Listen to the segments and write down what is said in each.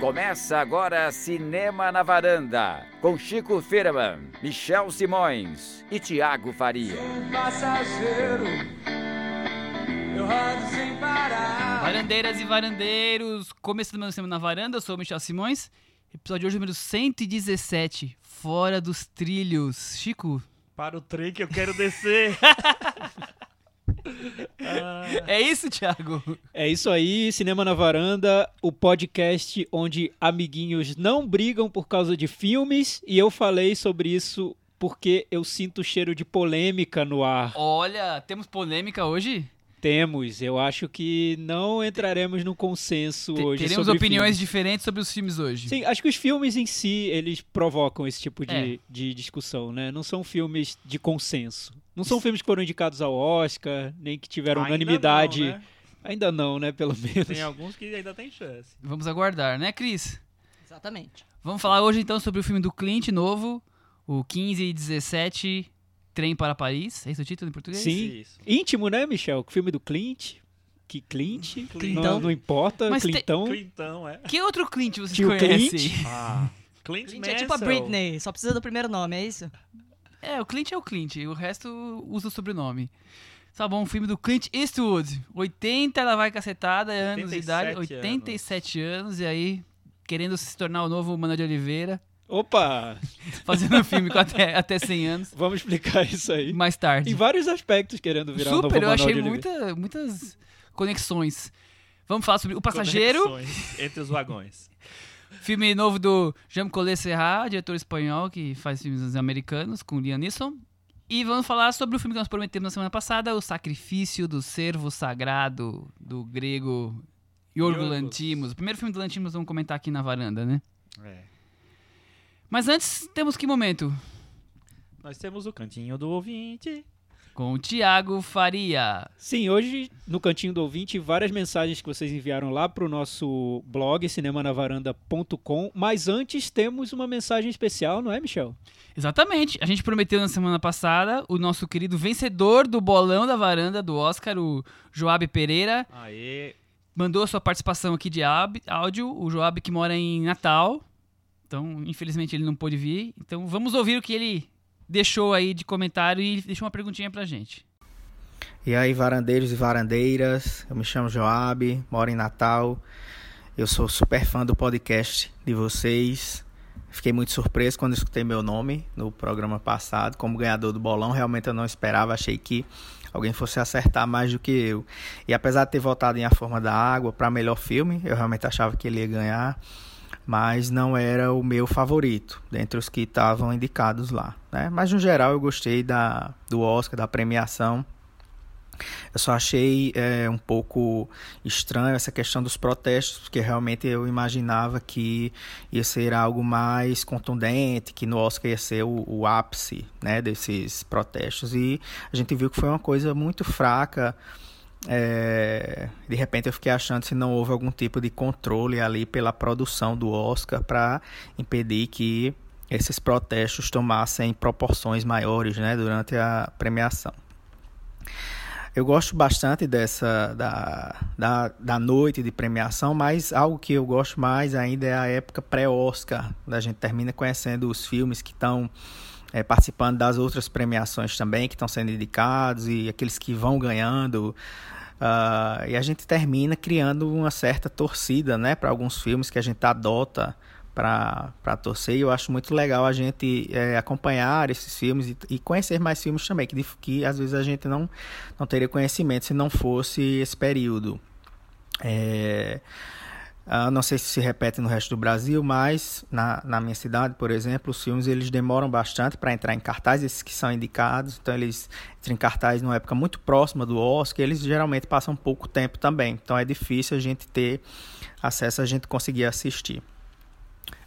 Começa agora Cinema na Varanda, com Chico Firman, Michel Simões e Tiago Faria. passageiro, eu rodo sem parar. Varandeiras e varandeiros, começando meu Cinema na Varanda, eu sou o Michel Simões. Episódio hoje número 117, Fora dos Trilhos. Chico, Para o trem que eu quero descer. é isso, Thiago? É isso aí, Cinema na Varanda, o podcast onde amiguinhos não brigam por causa de filmes, e eu falei sobre isso porque eu sinto cheiro de polêmica no ar. Olha, temos polêmica hoje? Temos, eu acho que não entraremos no consenso Te- hoje Teremos sobre opiniões filmes. diferentes sobre os filmes hoje. Sim, acho que os filmes em si, eles provocam esse tipo de, É. de discussão, né? Não são filmes de consenso. Não são filmes que foram indicados ao Oscar, nem que tiveram Ainda unanimidade. não, né? Ainda não, né? Pelo menos. Tem alguns que ainda tem chance. Vamos aguardar, né, Cris? Exatamente. Vamos falar hoje então sobre o filme do Clint novo, o 15 e 17 Trem para Paris. É esse o título em português? Sim. Isso. Íntimo, né, Michel? O filme do Clint. Que Clint? Clintão. Não, não importa. Mas Clintão. Clintão, é. Que outro Clint vocês Tio conhecem? Ah. Clint, Clint é tipo a. Britney, só precisa do primeiro nome, é isso? É, o Clint é o Clint, o resto usa o sobrenome. Tá bom, um filme do Clint Eastwood. 80, ela vai cacetada, anos de idade, 87 87 anos. e aí querendo se tornar o novo Manuel de Oliveira, Opa! fazendo um filme com até, até 100 anos, Vamos explicar isso aí. mais tarde. Em vários aspectos querendo virar o novo Super, eu achei muita, muitas conexões. Vamos falar sobre O Passageiro, Conexões Entre os vagões. filme novo do Jean-Collet Serra, diretor espanhol que faz filmes americanos, com Liam Neeson. E vamos falar sobre o filme que nós prometemos na semana passada, O Sacrifício do Servo Sagrado, do grego Yorgos. Lanthimos. O primeiro filme do Lanthimos vamos comentar aqui na varanda, né? É. Mas antes, temos que momento? Nós temos o cantinho do ouvinte. Com o Tiago Faria. Sim, hoje no Cantinho do Ouvinte, várias mensagens que vocês enviaram lá pro nosso blog, cinemanavaranda.com. Mas antes temos uma mensagem especial, não é, Michel? Exatamente. A gente prometeu na semana passada o nosso querido vencedor do bolão da varanda do Oscar, o Joab Pereira, Aê. mandou a sua participação aqui de áudio, o Joab que mora em Natal. Então, infelizmente, ele não pôde vir. Então, vamos ouvir o que ele deixou aí de comentário e deixou uma perguntinha pra gente. E aí, varandeiros e varandeiras, eu me chamo Joab, moro em Natal. Eu sou super fã do podcast de vocês. Fiquei muito surpreso quando escutei meu nome no programa passado como ganhador do bolão. Realmente eu não esperava, achei que alguém fosse acertar mais do que eu. E apesar de ter votado em A Forma da Água para melhor filme, eu realmente achava que ele ia ganhar, mas não era o meu favorito dentre os que estavam indicados lá. Né? Mas no geral eu gostei da, do Oscar, da premiação. Eu só achei é, um pouco estranho essa questão dos protestos, porque realmente eu imaginava que ia ser algo mais contundente, que no Oscar ia ser o, o ápice né, desses protestos. E a gente viu que foi uma coisa muito fraca. É, de repente eu fiquei achando se não houve algum tipo de controle ali pela produção do Oscar para impedir que esses protestos tomassem proporções maiores né, durante a premiação. Eu gosto bastante dessa da, da, da noite de premiação, mas algo que eu gosto mais ainda é a época pré-Oscar, da gente termina conhecendo os filmes que estão é, participando das outras premiações também, que estão sendo indicados e aqueles que vão ganhando. Ah, e a gente termina criando uma certa torcida, né, para alguns filmes que a gente adota para torcer. E eu acho muito legal a gente é, acompanhar esses filmes e, e conhecer mais filmes também, que, que às vezes a gente não, não teria conhecimento se não fosse esse período. É, ah, não sei se se repete no resto do Brasil, mas na, na minha cidade, por exemplo, os filmes eles demoram bastante para entrar em cartaz, esses que são indicados, então eles entram em cartaz numa época muito próxima do Oscar, eles geralmente passam pouco tempo também, então é difícil a gente ter acesso, a gente conseguir assistir.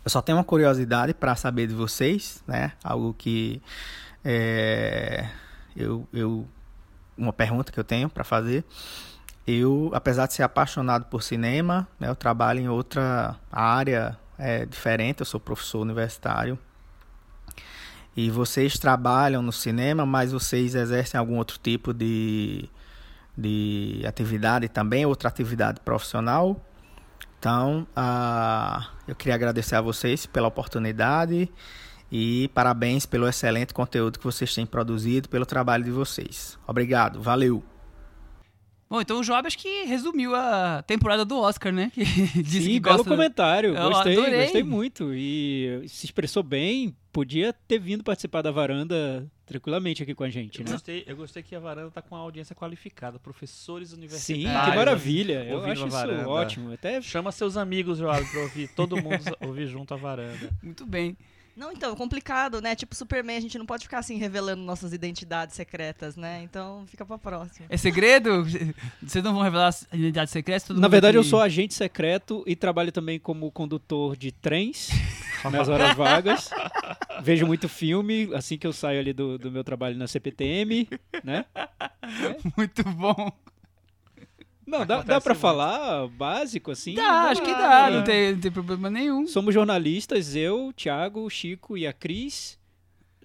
Eu só tenho uma curiosidade para saber de vocês, né? Algo que é, eu, eu uma pergunta que eu tenho para fazer. Eu, apesar de ser apaixonado por cinema, né, eu trabalho em outra área é, diferente. Eu sou professor universitário. E vocês trabalham no cinema, mas vocês exercem algum outro tipo de, de atividade também, outra atividade profissional? Então, ah, eu queria agradecer a vocês pela oportunidade e parabéns pelo excelente conteúdo que vocês têm produzido, pelo trabalho de vocês. Obrigado, valeu! Bom, então o Job acho que resumiu a temporada do Oscar, né? Que disse Sim, que belo gosta... comentário. Eu Gostei, adorei. gostei muito. E se expressou bem, podia ter vindo participar da varanda tranquilamente aqui com a gente, Eu né? gostei, eu gostei que a varanda tá com uma audiência qualificada, professores Sim, universitários. que maravilha. Eu acho isso varanda. ótimo. Até Chama seus amigos, Joab, pra ouvir, todo mundo ouvir junto a varanda. Muito bem. Não, então, complicado, né? Tipo Superman, a gente não pode ficar assim revelando nossas identidades secretas, né? Então fica pra próxima. É segredo? Vocês não vão revelar as identidades secretas? Na verdade, eu sou agente secreto e trabalho também como condutor de trens nas horas vagas. Vejo muito filme assim que eu saio ali do, do meu trabalho na CPTM, né? Muito bom. Não, dá, dá pra muito. falar básico assim? Dá, acho que dá, né? não tem, não tem problema nenhum. Somos jornalistas, eu, Thiago, o Chico e a Cris.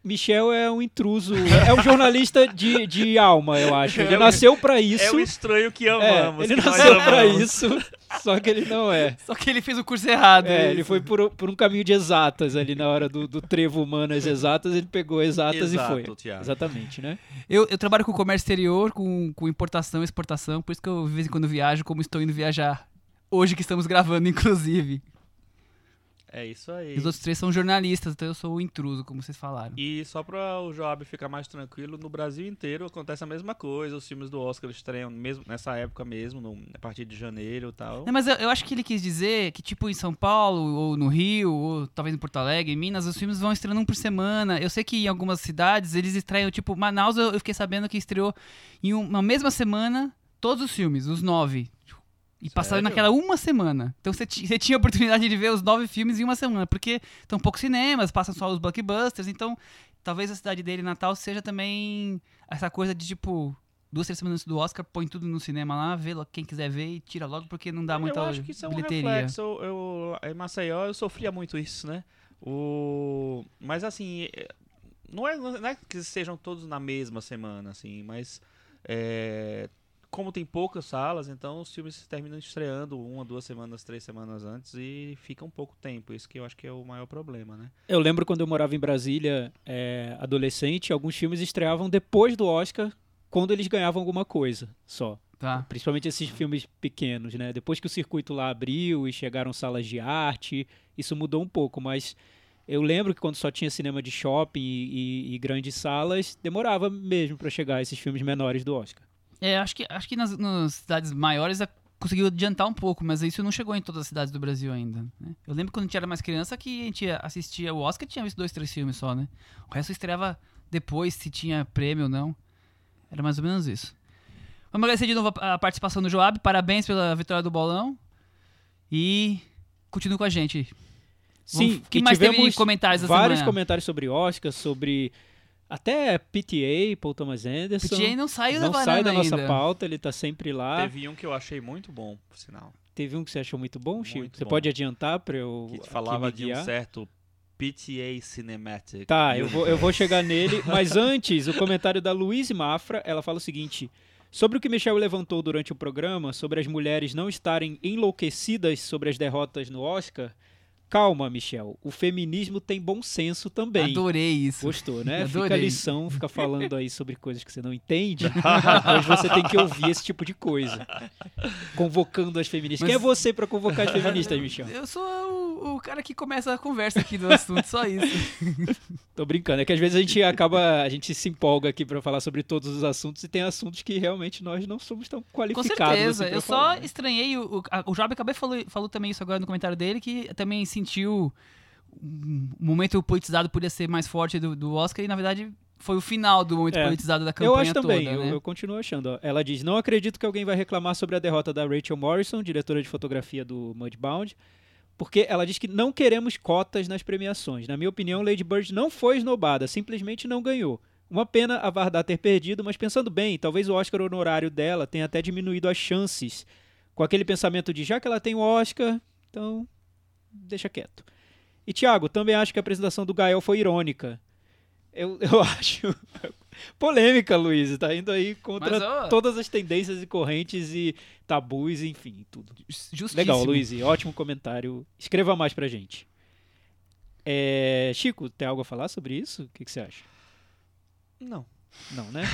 Michel é um intruso, é um jornalista de, de alma, eu acho. Ele É nasceu pra isso. É o estranho que É, amamos. ele que nasceu pra amamos. isso, só que ele não é. Só que ele fez o curso errado. É, isso. ele foi por, por um caminho de exatas ali na hora do, do trevo humanas exatas, ele pegou exatas Exato, e foi. Thiago. Exatamente, né? Eu, eu trabalho com comércio exterior, com, com importação e exportação, por isso que eu de vez em quando viajo, como estou indo viajar. Hoje que estamos gravando, inclusive. É isso aí. Os outros três são jornalistas, então eu sou o intruso, como vocês falaram. E só pra o Joab ficar mais tranquilo, no Brasil inteiro acontece a mesma coisa. Os filmes do Oscar estreiam mesmo, nessa época mesmo, no- a partir de janeiro e tal. Não, mas eu, eu acho que ele quis dizer que, tipo, em São Paulo, ou no Rio, ou talvez em Porto Alegre, em Minas, os filmes vão estreando um por semana. Eu sei que em algumas cidades eles estreiam, tipo, Manaus eu, eu fiquei sabendo que estreou em uma mesma semana todos os filmes, os nove. E passaram naquela uma semana. Então você, ti- você tinha a oportunidade de ver os nove filmes em uma semana, porque estão poucos cinemas, passam só os blockbusters, então talvez a cidade dele, Natal, seja também essa coisa de, tipo, duas, três semanas antes do Oscar, põe tudo no cinema lá, vê quem quiser ver e tira logo, porque não dá muita eu acho que isso é um bilheteria. reflexo. Eu, eu- em Maceió eu sofria muito isso, né? O... Mas assim, é- não é, não é que sejam todos na mesma semana, assim, mas é, como tem poucas salas, então os filmes terminam estreando uma, duas semanas, três semanas antes e fica um pouco tempo. Isso que eu acho que é o maior problema, né? Eu lembro quando eu morava em Brasília, é, adolescente, alguns filmes estreavam depois do Oscar, quando eles ganhavam alguma coisa só. Tá. Principalmente esses filmes pequenos, né? Depois que o circuito lá abriu e chegaram salas de arte, isso mudou um pouco, mas eu lembro que quando só tinha cinema de shopping e, e- e grandes salas, demorava mesmo para chegar esses filmes menores do Oscar. É, acho que, acho que nas, nas cidades maiores a- conseguiu adiantar um pouco, mas isso não chegou em todas as cidades do Brasil ainda. né? Eu lembro quando a gente era mais criança que a gente assistia o Oscar tinha visto dois, três filmes só, né? O resto estreava depois, se tinha prêmio ou não. Era mais ou menos isso. Vamos agradecer de novo a, a participação do Joab. Parabéns pela vitória do bolão. E continue com a gente. Sim, Vamos- que mais teve tivemos de comentários vários comentários sobre Oscar, sobre até PTA, Paul Thomas Anderson. PTA não saiu não da sai varanda da nossa ainda. pauta, ele tá sempre lá. Teve... Teve um que eu achei muito bom, por sinal. um que você achou muito bom, Chico? Muito Você bom. pode adiantar para eu Que falava de um certo PTA Cinematic. Tá, eu vou, eu vou chegar nele, mas antes, o comentário da Luíse Mafra, ela fala o seguinte: sobre o que Michel levantou durante o programa, sobre as mulheres não estarem enlouquecidas sobre as derrotas no Oscar, calma, Michel, o feminismo tem bom senso também. Adorei isso. Gostou, né? Fica a Adorei. lição, fica falando aí sobre coisas que você não entende. Depois você tem que ouvir esse tipo de coisa. Convocando as feministas. Quem é Mas- você pra convocar as feministas, Michel? Eu sou o, o cara que começa a conversa aqui do assunto, só isso. Tô brincando, é que às vezes a gente acaba, a gente se empolga aqui pra falar sobre todos os assuntos e tem assuntos que realmente nós não somos tão Com qualificados. certeza. assim eu só falar, né? estranhei. O, o, Job acabei falou, falou também isso agora no comentário dele, que também sentiu um momento politizado podia ser mais forte do, do Oscar e na verdade foi o final do momento É. politizado da campanha Eu acho também, toda, eu, né? eu continuo achando. Ela diz: Não acredito que alguém vai reclamar sobre a derrota da Rachel Morrison, diretora de fotografia do Mudbound, porque ela diz que não queremos cotas nas premiações. Na minha opinião, Lady Bird não foi esnobada, simplesmente não ganhou. Uma pena a Vardar ter perdido, mas pensando bem, talvez o Oscar honorário dela tenha até diminuído as chances. Com aquele pensamento de já que ela tem o Oscar, então deixa quieto. E Thiago, também acho que a apresentação do Gael foi irônica. Eu, eu acho. Polêmica, Luiz. Tá indo aí contra Mas, ó, todas as tendências e correntes e tabus, enfim, tudo. justíssimo. Legal, Luiz. Ótimo comentário. Escreva mais pra gente. É, Chico, tem algo a falar sobre isso? O que, que você acha? Não. Não, né?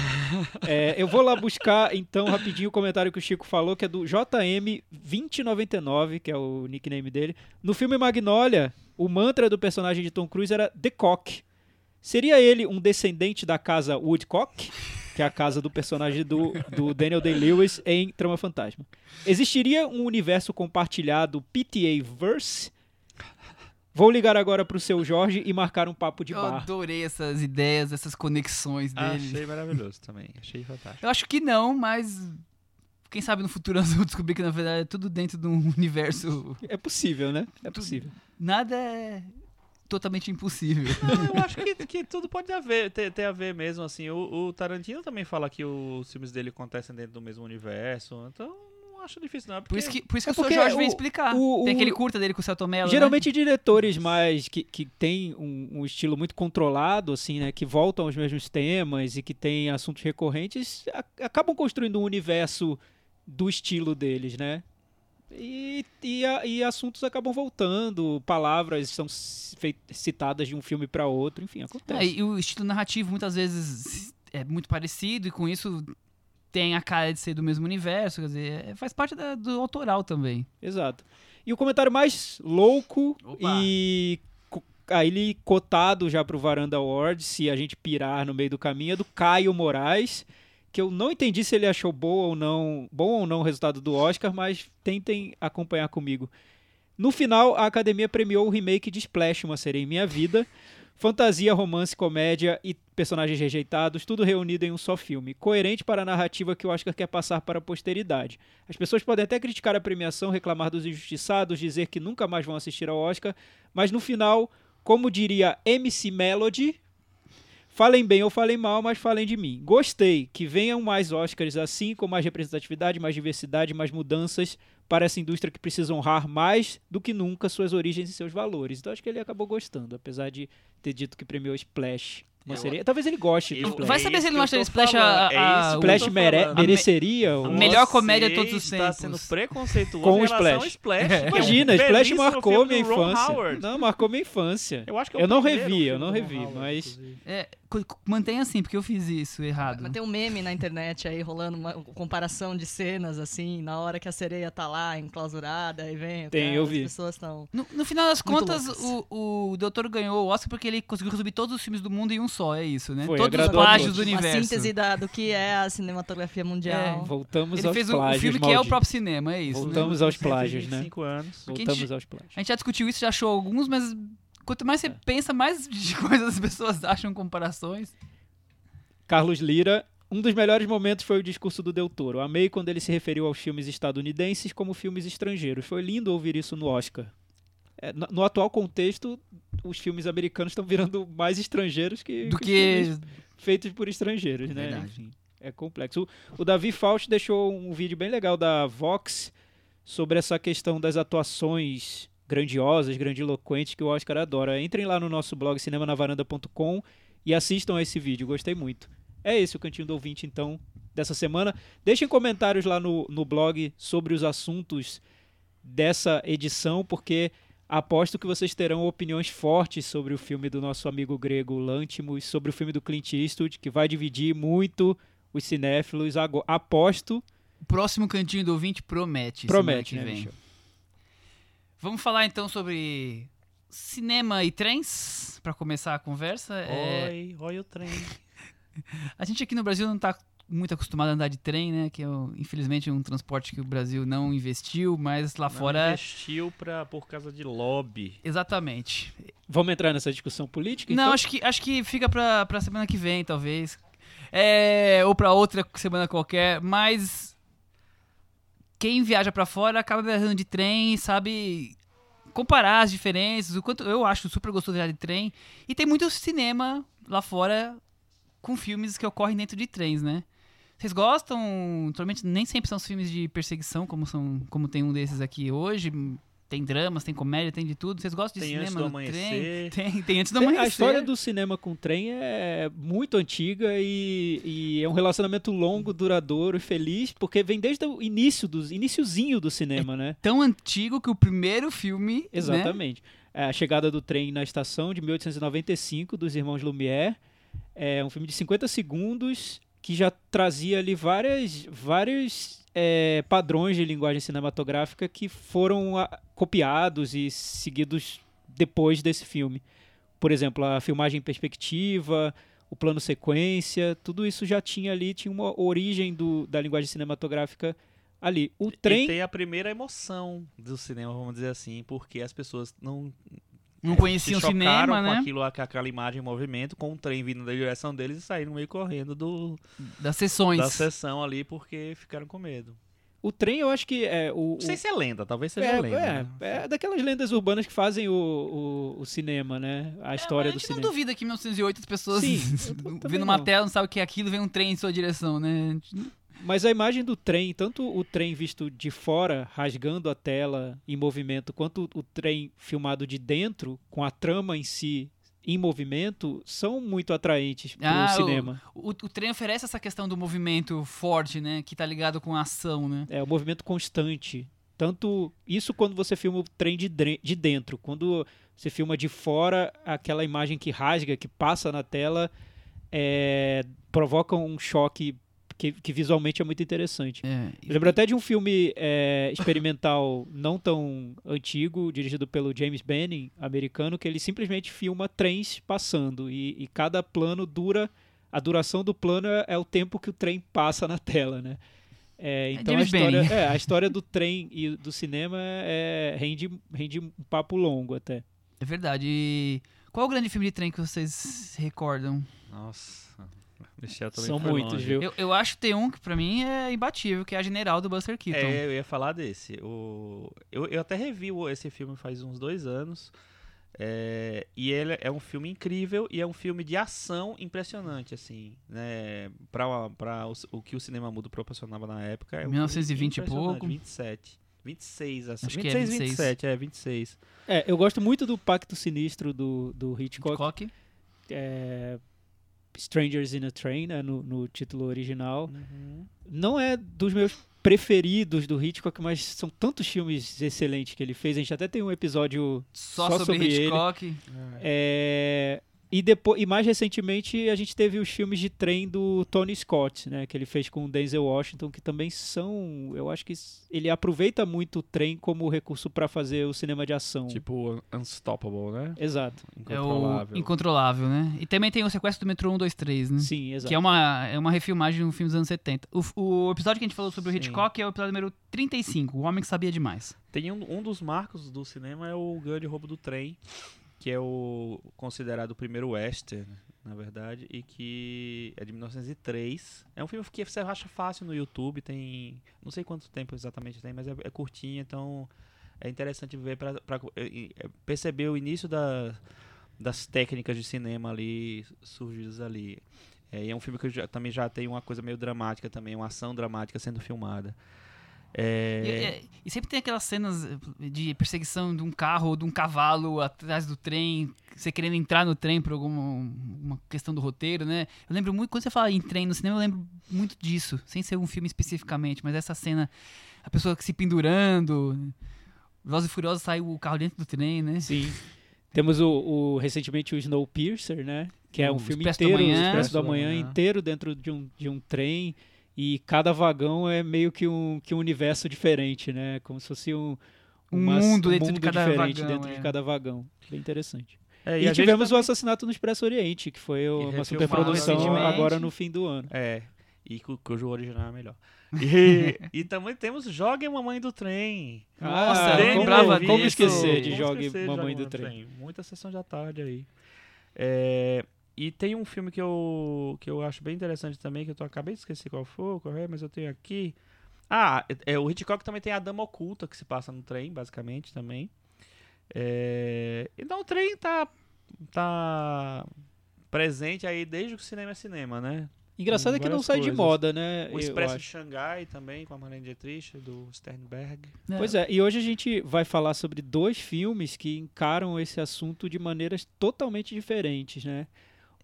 É, eu vou lá buscar, então, rapidinho o comentário que o Chico falou, que é do JM2099, que é o nickname dele. No filme Magnolia, o mantra do personagem de Tom Cruise era The Cock. Seria ele um descendente da casa Woodcock, que é a casa do personagem do, do Daniel Day-Lewis em Trama Fantasma? Existiria um universo compartilhado PTA-verse? Vou ligar agora pro seu Jorge e marcar um papo de Eu bar. adorei essas ideias, essas conexões dele. Achei maravilhoso também. Achei fantástico. Eu acho que não, mas quem sabe no futuro nós vamos descobrir que na verdade é tudo dentro de um universo. É possível, né? É possível. Nada é totalmente impossível. Não, eu acho que, que tudo pode haver, ter, ter a ver mesmo, assim. O, o Tarantino também fala que os filmes dele acontecem dentro do mesmo universo, então acho difícil não. Por porque- isso que, por isso que É o Jorge o- veio explicar. o- Tem o- aquele curta dele com o Celto Mello, Geralmente diretores mais que, que têm um, um estilo muito controlado, assim, né? Que voltam aos mesmos temas e que têm assuntos recorrentes, a- acabam construindo um universo do estilo deles, né? E, e, a- e assuntos acabam voltando, palavras são citadas de um filme para outro, enfim, né? acontece. É, e o estilo narrativo muitas vezes é muito parecido e com isso tem a cara de ser do mesmo universo, quer dizer, é- faz parte da- do autoral também. Exato. E o comentário mais louco Opa. e aí ele cotado já pro Varanda Awards, se a gente pirar no meio do caminho, é do Caio Moraes, que eu não entendi se ele achou boa ou não, bom ou não o resultado do Oscar, mas tentem acompanhar comigo. No final, a academia premiou o remake de Splash, Uma Sereia em Minha Vida. Fantasia, romance, comédia e personagens rejeitados, tudo reunido em um só filme. Coerente para a narrativa que o Oscar quer passar para a posteridade. As pessoas podem até criticar a premiação, reclamar dos injustiçados, dizer que nunca mais vão assistir ao Oscar, mas no final, como diria MC Melody, falem bem ou falem mal, mas falem de mim. Gostei, que venham mais Oscars assim, com mais representatividade, mais diversidade, mais mudanças para essa indústria que precisa honrar mais do que nunca suas origens e seus valores. Então acho que ele acabou gostando, apesar de ter dito que premiou Splash. Sereia. Talvez ele goste Eu- Splash. Vai saber é se ele eu tô Splash a- falando, a- é Splash mere- mereceria? A o- melhor comédia de todos os está tempos. sendo preconceituoso Com o Splash. Splash. é um Imagina, Splash marcou minha infância. Não, marcou minha infância. Eu acho que é Eu não revi, eu não revi, Howard, mas- É, mantenha assim, porque eu fiz isso errado. Mas tem um meme na internet aí rolando uma comparação de cenas, assim, na hora que a sereia tá lá enclausurada, aí vem. Tem, cara, eu As vi. pessoas estão. No, no final das contas, loucas. o, o Doutor ganhou o Oscar porque ele conseguiu resumir todos os filmes do mundo em um só, é isso, né? Foi, todos os a plágios do Uma universo. síntese da, do que é a cinematografia mundial. Voltamos Ele aos fez o, o plágios, filme que é o maldito. próprio cinema, é isso. né? Voltamos aos plágios, né? 125 anos. A Voltamos gente- aos plágios. A gente já discutiu isso, já achou alguns, mas quanto mais É. você pensa, mais de coisas as pessoas acham comparações. Carlos Lira, um dos melhores momentos foi o discurso do Del Toro. Amei quando ele se referiu aos filmes estadunidenses como filmes estrangeiros. Foi lindo ouvir isso no Oscar. É, no, no atual contexto, os filmes americanos estão virando mais estrangeiros que, Do que. filmes feitos por estrangeiros, né? Verdade. Enfim, é complexo. O, o Davi Faust deixou um vídeo bem legal da Vox sobre essa questão das atuações grandiosas, grandiloquentes que o Oscar adora. Entrem lá no nosso blog cinemanavaranda.com e assistam a esse vídeo. Gostei muito. É esse o Cantinho do Ouvinte, então, dessa semana. Deixem comentários lá no, no blog sobre os assuntos dessa edição, porque aposto que vocês terão opiniões fortes sobre o filme do nosso amigo grego Lantimos, sobre o filme do Clint Eastwood, que vai dividir muito os cinéfilos. Aposto, O próximo cantinho do ouvinte promete. promete, né, vem. Michel? Vamos falar então sobre cinema e trens, pra começar a conversa. É, Oi, oi o trem. a gente aqui no Brasil não tá muito acostumado a andar de trem, né? Que é, infelizmente, um transporte que o Brasil não investiu, mas lá Não fora. investiu pra, por causa de lobby. Exatamente. Vamos entrar nessa discussão política? Não, então? acho que, acho que fica pra, pra semana que vem, talvez. É, ou pra outra semana qualquer, mas. Quem viaja pra fora acaba viajando de trem sabe comparar as diferenças. O quanto eu acho super gostoso viajar de trem. E tem muito cinema lá fora com filmes que ocorrem dentro de trens, né? Vocês gostam? Naturalmente, nem sempre são filmes de perseguição, como, são, como tem um desses aqui hoje. Tem dramas, tem comédia, tem de tudo. Vocês gostam de Tem Antes cinema do no trem? Amanhecer. Tem, tem antes do amanhecer. A história do cinema com trem é muito antiga e, e é um relacionamento longo, duradouro e feliz, porque vem desde o início dos iniciozinho do cinema, né? Tão antigo que o primeiro filme. né? Exatamente. É A chegada do trem na estação de 1895 dos irmãos Lumière é um filme de 50 segundos que já trazia ali várias vários é, padrões de linguagem cinematográfica que foram ah, copiados e seguidos depois desse filme. Por exemplo, a filmagem em perspectiva, o plano sequência, tudo isso já tinha ali, tinha uma origem do, da linguagem cinematográfica ali. O trem E tem a primeira emoção do cinema, vamos dizer assim, porque as pessoas não Não se conheciam o chocaram cinema, com né? aquilo, com aquela imagem em movimento, com o trem vindo da direção deles e saíram meio correndo do, Das sessões. da sessão ali porque ficaram com medo. O trem, eu acho que é o. Não sei o- se é lenda, talvez seja é, lenda. é, né? é daquelas lendas urbanas que fazem o, o, o cinema, né? A história É, do a gente não cinema. duvida que em 1908 as pessoas Sim, eu vendo uma não. tela não sabem o que é aquilo, vem um trem em sua direção, né? A gente- Mas a imagem do trem, tanto o trem visto de fora, rasgando a tela em movimento, quanto o trem filmado de dentro, com a trama em si em movimento, são muito atraentes pro Ah, o- cinema. O, o trem oferece essa questão do movimento forte, né? Que tá ligado com a ação, né? É o movimento constante. Tanto isso quando você filma o trem de, de dentro. Quando você filma de fora, aquela imagem que rasga, que passa na tela, é, provoca um choque que, que visualmente é muito interessante. É, Eu lembro até de um filme é, experimental não tão antigo, dirigido pelo James Benning, americano, que ele simplesmente filma trens passando e, e cada plano dura. A duração do plano é, é o tempo que o trem passa na tela, né? É, então a história, é, a história do trem e do cinema é, rende, rende um papo longo até. é verdade. E qual o grande filme de trem que vocês se recordam? Nossa. São muitos, longe. viu? Eu, eu acho que tem um que pra mim é imbatível, que é a General do Buster Keaton. É, eu ia falar desse. O... Eu, eu até revi esse filme faz uns dois anos. É, e ele é um filme incrível e é um filme de ação impressionante, assim, né? Pra, pra o, o que o cinema mudo proporcionava na época. É um filme 1920 e pouco. 27. 26, assim. Acho que é 26, 26. 27, é, 26. É, eu gosto muito do Pacto Sinistro do, do Hitchcock. Hitchcock. é, Strangers in a Train, né, no, no título original. Uhum. Não é dos meus preferidos do Hitchcock, mas são tantos filmes excelentes que ele fez. A gente até tem um episódio Só, Só sobre, sobre ele. Hitchcock. É, e, depois, e mais recentemente a gente teve os filmes de trem do Tony Scott, né, que ele fez com o Denzel Washington, que também são, eu acho que ele aproveita muito o trem como recurso para fazer o cinema de ação. Tipo Unstoppable, né? Exato. É o Incontrolável. Incontrolável, né? E também tem o Sequestro do Metrô 1, 2, 3, né? Sim, exato. Que é uma, é uma refilmagem de um filme dos anos 70. O, o episódio que a gente falou sobre o Sim. Hitchcock é o episódio número 35, O Homem que Sabia Demais. Tem um, um dos marcos do cinema é o Grande Roubo do Trem, que é o considerado o primeiro western, na verdade, e que é de 1903. É um filme que você acha fácil no YouTube, tem não sei quanto tempo exatamente tem, mas é, é curtinho, então é interessante ver para perceber o início da, das técnicas de cinema ali surgidas ali. É, e é um filme que já- também já tem uma coisa meio dramática também, uma ação dramática sendo filmada. É, E, é- e sempre tem aquelas cenas de perseguição de um carro ou de um cavalo atrás do trem, você querendo entrar no trem por alguma uma questão do roteiro, né? Eu lembro muito, quando você fala em trem no cinema, eu lembro muito disso, sem ser um filme especificamente, mas essa cena, a pessoa se pendurando, Velozes e Furiosos sai o carro dentro do trem, né? Sim. Temos o, o- recentemente o Snowpiercer, né? Que é O um filme Expresso do inteiro, o Expresso Amanhã, Amanhã. inteiro dentro de um, de um trem. E cada vagão é meio que um, que um universo diferente, né? Como se fosse um, Um uma- mundo dentro de cada diferente vagão, dentro é. de cada vagão. Bem interessante. é, E, gente tivemos o também- assassinato no Expresso Oriente, que foi o- E uma superprodução agora no fim do ano. É, e cu- cujo original é melhor. E, e também temos Jogue Mamãe do Trem. Nossa, Ah, eu como- lembrava como esquecer de Como Jogue esquecer de Mamãe Jogue do Trem. Muita sessão da tarde aí. É, e tem um filme que eu, que eu acho bem interessante também, que eu tô, acabei de esquecer qual foi, qual é, mas eu tenho aqui. Ah, é, é, o Hitchcock também tem a Dama Oculta, que se passa no trem, basicamente, também. É, então o trem tá, tá presente aí desde que o cinema é cinema, né? Engraçado é que não sai de coisas. moda, né? O Expresso de Xangai também, com a Marlene Dietrich, do Sternberg. Pois é, e hoje a gente vai falar sobre dois filmes que encaram esse assunto de maneiras totalmente diferentes, né?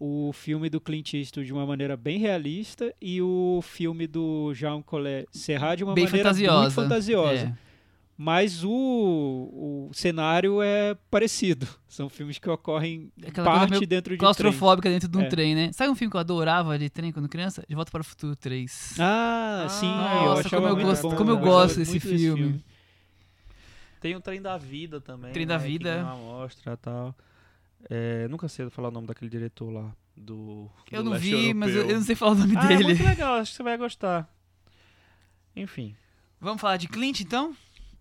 O filme do Clint Eastwood de uma maneira bem realista e o filme do Jean Collet Serra de uma Bem maneira fantasiosa. muito fantasiosa. É. Mas o, o cenário é parecido. São filmes que ocorrem em Aquela parte dentro de um trem. Claustrofóbica dentro de um É. trem, né? Sabe um filme que eu adorava de trem quando criança? De Volta para o Futuro 3. Ah, Ah, sim. nossa, eu como eu gosto- bom, como eu gosto desse muito filme. Tem o Trem da Vida também. Trem da né, que Vida. ganhou uma mostra e tal. É, nunca sei falar o nome daquele diretor lá. Do, Eu do não vi, mas eu, europeu. eu não sei falar o nome Ah, é dele. muito legal, acho que você vai gostar. Enfim. Vamos falar de Clint, então?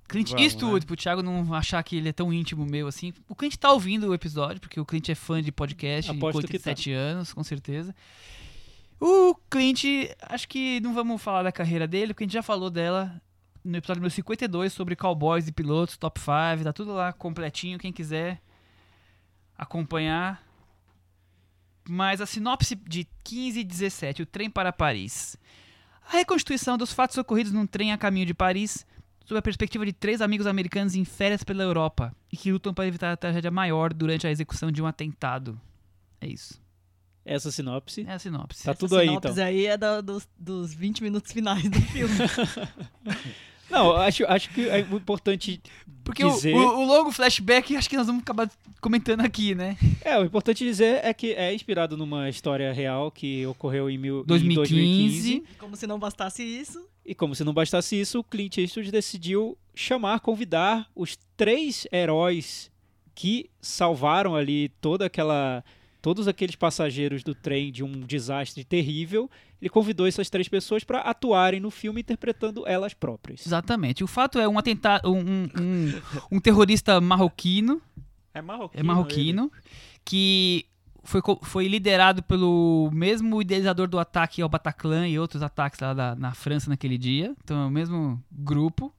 Clint Vamos, Eastwood, né? pro Thiago não achar que ele é tão íntimo meu assim. O Clint tá ouvindo o episódio, porque o Clint é fã de podcast Aposto com que tá. 87 anos, com certeza. O Clint, acho que não vamos falar da carreira dele, porque a gente já falou dela no episódio número 52 sobre cowboys e pilotos, top 5, tá tudo lá completinho, quem quiser acompanhar. Mas a sinopse de 15 e 17, o trem para Paris. A reconstituição dos fatos ocorridos num trem a caminho de Paris, sob a perspectiva de três amigos americanos em férias pela Europa e que lutam para evitar a tragédia maior durante a execução de um atentado. É isso. Essa sinopse. É a sinopse. Tá Essa tudo aí, sinopse então. aí é da- dos, dos 20 minutos finais do filme. Não, acho, acho que é importante Porque o, dizer- o- o longo flashback acho que nós vamos acabar comentando aqui, né? É, o importante dizer é que é inspirado numa história real que ocorreu em, mil, em 2015. 2015. Como se não bastasse isso. E como se não bastasse isso, o Clint Eastwood decidiu chamar, convidar os três heróis que salvaram ali toda aquela todos aqueles passageiros do trem de um desastre terrível. Ele convidou essas três pessoas para atuarem no filme interpretando elas próprias. Exatamente. O fato é um atentado, um, um, um- um terrorista marroquino É marroquino. é marroquino, que foi, foi liderado pelo mesmo idealizador do ataque ao Bataclan e outros ataques lá da- na França naquele dia. Então é o mesmo grupo.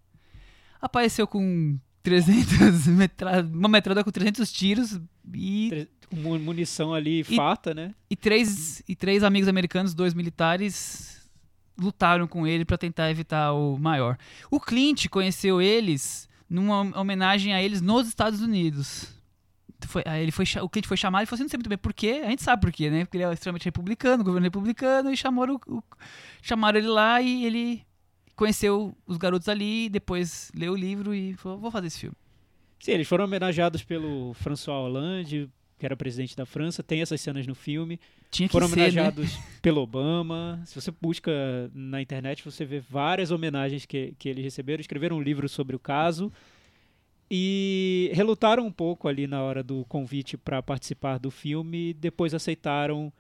Apareceu com 300 metra, uma metralhadora com 300 tiros e, Com mu- munição ali farta, né? e, três, e três amigos americanos, dois militares, lutaram com ele para tentar evitar o maior. O Clint conheceu eles numa homenagem a eles nos Estados Unidos. Foi, ele foi, o Clint foi chamado e falou assim, não sei muito bem por quê, a gente sabe por quê, né? Porque ele é extremamente republicano, governo republicano, e chamaram, o- o- chamaram ele lá e ele conheceu os garotos ali, depois leu o livro e falou, vou fazer esse filme. Sim, eles foram homenageados pelo François Hollande, que era presidente da França. Tem essas cenas no filme. Tinha que Foram ser, né? homenageados pelo Obama. Se você busca na internet, você vê várias homenagens que, que eles receberam. Escreveram um livro sobre o caso. E relutaram um pouco ali na hora do convite para participar do filme. Depois aceitaram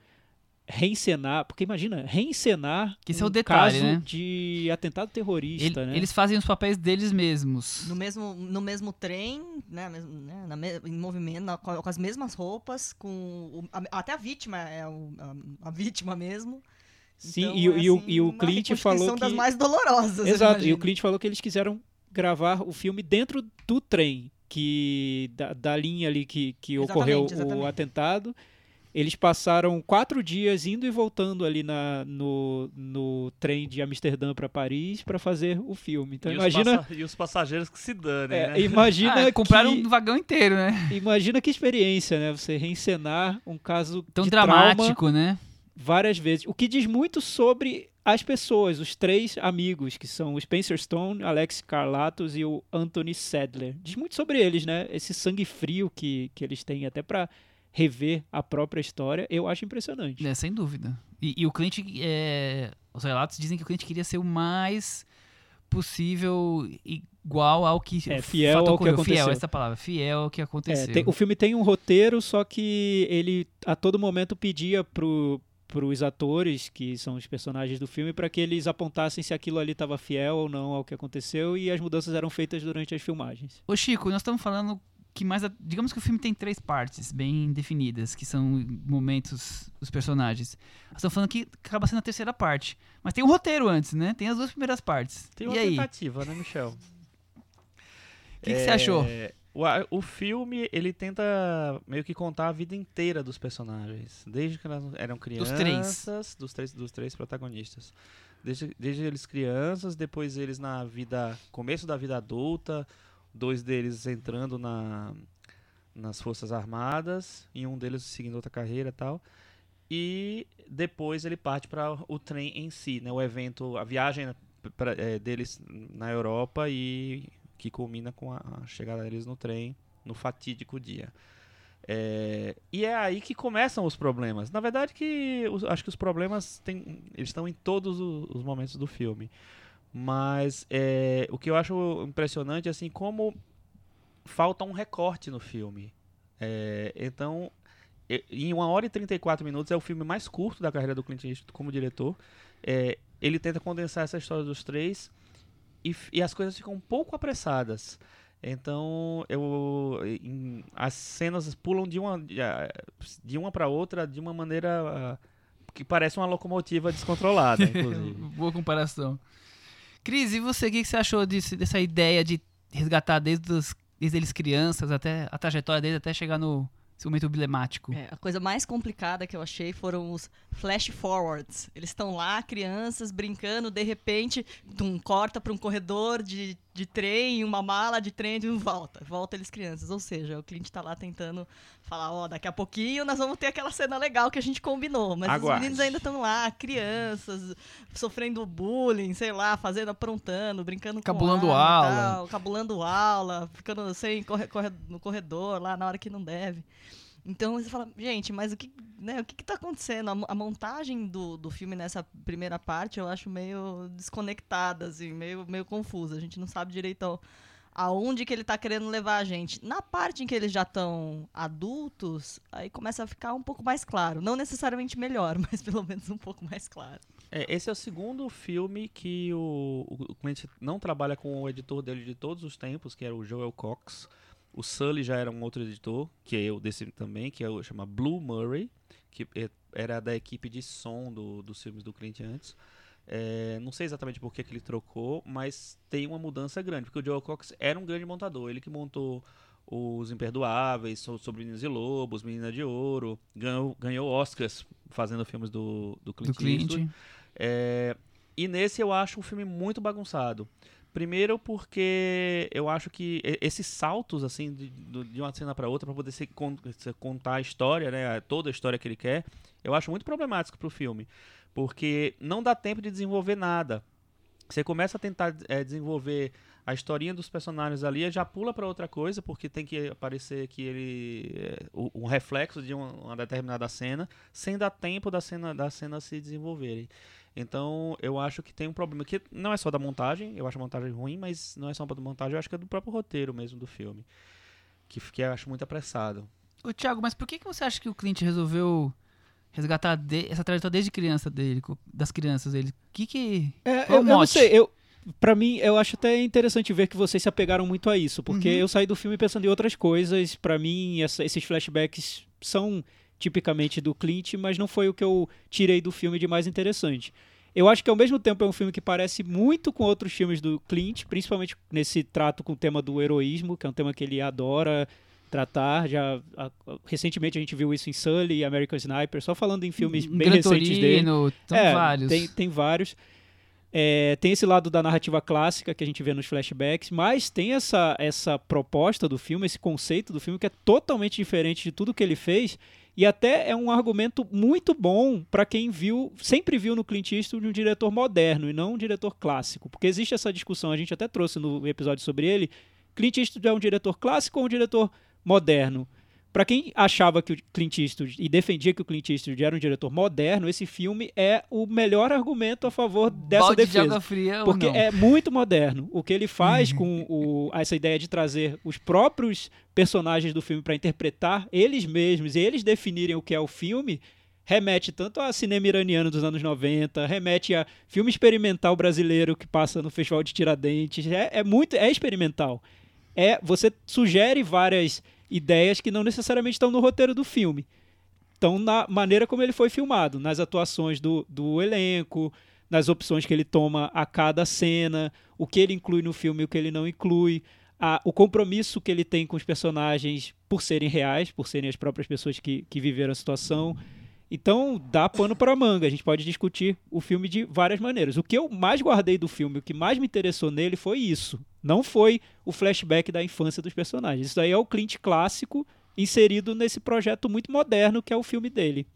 reencenar. Porque imagina, reencenar Que é um o detalhe, caso né? de atentado terrorista, Ele- né? Eles fazem os papéis deles mesmos. No mesmo, no mesmo trem, né, mesmo, né, na em movimento, na- com, as mesmas roupas, com o- a- até a vítima é o- a, a vítima mesmo. Sim, Então, e, o- é, e o- assim, e o Clint falou das que... mais dolorosas. Exato, e o Clint falou que eles quiseram gravar o filme dentro do trem, que da, da linha ali que, que ocorreu Exatamente, exatamente. o atentado. Eles passaram quatro dias indo e voltando ali na, no, no trem de Amsterdã para Paris para fazer o filme. Então e, imagina, Os e os passageiros que se danem, é, né? imagina Ah, compraram que, um vagão inteiro, né? imagina que experiência, né? Você reencenar um caso Tão trauma dramático, né? várias vezes. O que diz muito sobre as pessoas, os três amigos, que são o Spencer Stone, Alex Carlatos e o Anthony Sadler. Diz muito sobre eles, né? Esse sangue frio que, que eles têm até pra rever a própria história, eu acho impressionante. É, sem dúvida. E, e o cliente, é, os relatos dizem que o cliente queria ser o mais possível igual ao que É, fiel ao que aconteceu. Fiel, essa é palavra. Fiel ao que É, aconteceu. tem- o filme tem um roteiro, só que ele a todo momento pedia pro os atores, que são os personagens do filme, para que eles apontassem se aquilo ali estava fiel ou não ao que aconteceu e as mudanças eram feitas durante as filmagens. Ô Chico, nós estamos falando que mais. Digamos que o filme tem três partes bem definidas, que são momentos dos personagens. Estamos falando que acaba sendo a terceira parte. Mas tem um roteiro antes, né? Tem as duas primeiras partes. Tem e uma aí? O tentativa, né, Michel? que, que você achou? É, O, o filme, ele tenta meio que contar a vida inteira dos personagens. Desde que elas eram três. crianças. Dos três. Dos três protagonistas. Desde, desde eles crianças, depois eles na vida. Começo da vida adulta. Dois deles entrando na, nas Forças Armadas. E um deles seguindo outra carreira e tal. E depois ele parte para o trem em si, né? O evento, a viagem pra, é, deles na Europa e que culmina com a, a chegada deles no trem no fatídico dia. É, e é aí que começam os problemas. Na verdade, que os- acho que os problemas eles estão em todos o- os momentos do filme. Mas é, o que eu acho impressionante é assim como falta um recorte no filme. É, então, em 1 hora e 34 minutos é o filme mais curto da carreira do Clint Eastwood como diretor. É, ele tenta condensar essa história dos três e, e as coisas ficam um pouco apressadas. Então, eu, em- as cenas pulam de uma, de uma para outra de uma maneira ah, que parece uma locomotiva descontrolada, inclusive. Boa comparação. Cris, e você, o que você achou disso- dessa ideia de resgatar desde, os, desde eles crianças até a trajetória deles até chegar no esse momento emblemático? É, a coisa mais complicada que eu achei foram os flash forwards. Eles estão lá, crianças, brincando, de repente, tum, corta para um corredor de, de trem, uma mala de trem e volta. Volta eles crianças. Ou seja, o cliente tá lá tentando falar, ó, daqui a pouquinho nós vamos ter aquela cena legal que a gente combinou. Mas Aguarde. os meninos ainda estão lá, crianças, sofrendo bullying, sei lá, fazendo, aprontando, brincando Cabulando com e aula. tal, cabulando aula, ficando sem corre, corre- no corredor lá na hora que não deve. Então você fala, gente, mas o que, né, o que, que tá acontecendo? A, a montagem do, do filme nessa primeira parte eu acho meio desconectada, assim, meio, meio confusa. A gente não sabe direito ao- aonde que ele tá querendo levar a gente. Na parte em que eles já estão adultos, aí começa a ficar um pouco mais claro. Não necessariamente melhor, mas pelo menos um pouco mais claro. É, esse é o segundo filme que o, o, Clint não trabalha com o editor dele de todos os tempos, que era o Joel Cox. O Sully já era um outro editor, que é eu desse também, que é o chama Blue Murray, que é- era da equipe de som do, dos filmes do Clint antes. É, não sei exatamente por que, que ele trocou, mas tem uma mudança grande, porque o Joel Cox era um grande montador. Ele que montou os Imperdoáveis, So- Sobre Meninos e Lobos, Menina de Ouro, ganhou, ganhou Oscars fazendo filmes do, do Clint, do Clint. É, e nesse eu acho um filme muito bagunçado. Primeiro porque eu acho que esses saltos assim de, de uma cena para outra para poder se, con- se contar a história, né, toda a história que ele quer, eu acho muito problemático pro filme, porque não dá tempo de desenvolver nada. Você começa a tentar eh, desenvolver a historinha dos personagens ali, já pula para outra coisa, porque tem que aparecer que ele o- um reflexo de uma determinada cena, sem dar tempo da cena da cena se desenvolverem. Então, eu acho que tem um problema que não é só da montagem, eu acho a montagem ruim, mas não é só da montagem, eu acho que é do próprio roteiro mesmo do filme. Que, que eu acho muito apressado. Ô, Thiago, mas por que, que você acha que o Clint resolveu resgatar de- essa trajetória desde criança dele, das crianças dele? Que que... É, eu, o eu não sei, eu, pra mim, eu acho até interessante ver que vocês se apegaram muito a isso, porque Uhum. eu saí do filme pensando em outras coisas. Pra mim, essa- esses flashbacks são tipicamente do Clint, mas não foi o que eu tirei do filme de mais interessante. Eu acho que ao mesmo tempo é um filme que parece muito com outros filmes do Clint, principalmente nesse trato com o tema do heroísmo, que é um tema que ele adora tratar. Já a- recentemente a gente viu isso em Sully e American Sniper, só falando em filmes bem recentes dele. São É, vários. Tem, tem vários. É, tem esse lado da narrativa clássica que a gente vê nos flashbacks, mas tem essa, essa proposta do filme, esse conceito do filme que é totalmente diferente de tudo que ele fez e até é um argumento muito bom para quem viu, sempre viu no Clint Eastwood um diretor moderno e não um diretor clássico, porque existe essa discussão, a gente até trouxe no episódio sobre ele, Clint Eastwood é um diretor clássico ou um diretor moderno? Para quem achava que o Clint Eastwood e defendia que o Clint Eastwood era um diretor moderno, esse filme é o melhor argumento a favor dessa Balde de defesa. água fria ou Porque não? é muito moderno. O que ele faz com o- essa ideia de trazer os próprios personagens do filme para interpretar eles mesmos e eles definirem o que é o filme remete tanto a cinema iraniano dos anos 90, remete a filme experimental brasileiro que passa no Festival de Tiradentes. É, é muito é experimental. É você sugere várias ideias que não necessariamente estão no roteiro do filme. Estão na maneira como ele foi filmado, nas atuações do, do elenco, nas opções que ele toma a cada cena, o que ele inclui no filme e o que ele não inclui, a- o compromisso que ele tem com os personagens por serem reais, por serem as próprias pessoas que, que viveram a situação. Então, dá pano para manga. A gente pode discutir o filme de várias maneiras. O que eu mais guardei do filme, o que mais me interessou nele foi isso. Não foi o flashback da infância dos personagens. Isso daí é o Clint clássico inserido nesse projeto muito moderno que é o filme dele.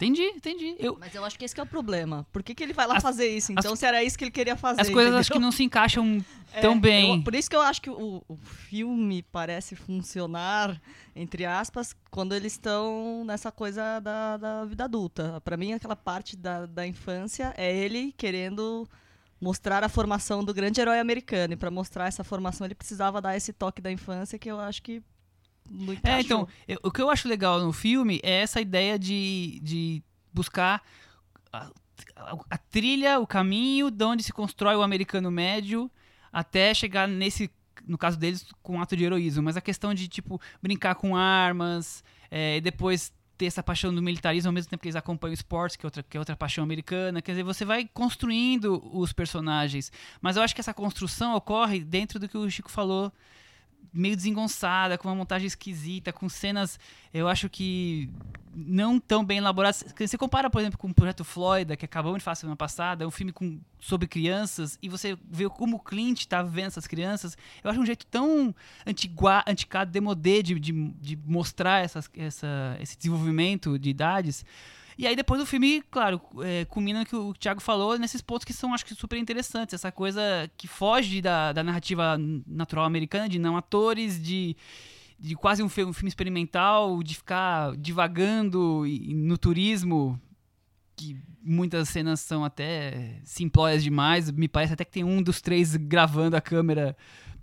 Entendi, entendi. Eu, Mas eu acho que esse que é o problema. Por que, que ele vai lá As- fazer isso? Então, se era isso que ele queria fazer. as coisas acho entendeu? que não se encaixam É, tão bem. eu- por isso que eu acho que o, o filme parece funcionar, entre aspas, quando eles estão nessa coisa da, da vida adulta. Pra mim, aquela parte da, da infância é ele querendo mostrar a formação do grande herói americano. E pra mostrar essa formação, ele precisava dar esse toque da infância que eu acho que É, então, eu- o que eu acho legal no filme é essa ideia de, de buscar a, a- a trilha, o caminho de onde se constrói o americano médio até chegar nesse, no caso deles, com um ato de heroísmo. Mas a questão de, tipo, brincar com armas, é, e depois ter essa paixão do militarismo ao mesmo tempo que eles acompanham o esportes, que é, outra, que é outra paixão americana. Quer dizer, você vai construindo os personagens. Mas eu acho que essa construção ocorre dentro do que o Chico falou meio desengonçada, com uma montagem esquisita, com cenas, eu acho que não tão bem elaboradas. Você compara, por exemplo, com o Projeto Florida, que acabamos de falar semana passada, um filme com, sobre crianças, e você vê como o Clint tá vendo essas crianças. Eu acho um jeito tão antigua, anticado, demodê de, de, de mostrar essas, essa, esse desenvolvimento de idades. E aí depois o filme, claro, é, culmina que o Thiago falou nesses pontos que são, acho que, super interessantes. Essa coisa que foge da, da narrativa natural americana, de não atores, de, de quase um, fi- um filme experimental, de ficar divagando no turismo, que muitas cenas são até simplórias demais. Me parece até que tem um dos três gravando a câmera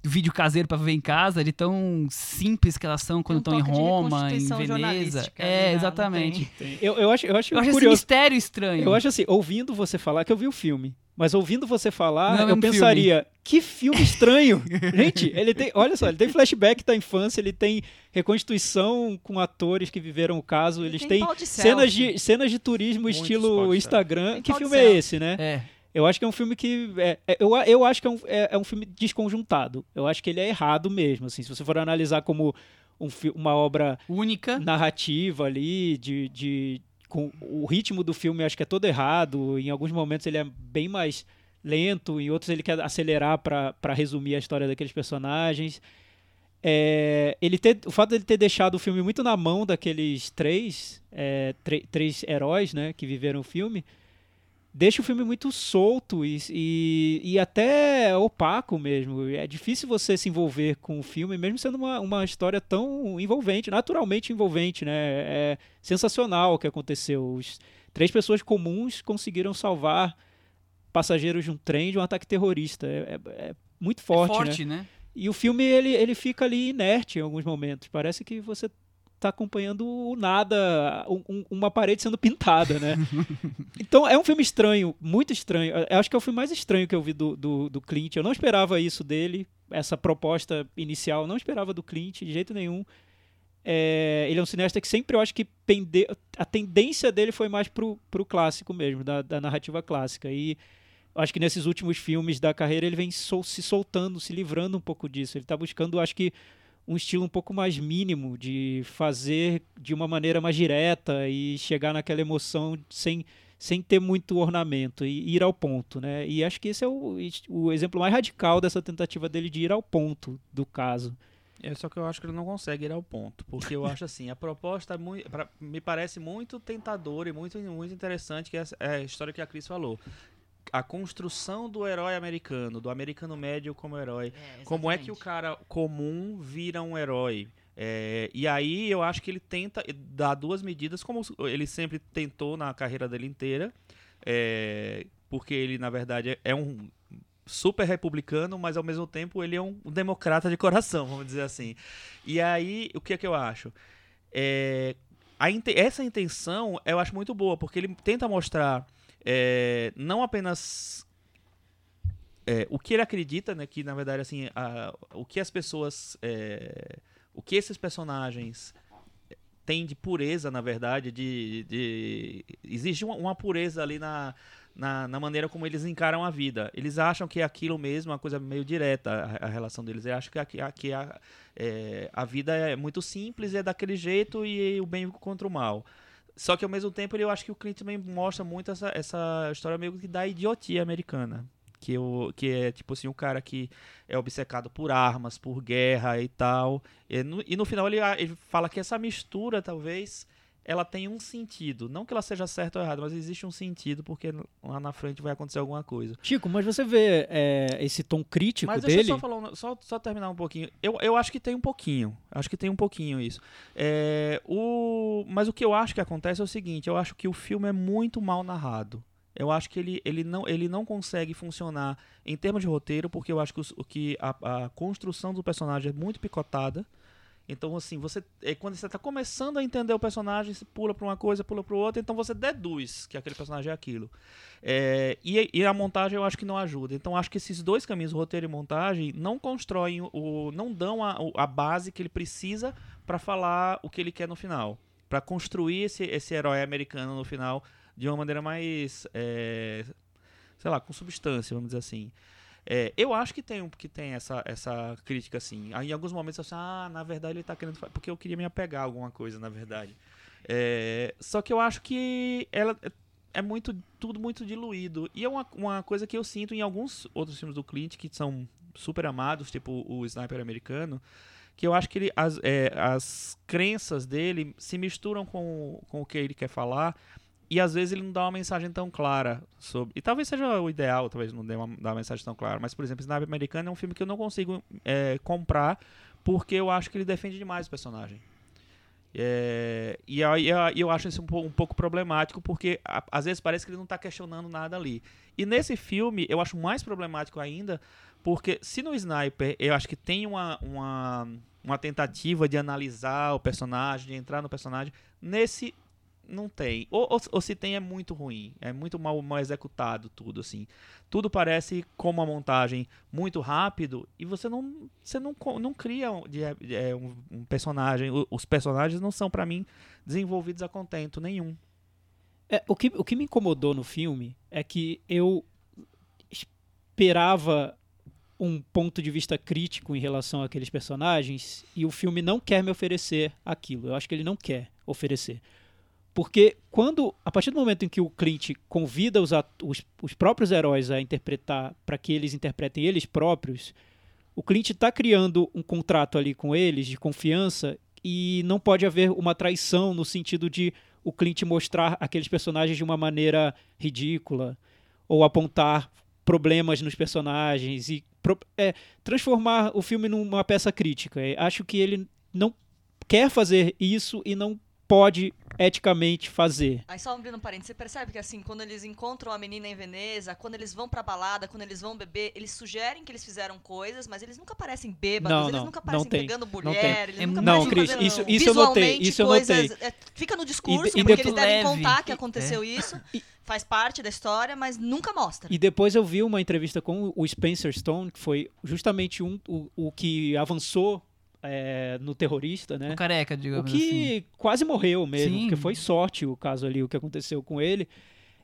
vídeo caseiro pra ver em casa, de tão simples que elas são quando Tem um estão em Roma, em Veneza. É, né? Exatamente. Eu, eu acho, eu acho, Eu acho esse curioso. mistério estranho. Eu acho assim, ouvindo você falar, que eu vi o filme, mas ouvindo você falar, Não é eu pensaria, que filme estranho. Gente, ele tem, olha só, ele tem flashback da infância, ele tem reconstituição com atores que viveram o caso, eles tem têm cenas selfie. de, cenas de turismo Muitos estilo Instagram. Tem Que filme é esse, né? É. Eu acho que é um filme que. É, é- eu, eu acho que é um, é, é um filme desconjuntado. Eu acho que ele é errado mesmo. Assim, se você for analisar como um uma obra Única. narrativa ali, de, de com o ritmo do filme acho que é todo errado. Em alguns momentos ele é bem mais lento, em outros ele quer acelerar para resumir a história daqueles personagens. É, ele ter, o fato dele ter deixado o filme muito na mão daqueles três, é, três heróis né, que viveram o filme, deixa o filme muito solto e, e, e até opaco mesmo. É difícil você se envolver com o filme, mesmo sendo uma, uma história tão envolvente, naturalmente envolvente, né? É sensacional o que aconteceu. Os, três pessoas comuns conseguiram salvar passageiros de um trem de um ataque terrorista. É, é- é muito forte, né? forte, né? E o filme ele, ele fica ali inerte em alguns momentos. Parece que você tá acompanhando o nada, um- um- uma parede sendo pintada, né? então é um filme estranho, muito estranho. Eu acho que é o filme mais estranho que eu vi do, do, do Clint. Eu não esperava isso dele, essa proposta inicial, eu não esperava do Clint de jeito nenhum. É, ele é um cineasta que sempre eu acho que pende, a tendência dele foi mais pro, pro clássico mesmo, da, da narrativa clássica. E eu acho que nesses últimos filmes da carreira ele vem sol- se soltando, se livrando um pouco disso. Ele está buscando, acho que, um estilo um pouco mais mínimo de fazer de uma maneira mais direta e chegar naquela emoção sem, sem ter muito ornamento e ir ao ponto, né? E acho que esse é o, o exemplo mais radical dessa tentativa dele de ir ao ponto do caso. É só que eu acho que ele não consegue ir ao ponto. Porque eu acho assim, a proposta é muito, pra- me parece muito tentadora e muito, muito interessante, que é é a história que a Cris falou. A construção do herói americano, do americano médio como herói. Como é que o cara comum vira um herói? É, e aí eu acho que ele tenta dar duas medidas, como ele sempre tentou na carreira dele inteira. é, porque ele, na verdade, é um super republicano, mas ao mesmo tempo ele é um democrata de coração, vamos dizer assim. E aí, o que é que eu acho? É, a essa intenção eu acho muito boa, porque ele tenta mostrar é, não apenas é, o que ele acredita, né, que na verdade assim, a- o que as pessoas, é, o que esses personagens tem de pureza, na verdade, de, de existe uma, uma pureza ali na, na, na maneira como eles encaram a vida. Eles acham que é aquilo mesmo, uma coisa meio direta a, a relação deles. Eles acham que, a, que a, é, a vida é muito simples, é daquele jeito e o bem contra o mal. Só que ao mesmo tempo eu acho que o Clint também mostra muito essa, essa história meio que da idiotia americana. Que, o, que é tipo assim, o cara que é obcecado por armas, por guerra e tal. E no, e no final ele, ele fala que essa mistura talvez ela tem um sentido. Não que ela seja certa ou errada, mas existe um sentido porque lá na frente vai acontecer alguma coisa. Chico, mas você vê é, esse tom crítico mas dele? deixa eu só, falar, só, só terminar um pouquinho. Eu, eu acho que tem um pouquinho. Acho que tem um pouquinho isso. É, o, mas o que eu acho que acontece é o seguinte: eu acho que o filme é muito mal narrado. Eu acho que ele, ele, não, ele não consegue funcionar em termos de roteiro, porque eu acho que, os- que a, a construção do personagem é muito picotada. Então, assim, você é, quando você está começando a entender o personagem, você pula para uma coisa, pula para outra, então você deduz que aquele personagem é aquilo. É, e, e a montagem eu acho que não ajuda. Então, acho que esses dois caminhos, roteiro e montagem, não constroem, o, não dão a, a base que ele precisa para falar o que ele quer no final. Para construir esse, esse herói americano no final de uma maneira mais. é, sei lá, com substância, vamos dizer assim. É, eu acho que tem, que tem essa, essa crítica, assim. Em alguns momentos eu assim, ah, na verdade ele tá querendo. Porque eu queria me apegar a alguma coisa, na verdade. É, só que eu acho que ela é- é muito tudo muito diluído. E é uma, uma coisa que eu sinto em alguns outros filmes do Clint que são super amados, tipo o Sniper americano, que eu acho que ele, as, é, as crenças dele se misturam com, com o que ele quer falar. E às vezes ele não dá uma mensagem tão clara sobre. E talvez seja o ideal, talvez não dê uma, dar uma mensagem tão clara. Mas, por exemplo, Sniper Americano é um filme que eu não consigo é, comprar porque eu acho que ele defende demais o personagem. É, e aí eu, acho isso um, pou- um pouco problemático porque a- às vezes parece que ele não está questionando nada ali. E nesse filme eu acho mais problemático ainda porque se no Sniper eu acho que tem uma, uma, uma tentativa de analisar o personagem, de entrar no personagem, nesse não tem. Ou, ou, ou se tem é muito ruim, é muito mal, mal executado tudo assim. Tudo parece como uma montagem muito rápido e você não você não, não cria um, de- é, um, um personagem. Os personagens não são pra mim desenvolvidos a contento nenhum. É, o, que, o que me incomodou no filme é que eu esperava um ponto de vista crítico em relação àqueles personagens e o filme não quer me oferecer aquilo. Eu acho que ele não quer oferecer. Porque quando, a partir do momento em que o Clint convida os, os, os próprios heróis a interpretar, para que eles interpretem eles próprios, o Clint está criando um contrato ali com eles de confiança e não pode haver uma traição no sentido de o Clint mostrar aqueles personagens de uma maneira ridícula ou apontar problemas nos personagens e é, transformar o filme numa peça crítica. É, acho que ele não quer fazer isso e não pode eticamente fazer. Aí só abrindo um parênteses, você percebe que assim, quando eles encontram a menina em Veneza, quando eles vão pra balada, quando eles vão beber, eles sugerem que eles fizeram coisas, mas eles nunca parecem bêbados, Não, eles não, nunca parecem pegando não mulher, tem. eles É nunca Não, parecem Cris, fazendo isso- isso eu notei, isso eu coisas, notei. é, fica no discurso, e porque depois- eles devem Leve, contar que é. aconteceu isso, faz parte da história, mas nunca mostra. E depois eu vi uma entrevista com o Spencer Stone, que foi justamente um, o, o que avançou é, no terrorista, né? O careca, O digamos que assim. quase morreu mesmo, Sim. porque foi sorte o caso ali, o que aconteceu com ele.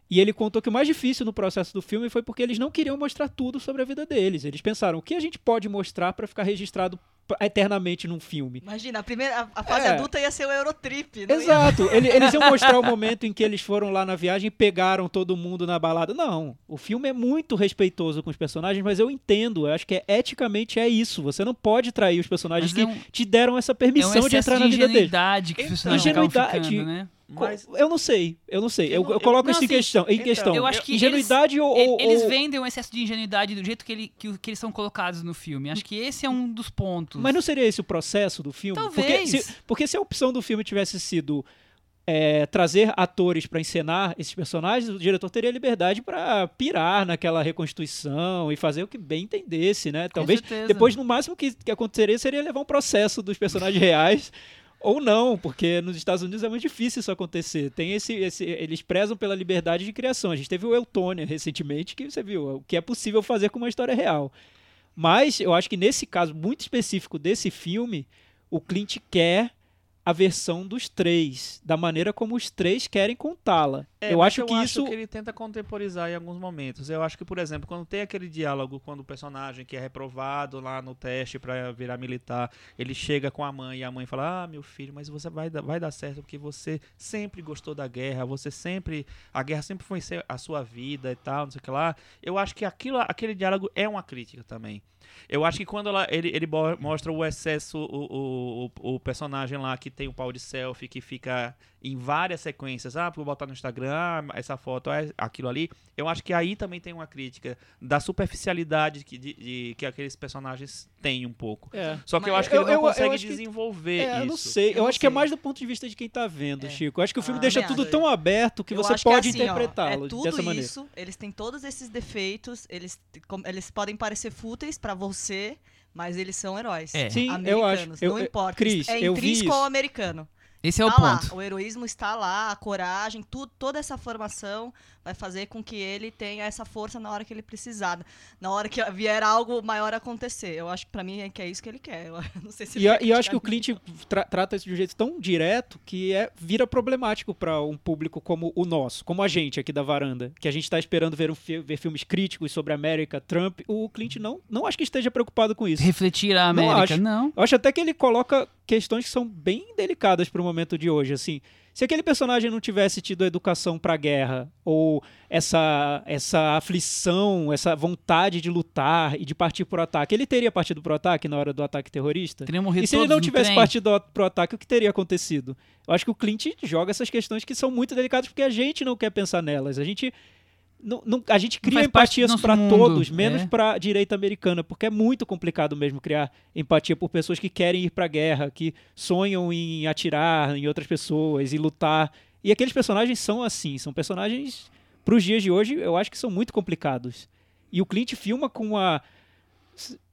E ele contou que o mais difícil no processo do filme foi porque eles não queriam mostrar tudo sobre a vida deles. Eles pensaram, o que a gente pode mostrar pra ficar registrado eternamente num filme? Imagina, a primeira a, a fase É. adulta ia ser o Eurotrip, ia- Exato. Ele- Eles iam mostrar o momento em que eles foram lá na viagem e pegaram todo mundo na balada. Não. O filme é muito respeitoso com os personagens, mas eu entendo. Eu acho que é, eticamente é isso. Você não pode trair os personagens Mas que é um- te deram essa É um permissão de entrar na de vida deles. ingenuidade que os Então, personagens ficando, né? Mas Eu não sei, eu não sei. Eu Eu, não- eu eu- coloco não, isso em assim, questão. Em então, questão. Eu acho que Ingenuidade ou, Ele- ou- Eles ou- vendem um excesso de ingenuidade do jeito que, ele, que, o- que eles são colocados no filme. Acho que esse é um dos pontos. Mas não seria esse o processo do filme? Porque Talvez. se, porque se a opção do filme tivesse sido é, trazer atores para encenar esses personagens, o diretor teria liberdade para pirar naquela reconstituição e fazer o que bem entendesse, né? Talvez depois, no máximo que, que aconteceria seria levar um processo dos personagens reais. Ou não, porque nos Estados Unidos é muito difícil isso acontecer. Tem esse, esse, eles prezam pela liberdade de criação. A gente teve o Eutônia recentemente, que você viu o que é possível fazer com uma história real. Mas eu acho que nesse caso muito específico desse filme, o Clint quer a versão dos três, da maneira como os três querem contá-la. É, eu acho que isso que ele tenta contemporizar em alguns momentos. Eu acho que, por exemplo, quando tem aquele diálogo, quando o personagem que é reprovado lá no teste pra virar militar, ele chega com a mãe e a mãe fala: Ah, meu filho, mas você vai, dar- vai dar certo porque você sempre gostou da guerra, você sempre. A guerra sempre foi a sua vida e tal, não sei o que lá. Eu acho que aquilo, aquele diálogo é uma crítica também. Eu acho que quando ela- ele, ele mostra o excesso, o, o, o, personagem lá que tem o pau de selfie, que fica em várias sequências, ah, vou botar no Instagram, essa foto, ah, aquilo ali, eu acho que aí também tem uma crítica da superficialidade que, de, de- que aqueles personagens têm um pouco. é. Só que eu Mas acho que ele eu- não eu- eu consegue acho que- desenvolver É, isso. eu não sei. Eu, Eu não acho que é sei. mais do ponto de vista de quem tá vendo, É. Chico. Eu acho que o filme Ah, deixa também tudo tão aberto que Eu você que é pode assim, interpretá-lo é tudo dessa maneira. isso, eles têm todos esses defeitos, eles, eles podem parecer fúteis pra você, mas eles são heróis. É. Sim, eu acho. Americanos, Eu- não eu- importa. Cris, é eu intrínseco ao americano. Esse é o Tá ponto. lá, o heroísmo está lá, a coragem, tu, toda essa formação vai fazer com que ele tenha essa força na hora que ele precisar, na hora que vier algo maior acontecer. Eu acho que pra mim é que é isso que ele quer. Eu não sei se E, ele eu- e eu acho que o Clint tra- trata isso de um jeito tão direto que é, vira problemático para um público como o nosso, como a gente aqui da varanda, que a gente está esperando ver, um fi- ver filmes críticos sobre a América, Trump. O Clint não, não acho que esteja preocupado com isso. Refletir a Não América. acho. Não. Eu acho até que ele coloca questões que são bem delicadas para o momento de hoje. Assim, se aquele personagem não tivesse tido a educação para a guerra ou essa essa aflição, essa vontade de lutar e de partir pro ataque, ele teria partido pro ataque na hora do ataque terrorista? Teria morrido E se ele não tivesse trem? partido pro ataque, o que teria acontecido? Eu acho que o Clint joga essas questões que são muito delicadas porque a gente não quer pensar nelas. A gente não, não- a gente cria empatias para todos, menos é. para direita americana, porque é muito complicado mesmo criar empatia por pessoas que querem ir para guerra, que sonham em atirar em outras pessoas e lutar. E aqueles personagens são assim, são personagens para os dias de hoje, eu acho que são muito complicados. E o Clint filma com uma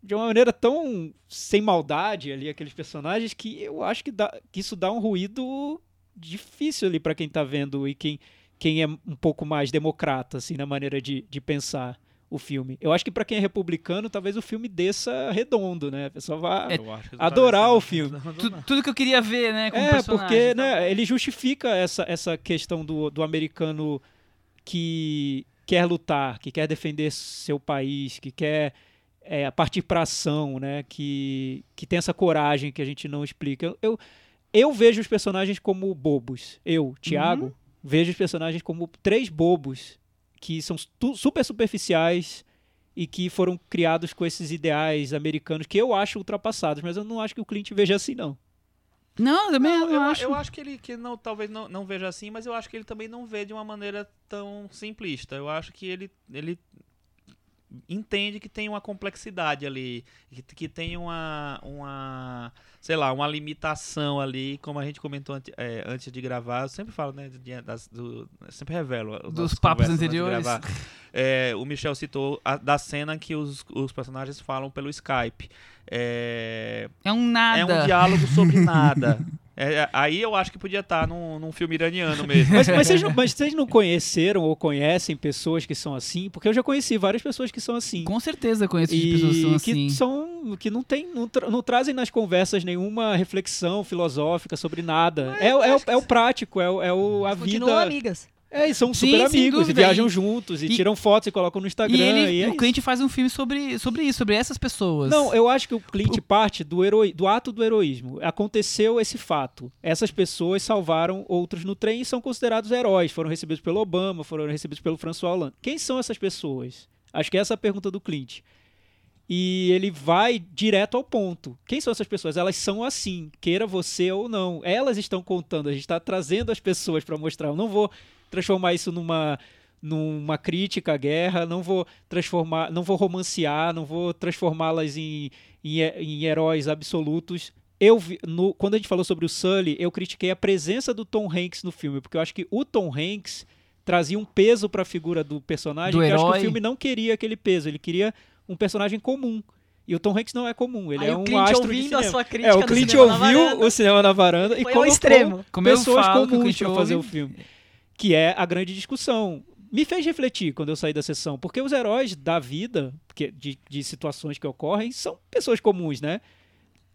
de uma maneira tão sem maldade ali aqueles personagens que eu acho que, dá, que isso dá um ruído difícil ali para quem tá vendo e quem, quem é um pouco mais democrata assim na maneira de, de pensar o filme. Eu acho que para quem é republicano, talvez o filme desça redondo, né? A pessoa não tá adorar o filme. Tu- tudo que eu queria ver, né? É, personagem, porque tá? né, ele justifica essa, essa questão do, do americano que quer lutar, que quer defender seu país, que quer é, partir para ação, né? Que, que tem essa coragem que a gente não explica. Eu, eu, eu vejo os personagens como bobos. Eu, Thiago, Uhum. Vejo os personagens como três bobos que são super superficiais e que foram criados com esses ideais americanos que eu acho ultrapassados, mas eu não acho que o Clint veja assim, não. Não, também Não, não, eu, acho. eu acho que ele que não, talvez não, não veja assim, mas eu acho que ele também não vê de uma maneira tão simplista. Eu acho que ele, ele entende que tem uma complexidade ali, que, que tem uma, uma, sei lá, uma limitação ali, como a gente comentou ante- é, antes de gravar. Eu sempre falo, né, das- do- sempre revelo Dos papos de anteriores. É, o Michel citou a- da cena que os, os personagens falam pelo Skype. É, É um nada. é um diálogo sobre nada. É, aí eu acho que podia estar num, num filme iraniano mesmo. Mas, mas vocês não, mas vocês não conheceram ou conhecem pessoas que são assim? Porque eu já conheci várias pessoas que são assim. Com certeza conheço de e pessoas que são que assim. são que não tem não, tra- não trazem nas conversas nenhuma reflexão filosófica sobre nada é, o- é, o- é o prático é, o- é o, a Continuam vida amigas. É e são Sim, super amigos e viajam juntos e, e- tiram fotos e colocam no Instagram E ele, e é o isso. cliente faz um filme sobre, sobre isso, sobre essas pessoas. Não, eu acho que o Clint parte do, heroi, do ato do heroísmo. Aconteceu esse fato. Essas pessoas salvaram outros no trem e são considerados heróis. Foram recebidos pelo Obama, foram recebidos pelo François Hollande. Quem são essas pessoas? Acho que essa é a pergunta do Clint. E ele vai direto ao ponto. Quem são essas pessoas? Elas são assim, queira você ou não. Elas estão contando, a gente está trazendo as pessoas para mostrar. Eu não vou transformar isso numa numa crítica à guerra, não vou transformar, não vou romancear, não vou transformá-las em, em, em heróis absolutos. Eu vi- no- quando a gente falou sobre o Sully, eu critiquei a presença do Tom Hanks no filme, porque eu acho que o Tom Hanks trazia um peso para a figura do personagem Do que eu acho que herói. o filme não queria aquele peso, ele queria um personagem comum. E o Tom Hanks não é comum, ele Aí é um Clint astro de ouvindo a cinema. sua crítica É, o Clint Cinema ouviu o cinema na varanda e Foi colocou extremo. Como eu pessoas falo que o comuns para fazer o filme. Que é a grande discussão. Me fez refletir quando eu saí da sessão, porque os heróis da vida, que- de, de situações que ocorrem, são pessoas comuns, né?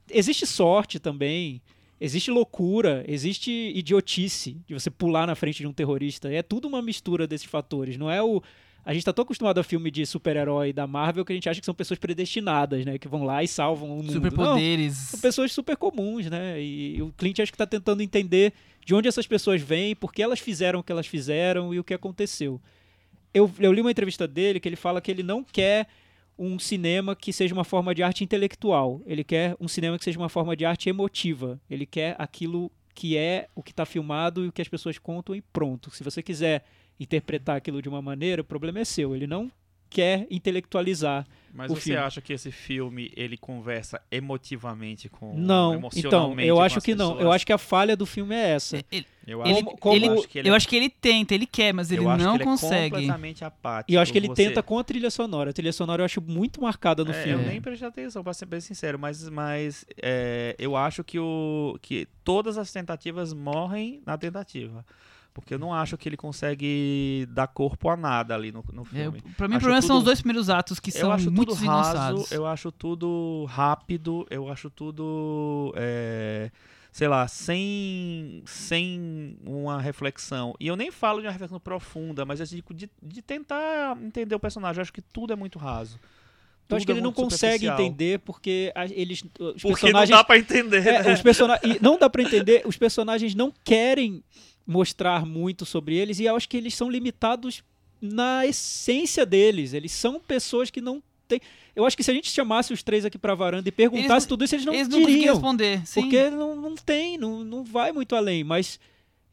Existe sorte também, existe loucura, existe idiotice de você pular na frente de um terrorista. É tudo uma mistura desses fatores. Não é o. A gente tá tão acostumado a filme de super-herói da Marvel que a gente acha que são pessoas predestinadas, né? Que vão lá e salvam o mundo. Não, Superpoderes. são pessoas super comuns, né? E, o Clint acho que tá tentando entender de onde essas pessoas vêm, por que elas fizeram o que elas fizeram e o que aconteceu. Eu, eu li uma entrevista dele que ele fala que ele não quer um cinema que seja uma forma de arte intelectual. Ele quer um cinema que seja uma forma de arte emotiva. Ele quer aquilo que é o que está filmado e o que as pessoas contam e pronto. Se você quiser interpretar aquilo de uma maneira, o problema é seu. Ele não quer intelectualizar. Mas o você filme. acha que esse filme ele conversa emotivamente com Não, então, emocionalmente eu com acho as que não. pessoas? Eu acho que a falha do filme é essa. Ele, eu ele- acho, como- ele- acho que ele eu é- acho que ele tenta, ele quer, mas ele eu acho não que ele é consegue. completamente apático. E eu acho que ele Você- tenta com a trilha sonora. A trilha sonora eu acho muito marcada no É, filme. Eu nem prestei atenção, pra ser bem sincero, mas, mas é, eu acho que, o, que todas as tentativas morrem na tentativa. Porque eu não acho que ele consegue dar corpo a nada ali no, no É, filme. pra mim, o problema são os tudo- dois primeiros atos que eu são acho muito tudo raso, eu acho tudo rápido, eu acho tudo, é, sei lá, sem, sem uma reflexão. E eu nem falo de uma reflexão profunda, mas eu digo de, de tentar entender o personagem. Eu acho que tudo é muito raso. Eu acho Tudo que é ele não consegue entender porque a- eles os Porque não personagens dá pra entender, É, né? os e não dá pra entender, os personagens não querem mostrar muito sobre eles e eu acho que eles são limitados na essência deles. Eles são pessoas que não têm. Eu acho que se a gente chamasse os três aqui pra varanda e perguntasse Eles tudo isso, eles não Eles não diriam. responder. Sim. porque não, não tem, não, não vai muito além. Mas,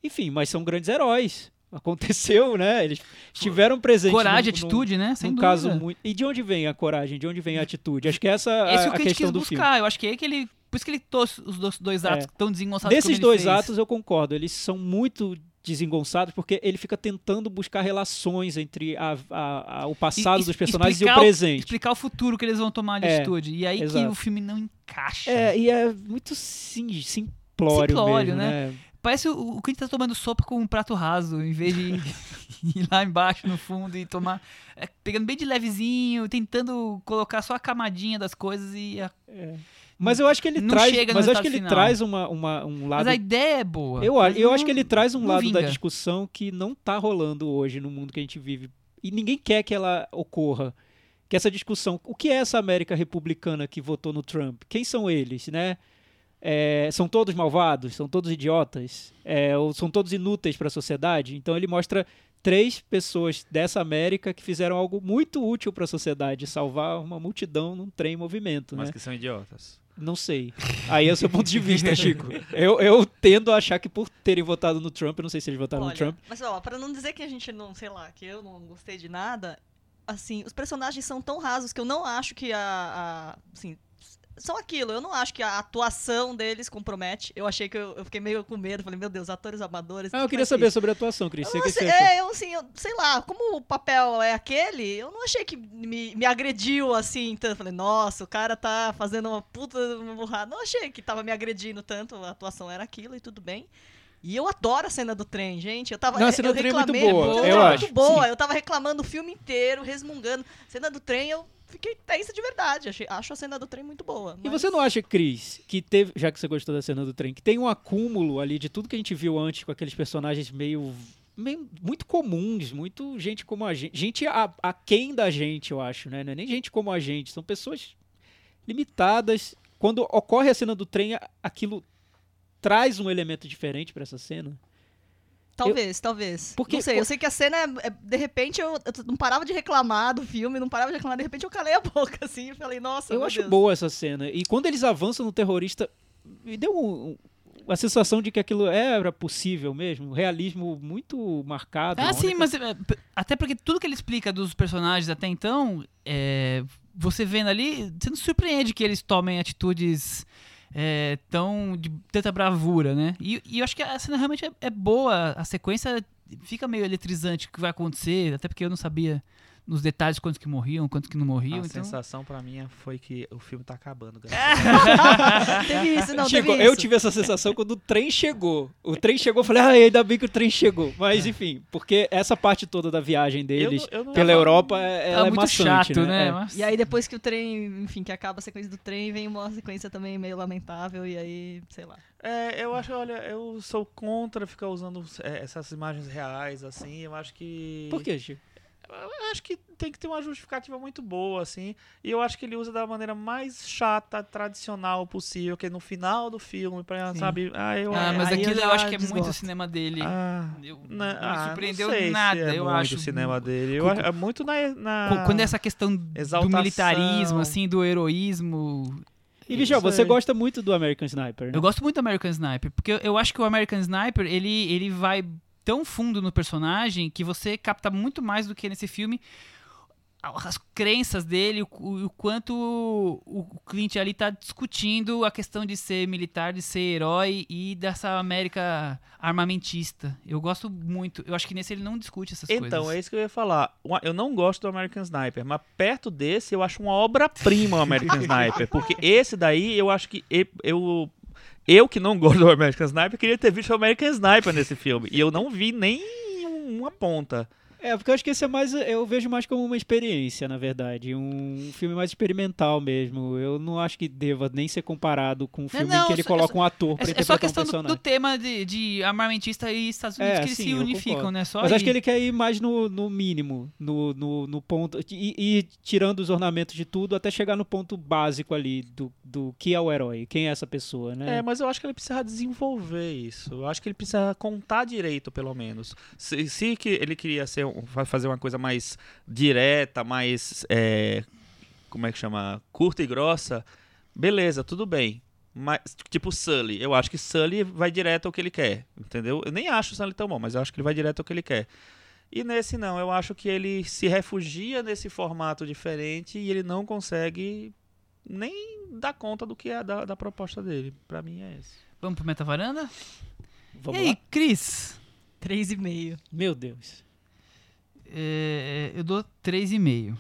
enfim, mas são grandes heróis. Aconteceu, né? Eles estiveram presentes. Coragem, num- atitude, né? Sem dúvida. caso muito. E de onde vem a coragem? De onde vem a atitude? Acho que essa é Esse é a, que a gente questão quis do filme. buscar. Eu acho que é que ele. Por isso que ele trouxe os dois, dois atos É. tão desengonçados Desses ele dois fez. atos eu concordo, eles são muito desengonçados porque ele fica tentando buscar relações entre a- a- a- o passado E- dos personagens e o presente. Explicar o futuro que eles vão tomar de É, atitude. E aí que exato. o filme não encaixa. É, e é muito sim, simplório, Simplório, mesmo, né? Parece o, o Clint tá tomando sopa com um prato raso, em vez de ir lá embaixo no fundo e tomar. é, pegando bem de levezinho, tentando colocar só a camadinha das coisas e. a- Mas eu acho que ele Não traz, chega mas eu acho que ele final. traz uma, uma- um lado Mas a ideia é boa. Eu, eu não- acho que ele traz um lado da vinga. discussão que não tá rolando hoje no mundo que a gente vive. E ninguém quer que ela ocorra. Que essa discussão. O que é essa América republicana que votou no Trump? Quem são eles, né? É, são todos malvados? São todos idiotas? É, ou são todos inúteis para a sociedade? Então ele mostra três pessoas dessa América que fizeram algo muito útil para a sociedade, salvar uma multidão num trem em movimento, Mas né? que são idiotas. Não sei. Aí é o seu ponto de vista, Chico. Eu, eu tendo a achar que por terem votado no Trump, eu não sei se eles votaram no Olha, Trump. Mas, ó, pra não dizer que a gente não, sei lá, que eu não gostei de nada, assim, os personagens são tão rasos que eu não acho que a. a assim, são aquilo, eu não acho que a atuação deles compromete. Eu achei que eu, eu fiquei meio com medo, falei, meu Deus, atores amadores. Ah, eu que queria vai ser saber isso? sobre a atuação, Cris. Eu sei, é, eu assim, eu, sei lá, como o papel é aquele, eu não achei que me, me agrediu assim tanto. Falei, nossa, o cara tá fazendo uma puta burrada. Não achei que tava me agredindo tanto, a atuação era aquilo e tudo bem. E eu adoro a cena do trem, gente. Eu tava Não, a eu- cena eu do trem é muito boa, eu é acho, muito boa. sim. Eu tava reclamando o filme inteiro, resmungando. Cena do trem, eu fiquei tensa de verdade. Achei, acho a cena do trem muito boa. E mas- você não acha, Cris, que teve, já que você gostou da cena do trem, que tem um acúmulo ali de tudo que a gente viu antes com aqueles personagens meio. meio- muito comuns, muito gente como a gente. Gente a, quem da gente, eu acho, né? Não é nem gente como a gente, são pessoas limitadas. Quando ocorre a cena do trem, a- aquilo traz um elemento diferente pra essa cena. Talvez, talvez. Porque- não sei, eu sei que a cena é, é- de repente eu, eu não parava de reclamar do filme, não parava de reclamar, de repente eu calei a boca assim e falei, nossa, Eu meu acho Deus. boa essa cena. E quando eles avançam no terrorista, me deu um- um- a sensação de que aquilo era possível mesmo. Um realismo muito marcado. Ah, sim, mas p- até porque tudo que ele explica dos personagens até então, é, você vendo ali, você não se surpreende que eles tomem atitudes é, tão de tanta bravura, né? E, e eu acho que a cena realmente é, é boa, a sequência fica meio eletrizante o que vai acontecer, até porque eu não sabia nos detalhes quantos que morriam, quantos que não morriam. A então... sensação pra mim foi que o filme tá acabando. É. galera. teve isso, não, Chico, teve eu isso. tive essa sensação quando o trem chegou. O trem chegou, eu falei, ah, ainda bem que o trem chegou. Mas enfim, porque essa parte toda da viagem deles Eu não- eu não- pela Europa, é- é muito maçante, chato, né? né? É. Mas- E aí depois que o trem, enfim, que acaba a sequência do trem, vem uma sequência também meio lamentável e aí, sei lá. É, eu acho, olha, eu sou contra ficar usando é, essas imagens reais, assim. Eu acho que. Por quê, Chico? Eu acho que tem que ter uma justificativa muito boa, assim. E eu acho que ele usa da maneira mais chata, tradicional possível, que é no final do filme, pra, Sim. sabe? Ah, eu, Ah, mas eu aquilo eu, já acho que é muito o desgosto. cinema dele. Ah, Eu- na- não ah, me surpreendeu não sei nada, se é eu muito acho. o cinema dele. Eu é muito na. na... Quando é essa questão do Exaltação. militarismo, assim, do heroísmo. E, Michel, você gosta muito do American Sniper, né? Eu gosto muito do American Sniper, porque eu- eu acho que o American Sniper, ele, ele vai tão fundo no personagem que você capta muito mais do que nesse filme as crenças dele, o, o- quanto o, o Clint ali tá discutindo a questão de ser militar, de ser herói e dessa América armamentista. Eu gosto muito. Eu acho que nesse ele não discute essas Então, coisas. é isso que eu ia falar. Eu não gosto do American Sniper, mas perto desse eu acho uma obra-prima o American Sniper. Porque esse daí eu acho que eu. Eu que não gosto do American Sniper, queria ter visto o American Sniper nesse filme. E eu não vi nem uma ponta. É, porque eu acho que esse é mais. Eu vejo mais como uma experiência, na verdade. Um filme mais experimental mesmo. Eu não acho que deva nem ser comparado com um filme não, em que ele só- coloca um ator pra É, é interpretar só a um questão do, personagem. do tema de, de armamentista e Estados Unidos É, que eles sim, se unificam, concordo. né? Só Mas acho aí. que ele quer ir mais no, no mínimo, no, no, no ponto. E, e tirando os ornamentos de tudo até chegar no ponto básico ali do, do que é o herói, quem é essa pessoa, né? É, mas eu acho que ele precisa desenvolver isso. Eu acho que ele precisa contar direito, pelo menos. Se, se que ele queria ser fa- fazer uma coisa mais direta, mais. é, como é que chama? Curta e grossa, beleza, tudo bem. Mas, tipo Sully, eu acho que Sully vai direto ao que ele quer, entendeu? Eu nem acho o Sully tão bom, mas eu acho que ele vai direto ao que ele quer. E nesse não, eu acho que ele se refugia nesse formato diferente e ele não consegue nem dar conta do que é da, da proposta dele. Pra mim é esse. Vamos pro Metavaranda? Vamos e aí, lá? Cris? Três e meio. Meu Deus. É, eu dou 3,5.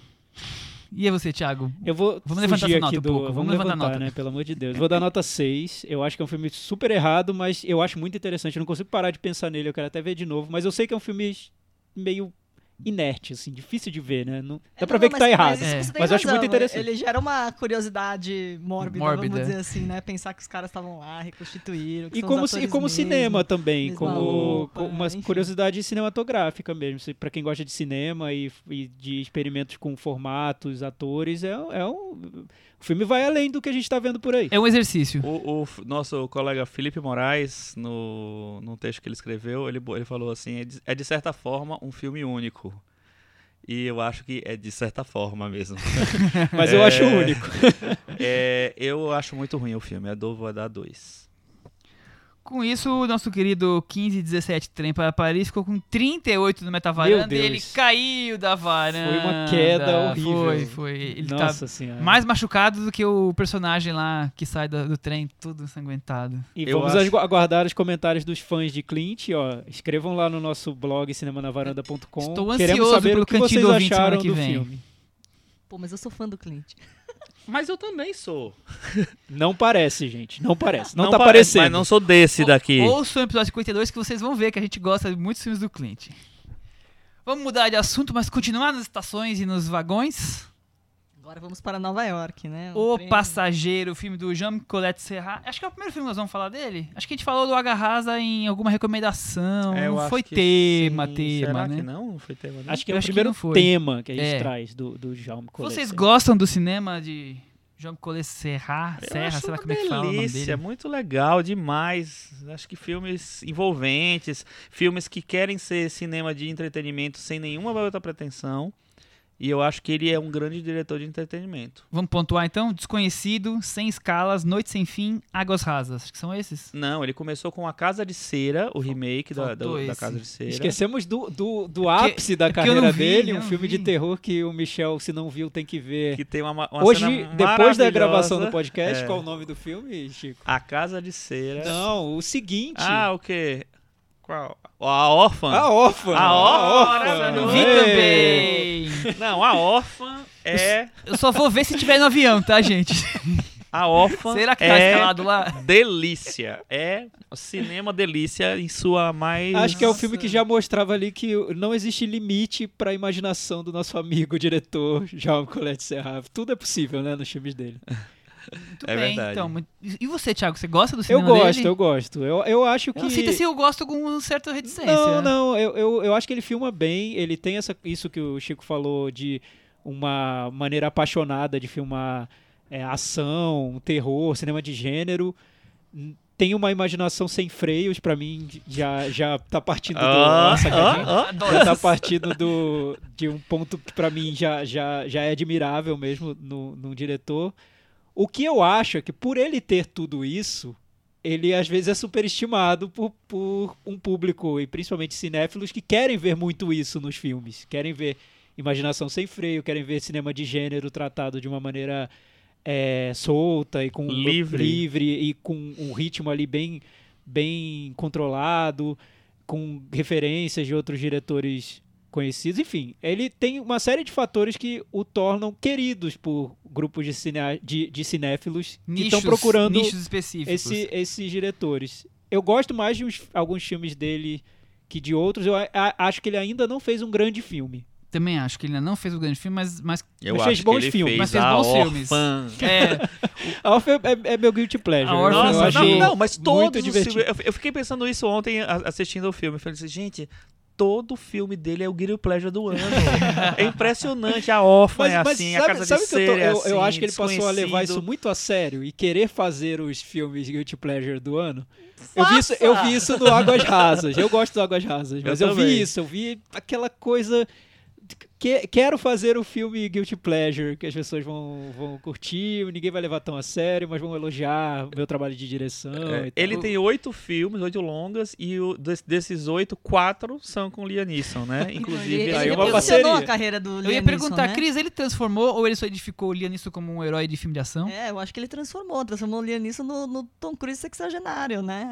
E aí você, Thiago? Eu vou Vamos levantar essa nota um do... pouco, Vamos, vamos levantar a levantar, nota. né? Pelo amor de Deus. Vou dar nota 6. Eu acho que é um filme super errado, mas eu acho muito interessante. Eu não consigo parar de pensar nele. Eu quero até ver de novo. Mas eu sei que é um filme meio inerte, assim. Difícil de ver, né? Não... Dá É, pra não, ver que mas- tá errado. Mas, É. Mas eu acho muito interessante. Ele gera uma curiosidade mórbida, Mórbida. vamos dizer assim, né? Pensar que os caras estavam lá, reconstituíram. Que E são como, e como mesmo. cinema também, como, roupa, como uma enfim. curiosidade cinematográfica mesmo. Pra quem gosta de cinema e, e de experimentos com formatos, atores, é, é um. O filme vai além do que a gente tá vendo por aí. É um exercício. O, o nosso colega Felipe Moraes, no, no texto que ele escreveu, ele, ele falou assim: é de, é de certa forma um filme único. E eu acho que é de certa forma mesmo. Mas eu É. acho único. É, eu acho muito ruim o filme. A Dor vai dar dois. Com isso, o nosso querido 1517 Trem para Paris ficou com 38 no Metavaranda e ele caiu da varanda. Foi uma queda horrível. Foi, foi. Ele Nossa tá senhora. mais machucado do que o personagem lá que sai do, do trem, tudo ensanguentado. E Eu vamos acho- agu- aguardar os comentários dos fãs de Clint, ó. Escrevam lá no nosso blog cinemanavaranda.com. Estou Queremos ansioso saber pelo o que Cantinho vocês do Ouvinte acharam do vem. filme. Pô, mas eu sou fã do Clint. Mas eu também sou. Não parece, gente. Não parece. Não, tá parece, parecendo. Mas não sou desse daqui. Ouçam o episódio 52 que vocês vão ver que a gente gosta de muitos filmes do Clint. Vamos mudar de assunto, mas continuar nas estações e nos vagões. Agora vamos para Nova York, né? O trem- Passageiro, o filme do Jean Colette Serra. Acho que é o primeiro filme que nós vamos falar dele. Acho que a gente falou do Agarrasa em alguma recomendação. É, eu não acho foi que tema, sim. tema, Será né? que não? Não foi tema, não? Acho que é Eu o que primeiro foi. tema que a gente É. traz do, do Collet. Vocês gostam do cinema de Jean Colette Serra? Eu Serra, sei lá como é que fala o nome delícia, dele. muito legal, demais. Acho que filmes envolventes, filmes que querem ser cinema de entretenimento sem nenhuma outra pretensão. E eu acho que ele é um grande diretor de entretenimento. Vamos pontuar então? Desconhecido, Sem Escalas, Noite Sem Fim, Águas Rasas. Acho que são esses? Não, ele começou com A Casa de Cera, o remake da, da, da. Casa de Cera. Esquecemos do, do, do ápice da é carreira vi, dele, um filme de vi. terror que o Michel, se não viu, tem que ver. Que tem uma, ma- uma Hoje, cena depois da gravação do podcast, É. qual o nome do filme, Chico? A Casa de Cera. Não, o seguinte. Ah, o quê? Qual? A órfã. A órfã. A órfã. Não vi também. Não, a órfã é. Eu só vou ver se tiver no avião, tá, gente? A órfã Será que tá é escalado lá? delícia. É cinema delícia em sua mais. Acho que é o filme que já mostrava ali que não existe limite pra imaginação do nosso amigo diretor João Colette Serra. Tudo é possível, né, nos filmes dele. Muito É bem, verdade. então. E você, Thiago, você gosta do Eu cinema gosto, dele? eu gosto. Eu, eu acho que. Eu sinto se eu gosto com certa reticência. Não, não, eu, eu, eu acho que ele filma bem, ele tem essa, isso que o Chico falou de uma maneira apaixonada de filmar é, ação, terror, cinema de gênero. Tem uma imaginação sem freios, pra mim já, já tá partindo do. Ah, Nossa, ah, ah. Já tá essas- partindo do, de um ponto que pra mim já, já, já é admirável mesmo no, num diretor. O que eu acho é que por ele ter tudo isso, ele às vezes é superestimado por, por um público, e principalmente cinéfilos, que querem ver muito isso nos filmes. Querem ver imaginação sem freio, querem ver cinema de gênero tratado de uma maneira é, solta e com Livre. livre e com um ritmo ali bem, bem controlado, com referências de outros diretores conhecidos. Enfim, ele tem uma série de fatores que o tornam queridos por grupos de, cinea- de, de cinéfilos que estão Nichos- procurando nichos específicos. esse- esses diretores. Eu gosto mais de uns- alguns filmes dele que de outros. Eu a- a- acho que ele ainda não fez um grande filme. Também acho que ele ainda não fez o grande filme, mas, mas Eu Mas acho fez que bons ele filmes, fez mas fez a bons filmes. é, A Orphan é, é meu guilty pleasure. Nossa, não, não, mas muito todos os divertido. filmes. Eu, eu fiquei pensando isso ontem assistindo o filme. Eu falei assim, gente, todo filme dele é o Guilty Pleasure do ano. é impressionante. A órfã Mas, é mas assim, sabe, a casa sabe de que eu, tô- é eu, eu assim, acho que ele passou a levar isso muito a sério e querer fazer os filmes Guilty Pleasure do ano. Eu vi, isso, eu vi isso no Águas Rasas. Eu gosto do Águas Rasas, mas eu, vi também. isso. Eu vi aquela coisa. Que, quero fazer o filme Guilty Pleasure, que as pessoas vão, vão curtir, ninguém vai levar tão a sério, mas vão elogiar o meu trabalho de direção. É, e tal. ele tem oito filmes, oito longas, e o- des- desses oito, quatro são com Liam Neeson, né? Inclusive, ele, aí ele uma parceria. a carreira do eu Liam ia Neeson, perguntar, né? Cris, ele transformou ou ele só edificou o Liam Neeson como um herói de filme de ação? É, eu acho que ele transformou, transformou o Liam Neeson no, no Tom Cruise sexagenário, né?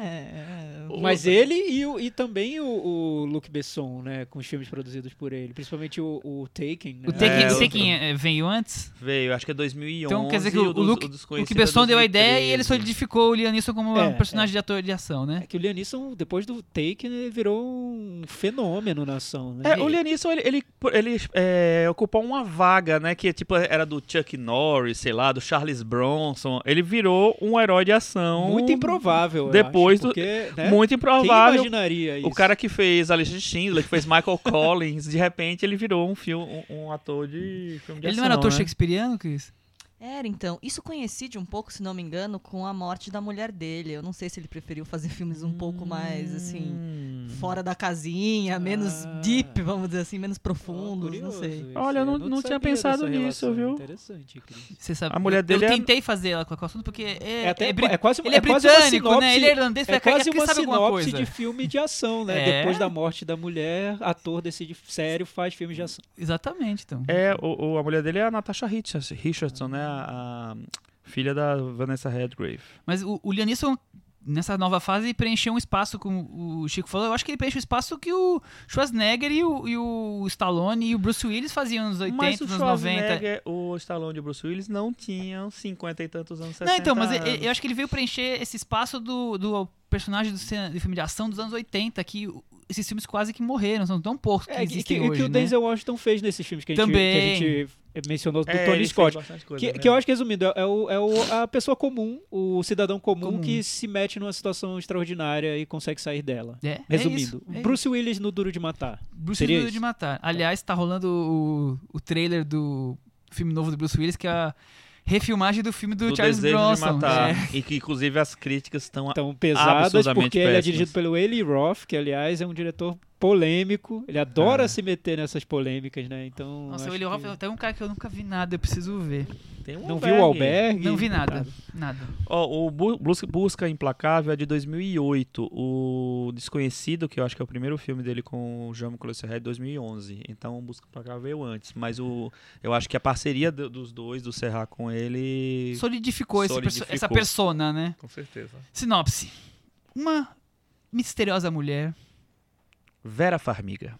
É, é, Mas ele e, o- e também o, o Luc Besson, né? Com os filmes produzidos por ele. Principalmente o, o Taken, né? O Taken, É, o Taken, é, veio antes? veio, acho que é 2011. Então quer dizer que o, o Luke, dos o que é Besson deu a 2013. ideia e ele solidificou o Liam Neeson como É, um personagem de ator de ação, né? É que o Liam Neeson, depois do Taken, ele virou um fenômeno na ação, né? É, o Liam Neeson, ele, ele, ele, é, ocupou uma vaga, né? Que tipo, era do Chuck Norris, sei lá, do Charles Bronson. Ele virou um herói de ação. Muito improvável, Depois acho, do- porque, né? Muito Quem improvável. imaginaria isso? O cara que fez Alexandre Schindler, que fez Michael Collins, de repente ele virou um, filme, um, um ator de filme de Ele ação, não era ator né? shakespeariano, Cris? Era, então. Isso coincide um pouco, se não me engano, com a morte da mulher dele. Eu não sei se ele preferiu fazer filmes um pouco mais, assim, Hum. fora da casinha, menos Ah. deep, vamos dizer assim, menos profundos, não curioso sei. isso, Olha, eu não- não tinha sabia pensado nisso, viu? Interessante, Cris. Você sabe, A mulher eu, dele eu é- tentei fazer ela com o assunto porque é, É, até, é, é quase, ele é, uma britânico, sinopse, né? Ele é irlandês, É vai- quase uma sabe alguma sinopse coisa. de filme de ação, né? É. Depois da morte da mulher, ator decide sério, faz filmes de ação. Exatamente, então. É, o, o- a mulher dele é a Natasha Richardson né? A, a filha da Vanessa Redgrave. Mas o, o Liam Neeson, nessa nova fase, preencheu um espaço, como o Chico falou. Eu acho que ele preenche o espaço que o Schwarzenegger e o, e o Stallone e o Bruce Willis faziam nos 80, Mas o nos 90. Schwarzenegger, o Stallone e o Bruce Willis não tinham 50 e tantos anos, 60 Não, então, mas eu, eu acho que ele veio preencher esse espaço do, do personagem do, cena- do filme de ação dos anos 80, que esses filmes quase que morreram, são tão poucos que É, que, que, existem que hoje, o né? Denzel Washington fez nesses filmes que a gente, Também. que a gente mencionou do É, Tony Scott. coisa, Que, né? que eu acho que, resumindo, é, é o, é o- a pessoa comum, o cidadão comum, Comum. que se mete numa situação extraordinária e consegue sair dela. É, é Resumindo, isso, é Bruce Willis no Duro de Matar. Bruce Willis isso? de Matar. Aliás, tá rolando o, o trailer do filme novo do Bruce Willis, que é a refilmagem do filme do, do Charles desejo Bronson. de matar. É. E que, inclusive, as críticas estão... Tão pesadas, porque ele é dirigido pelo Eli Roth, que aliás é um diretor polêmico. Ele adora Ah. se meter nessas polêmicas, né? Então. Nossa, o Eli que- é até um cara que eu nunca vi nada, eu preciso ver. Tem um Não viu o Albergue? Não vi nada, nada. Ó, o Bu- Bus- Busca Implacável é de 2008. O Desconhecido, que eu acho que é o primeiro filme dele com o Jean Nicolas Serra, é de 2011. Então, Busca Implacável veio antes. Mas o, eu acho que a parceria do- dos dois, do Serra com ele... Solidificou, esse perso- Solidificou. essa persona, né? Com certeza. Sinopse. Uma misteriosa mulher Vera Farmiga.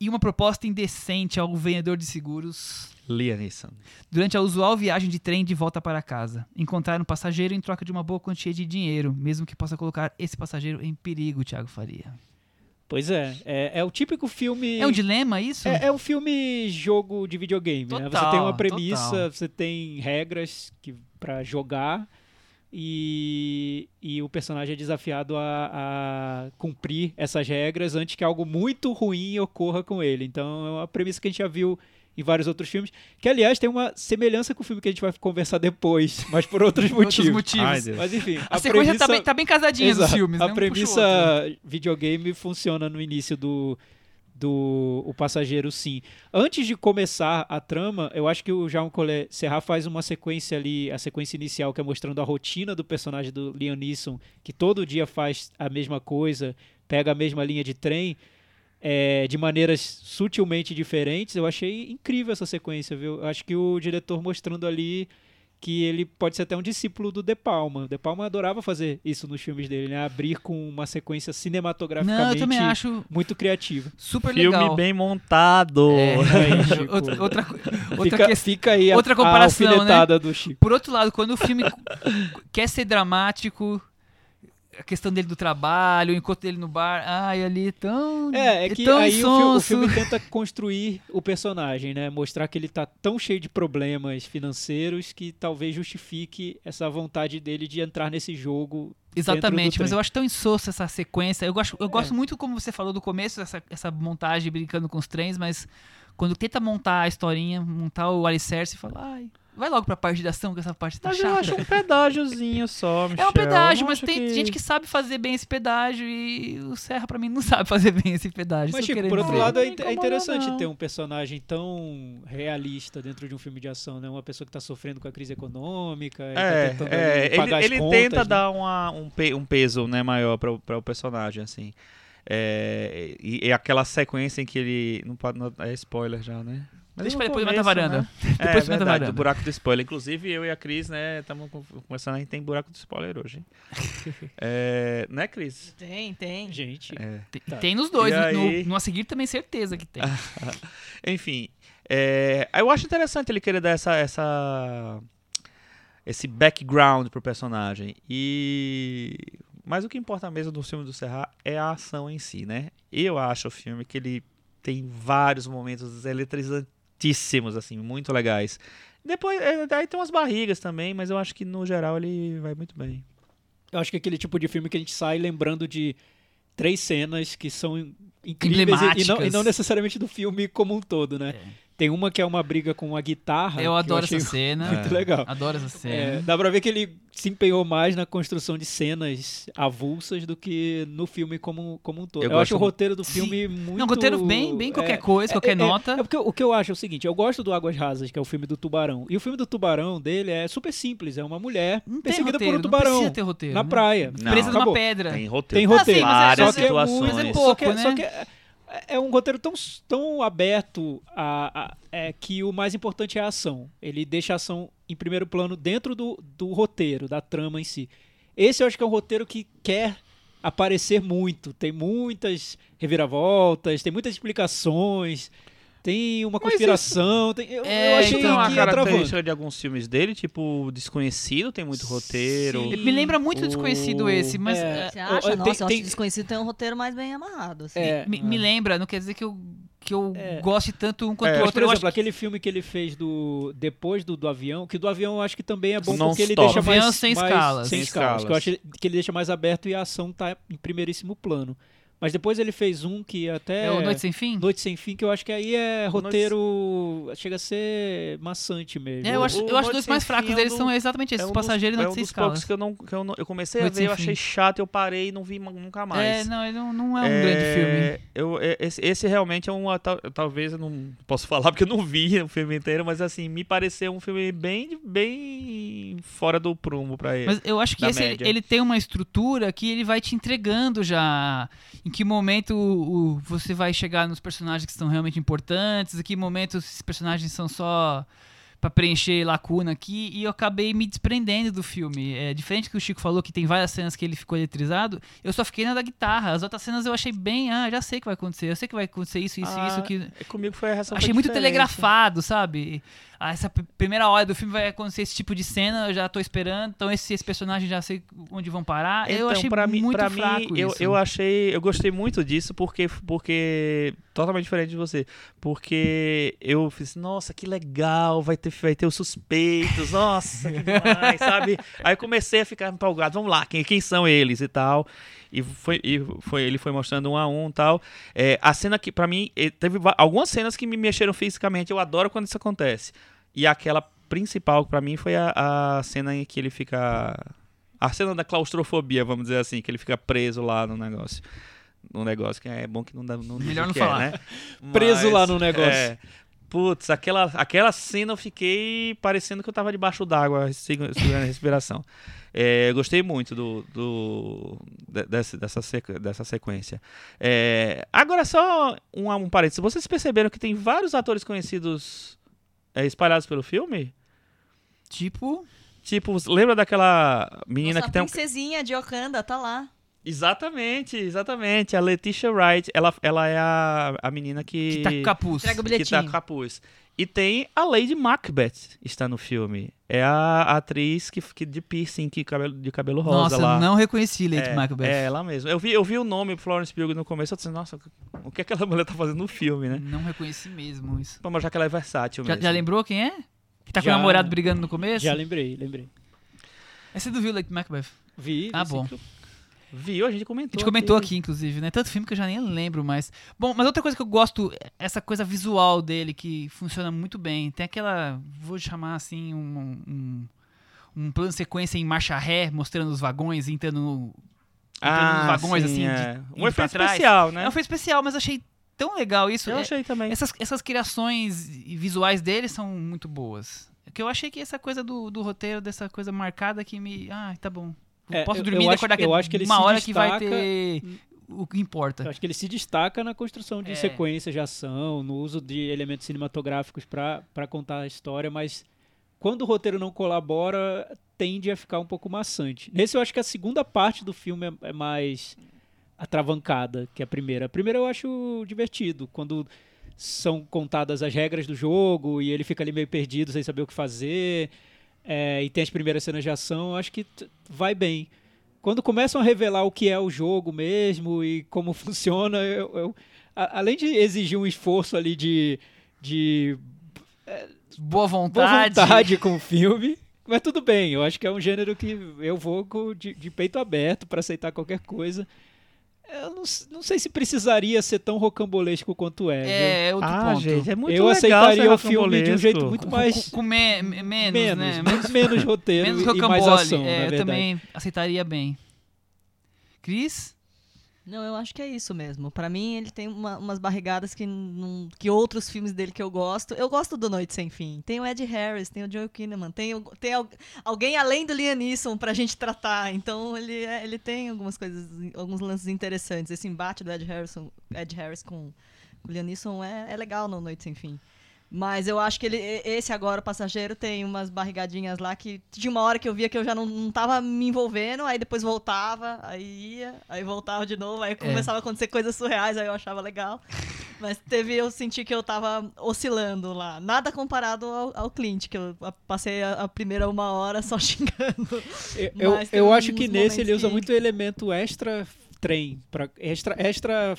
E uma proposta indecente ao vendedor de seguros Liam Neeson. durante a usual viagem de trem de volta para casa. Encontrar um passageiro em troca de uma boa quantia de dinheiro, mesmo que possa colocar esse passageiro em perigo, Thiago Faria. Pois é, é, é o típico filme. É um dilema isso? É, é um filme jogo de videogame, né? Você Total, tem uma premissa, total. você tem regras que para jogar e, e o personagem é desafiado a, a cumprir essas regras antes que algo muito ruim ocorra com ele. Então é uma premissa que a gente já viu em vários outros filmes, que aliás tem uma semelhança com o filme que a gente vai conversar depois, mas por outros Outros motivos. motivos. Ai. Mas enfim, a, sequência tá, bem, tá bem casadinha dos Exato. filmes, né? A Um puxa o premissa videogame funciona no início do, do O Passageiro, sim. Antes de começar a trama, eu acho que o Jean Collet Serra faz uma sequência ali, a sequência inicial, que é mostrando a rotina do personagem do Liam Neeson, que todo dia faz a mesma coisa, pega a mesma linha de trem, é, de maneiras sutilmente diferentes. Eu achei incrível essa sequência, viu? Eu acho que o diretor mostrando ali que ele pode ser até um discípulo do De Palma. O De Palma adorava fazer isso nos filmes dele, né? Abrir com uma sequência Não, cinematograficamente eu também acho muito criativa. super Filme legal. bem montado. É, Aí, Chico. outra, outra, outra fica, questão. fica aí a, outra a comparação, né? alfinetada do Chico. Por outro lado, quando o filme quer ser dramático, a questão dele do trabalho, o encontro dele no bar, ai, ali tão. É, é que tão aí o, fi- o filme tenta construir o personagem, né? Mostrar que ele tá tão cheio de problemas financeiros que talvez justifique essa vontade dele de entrar nesse jogo. Exatamente, mas eu acho tão insosso essa sequência. Eu gosto, eu É. gosto muito, como você falou do começo, essa, essa montagem brincando com os trens, mas quando tenta montar a historinha, montar o alicerce, fala, ai, vai logo pra parte de ação, que essa parte tá Mas eu chata. acho um pedágiozinho só, Michel. É um pedágio, Eu mas tem que- gente que sabe fazer bem esse pedágio e o Serra, pra mim, não sabe fazer bem esse pedágio. Mas, eu querendo por outro dizer. lado, é, é interessante não. ter um personagem tão realista dentro de um filme de ação, né? Uma pessoa que tá sofrendo com a crise econômica, e É, tá tentando é, ali ele, ele contas, tenta né? dar uma, um, pe- um peso né, maior para o personagem, assim. É, e, e aquela sequência em que ele. Não pode. Não, é spoiler já, né? Mas Deixa pra depois da começo, varanda. né? Depois é verdade, varanda. do buraco do spoiler. Inclusive, eu e a Cris, né, estamos começando a tem buraco do spoiler hoje. hein? é, né, Cris? Tem, tem. Gente, É. Tem, Tá. tem nos dois, E no- aí? no, no a seguir também certeza que tem. Enfim, é, eu acho interessante ele querer dar essa, essa esse background pro personagem. E mas o que importa mesmo do filme do Serra é a ação em si, né? Eu acho o filme que ele tem vários momentos eletrizantíssimos assim, muito legais. Depois, é, daí tem umas barrigas também, mas eu acho que no geral ele vai muito bem. eu acho que é aquele tipo de filme que a gente sai lembrando de três cenas que são incríveis e- e não, e não necessariamente do filme como um todo, né? Tem uma que é uma briga com a guitarra. Eu que adoro achei essa cena. Muito legal. Adoro essa É, cena. dá pra ver que ele se empenhou mais na construção de cenas avulsas do que no filme como, como um todo. Eu Eu, acho o roteiro do filme muito. Não, roteiro bem, bem qualquer é, coisa, qualquer é, é, nota. É porque o que eu acho é o seguinte: eu gosto do Águas Rasas, que é o filme do tubarão. E o filme do tubarão dele é super simples: é uma mulher não perseguida roteiro, por um tubarão não precisa ter roteiro. na né? praia. Não. Presa numa pedra. Tem roteiro. Tem Ah, roteiro. sim, mas é- várias só que é situações. mas é Só pouco, que, né? só que é, é um roteiro tão, tão aberto a, a- é, que o mais importante é a ação. Ele deixa a ação em primeiro plano dentro do, do roteiro, da trama em si. Esse eu acho que é um roteiro que quer aparecer muito. Tem muitas reviravoltas, tem muitas explicações, tem uma Mas conspiração. tem- eu, É, eu achei então, Tem uma que ia travando. característica de alguns filmes dele, tipo Desconhecido, tem muito roteiro. Sim. Me lembra muito O- desconhecido esse, mas É. é, Você acha? tem- Nossa, eu tem- acho desconhecido tem um roteiro mais bem amarrado. Assim. É, me, me lembra, não quer dizer que eu, que eu É. goste tanto um quanto É. o Mas, outro. por Eu exemplo, que aquele filme que ele fez do depois do, do avião, que do avião eu acho que também é bom Non porque ele deixa Avião mais sem mais- escalas. sem Sem escalas, que eu escalas. acho que ele deixa mais aberto e a ação tá em primeiríssimo plano. Mas depois ele fez um que até é o Noite Sem Fim. Noite sem fim, que eu acho que aí é roteiro chega a ser maçante mesmo. É, eu acho, O eu acho Noite os dois mais fracos é um deles são exatamente esses, é um passageiro e é Noite um Sem dos poucos que eu, não, que eu, não, eu comecei a Noite ver, Sem eu achei Fim. chato, eu parei e não vi nunca mais. É, não, ele não, não é um grande filme. Eu, é, esse, esse realmente é um. tal- Talvez eu não posso falar porque eu não vi o filme inteiro, mas assim, me pareceu um filme bem, bem fora do prumo pra ele. Mas eu acho que esse, ele, ele tem uma estrutura que ele vai te entregando já em que momento o, o- você vai chegar nos personagens que são realmente importantes, em que momento esses personagens são só pra preencher lacuna aqui e eu acabei me desprendendo do filme. É diferente que o Chico falou que tem várias cenas que ele ficou eletrizado, eu só fiquei na da guitarra. As outras cenas eu achei bem, ah, já sei o que vai acontecer. Eu sei que vai acontecer isso, isso, Ah, isso que é, Comigo foi a reação achei muito diferente. telegrafado, sabe? Ah, essa primeira hora do filme vai acontecer esse tipo de cena, eu já tô esperando. Então esse, esse personagem já sei onde vão parar. eu Então, achei pra mim, muito pra fraco mim, eu, eu achei, eu gostei muito disso porque, porque totalmente diferente de você, porque eu fiz, nossa, que legal, vai ter, vai ter os suspeitos, nossa, que demais, sabe? Aí comecei a ficar empolgado, vamos lá, quem, quem são eles e tal. E foi, e foi, ele foi mostrando um a um e tal. É, a cena que, pra mim, teve algumas cenas que me mexeram fisicamente. Eu adoro quando isso acontece. E aquela principal pra mim foi a, a cena em que ele fica. A cena da claustrofobia, vamos dizer assim, que ele fica preso lá no negócio. No negócio, que é bom que não dá. Não Melhor não que é, falar. né? Preso Mas, lá no negócio. é, Putz, aquela, aquela cena eu fiquei parecendo que eu tava debaixo d'água, segu- segurando a respiração. É, eu gostei muito do, do, de- desse- dessa, sequ- dessa sequência. É, agora, só um, um parênteses. Vocês perceberam que tem vários atores conhecidos é, espalhados pelo filme? Tipo, Tipo, lembra daquela menina Nossa, que tem a um... princesinha de Wakanda tá lá. Exatamente, exatamente. A Letitia Wright, ela, ela é a, a menina que... que tá com capuz. Entrega o que tá bilhetinho. com capuz. E tem a Lady Macbeth, está no filme. É a atriz que, que de piercing, que cabelo, de cabelo rosa Nossa, lá. não reconheci Lady é, Macbeth. É ela mesmo. Eu vi, eu vi o nome Florence Pugh no começo, eu disse, nossa, o que aquela mulher tá fazendo no filme, né? Não reconheci mesmo isso. Pra mostrar que ela é versátil Já, mesmo. já lembrou quem é? Que tá com Já. o namorado brigando no começo? Já lembrei, lembrei. Aí você não viu Lady Macbeth? Vi. Ah, bom. Viu? A gente A comentou. gente comentou aqui, inclusive, né? Tanto filme que eu já nem lembro mais. Bom, mas outra coisa que eu gosto, essa coisa visual dele que funciona muito bem. Tem aquela, vou chamar assim, um, um, um plano de sequência em marcha ré, mostrando os vagões entrando no, entrando nos vagões, sim, assim, de- é. indo Um efeito especial, né? É um filme especial, mas achei tão legal isso. Eu É- achei também. essas, essas criações visuais dele são muito boas. É Que eu achei que essa coisa do, do roteiro, dessa coisa marcada que me. Ah, tá bom. É, Posso dormir eu e acho- acordar que eu acho que ele uma hora que vai destaca- ter o que importa. Eu acho que ele se destaca na construção de É. sequências de ação, no uso de elementos cinematográficos para contar a história, mas quando o roteiro não colabora, tende a ficar um pouco maçante. Nesse eu acho que a segunda parte do filme é, é mais atravancada que a primeira. A primeira eu acho divertido, quando são contadas as regras do jogo e ele fica ali meio perdido sem saber o que fazer. É, e tem as primeiras cenas de ação, eu acho que vai bem. Quando começam a revelar o que é o jogo mesmo e como funciona, eu, eu- a- além de exigir um esforço ali de, de Boa boa vontade. vontade com o filme, mas tudo bem, eu acho que é um gênero que eu vou de, de peito aberto para aceitar qualquer coisa. Eu não, não sei se precisaria ser tão rocambolesco quanto é. viu? É, outro ah, ponto. gente, é muito eu legal aceitaria o filme de um jeito muito mais com, com me- me- menos, menos, né? muito menos roteiro menos e mais rocambole. ação, na é, eu verdade. também aceitaria bem. Cris? Não, eu acho que é isso mesmo. Pra mim, ele tem uma- umas barrigadas que, não, que outros filmes dele que eu gosto. Eu gosto do Noite Sem Fim. Tem o Ed Harris, tem o Joel Kinnaman, tem, tem al- alguém além do Liam Neeson pra gente tratar. Então, ele, é- ele tem algumas coisas, alguns lances interessantes. Esse embate do Ed, Harrison, Ed Harris com o Liam Neeson é, é legal no Noite Sem Fim. Mas eu acho que ele, esse agora, o passageiro, tem umas barrigadinhas lá que tinha uma hora que eu via que eu já não, não tava me envolvendo, aí depois voltava, aí ia, aí voltava de novo, aí começava a acontecer coisas surreais, aí eu achava legal. Mas teve, eu senti que eu tava oscilando lá. Nada comparado ao, ao Clint, que eu passei a, a primeira uma hora só xingando. Eu, eu, acho que nesse ele usa que- muito elemento extra trem, pra, extra, extra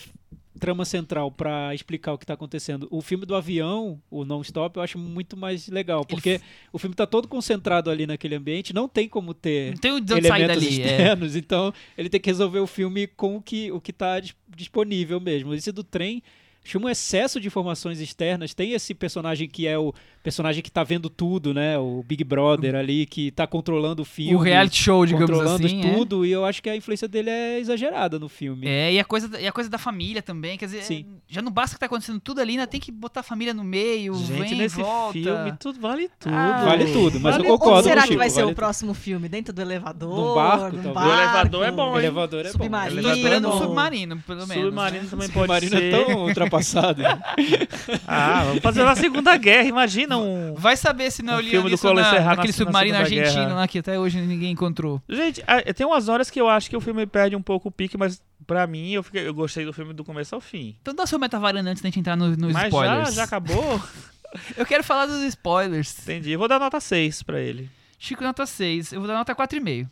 trama central pra explicar o que tá acontecendo. O filme do avião, o Non-Stop, eu acho muito mais legal, porque o filme tá todo concentrado ali naquele ambiente, não tem como ter Não tem elementos dali. É. externos, então ele tem que resolver o filme com o que, o que tá dis- disponível mesmo. Esse do trem tinha um excesso de informações externas. Tem esse personagem que é o personagem que tá vendo tudo, né? O Big Brother ali, que tá controlando o filme. O reality show, digamos controlando assim. é. tudo, e eu acho que a influência dele é exagerada no filme. É, e a, coisa, da- e a coisa da família também, quer dizer, Sim. já não basta que tá acontecendo tudo ali, ainda tem que botar a família no meio, Gente, vem, nesse volta. filme tudo vale tudo. Ah, Vale tudo, mas Vale eu concordo Onde será que Chico, vai ser vale o próximo filme? Dentro do elevador? Num barco, num barco? O elevador é bom, O hein? elevador é Submarino. bom. Um Não. submarino, pelo menos. Submarino né? também O pode submarino ser. é tão passado. Ah, vamos fazer uma Segunda Guerra, imagina um... Vai saber se não é Um na, na- naquele na submarino argentino lá que até hoje ninguém encontrou. Gente, tem umas horas que eu acho que o filme perde um pouco o pique, mas pra mim, eu, fiquei- eu gostei do filme do começo ao fim. Então dá seu metavaranda antes da gente entrar no- nos mas spoilers. já, já acabou? Eu quero falar dos spoilers. Entendi. Eu vou dar nota 6 pra ele. Chico nota 6, eu vou dar nota 4,5.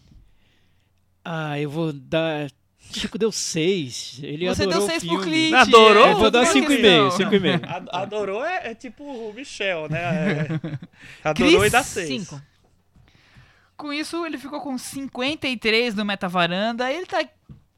Ah, eu vou dar. Chico deu 6. Ele Você adorou deu o 6 pro. Clint. Adorou? é, Eu vou dar por que 5,5. não? 5,5. Ad- Adorou é, é tipo o Michel, né? É- adorou Cris, e dá 6. Cinco. Com isso, ele ficou com 53 no metavaranda. Ele tá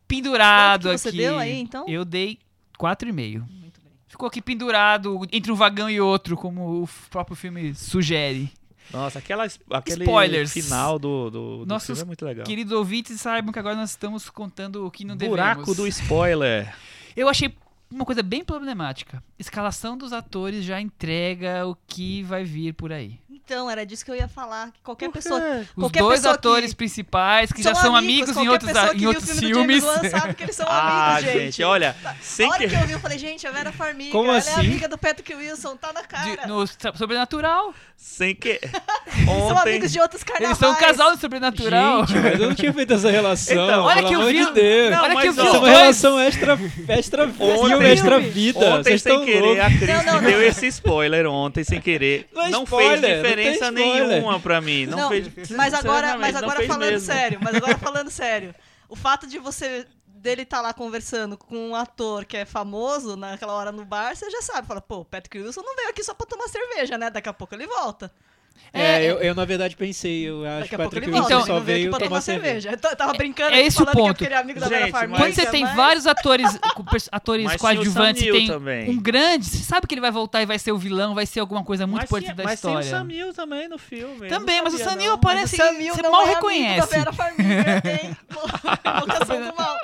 pendurado Quanto que você aqui. deu aí, então? Eu dei 4,5. Muito bem. Ficou aqui pendurado entre um vagão e outro, como o próprio filme sugere. Nossa, aquela, aquele Spoilers. final do, do, do Nossos é muito legal. Queridos ouvintes, saibam que agora nós estamos contando o que não devemos. Buraco do spoiler. Eu achei uma coisa bem problemática. Escalação dos atores já entrega o que vai vir por aí. Então, era disso que eu ia falar. Que qualquer pessoa. Os Qualquer dois pessoa atores que principais que já são amigos, em qualquer outros, a- que em outros filmes. Do James Wan sabe que eles são Ah, amigos, gente, olha, sem a hora que... que eu vi, eu falei, gente, a Vera Farmiga, Como ela assim? é amiga do Patrick Wilson, tá na De- cara. no Sa- Sobrenatural. Sem que... São Ontem... amigos de outros carnavais. Eles são um casal no Sobrenatural. Gente, mas eu não tinha feito essa relação. Então, olha pelo que eu amor vi- de Deus. Não, Olha mas, que eu vi Isso é os uma relação extra, extra filme, Ontem- extra vida. Ontem, sem querer, a Cris Não, não, me deu esse spoiler ontem, sem querer. Não é fez tem diferença nenhuma pra mim. Não, Não, fez mas agora, mas agora falando mesmo. sério, mas agora falando sério. O fato de você dele estar lá conversando com um ator que é famoso naquela hora no bar, você já sabe, fala, pô, o Patrick Wilson não veio aqui só pra tomar cerveja, né? Daqui a pouco ele volta. É, É, eu, eu, na verdade pensei, eu acho Daqui que a o pouco ele Patrick volta, Wilson Então, só não veio pra tomar tomar cerveja. Eu tava brincando é esse o ponto. eu queria amigo da Gente, Vera Farmiga. mas- Quando você tem mas- vários atores, atores Mas coadjuvantes, tem também. um grande, você sabe que ele vai voltar e vai ser o vilão, vai ser alguma coisa muito mas importante da mas história. tem o Samil também no filme. Também, mas o sabia, Sam Neill não. aparece- Mas o Sam Neill você não mal é amigo reconhece. da Vera Farmiga, hein? Invocação do mal.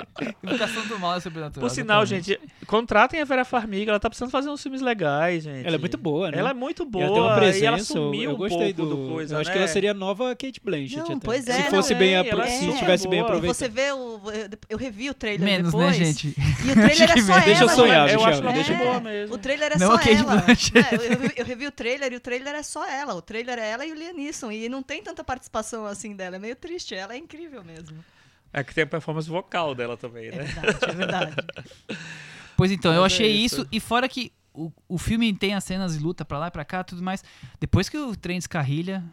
Invocação do mal é sobrenatural. Por sinal, exatamente. gente, contratem a Vera Farmiga, ela tá precisando fazer uns filmes legais, gente. Ela é muito boa, né? Ela é muito boa. ela tem uma presença, e ela eu- sumiu eu um gostei pouco do, do coisa, Eu acho né? que ela seria a nova Kate Blanchett Não, até. pois Se é, fosse não, bem é, apro- se é tivesse bem boa. aproveitado. Você vê o. Eu revi o trailer Menos, depois. né, gente? E o trailer é só Deixa eu ela. sonhar, né? eu Michel, acho ela deixa eu- boa mesmo. O trailer é Não só a Kate ela. Blanchett. É, eu, revi, eu revi o trailer e o trailer é só ela. O trailer é ela e o Liam Neeson. E não tem tanta participação assim dela. É meio triste. Ela é incrível mesmo. É que tem a performance vocal dela também, É né? verdade, é verdade. Pois então, eu Mas é achei isso. isso. E fora que o, o filme tem as cenas de luta pra lá e pra cá, tudo mais. Depois que o trem descarrilha,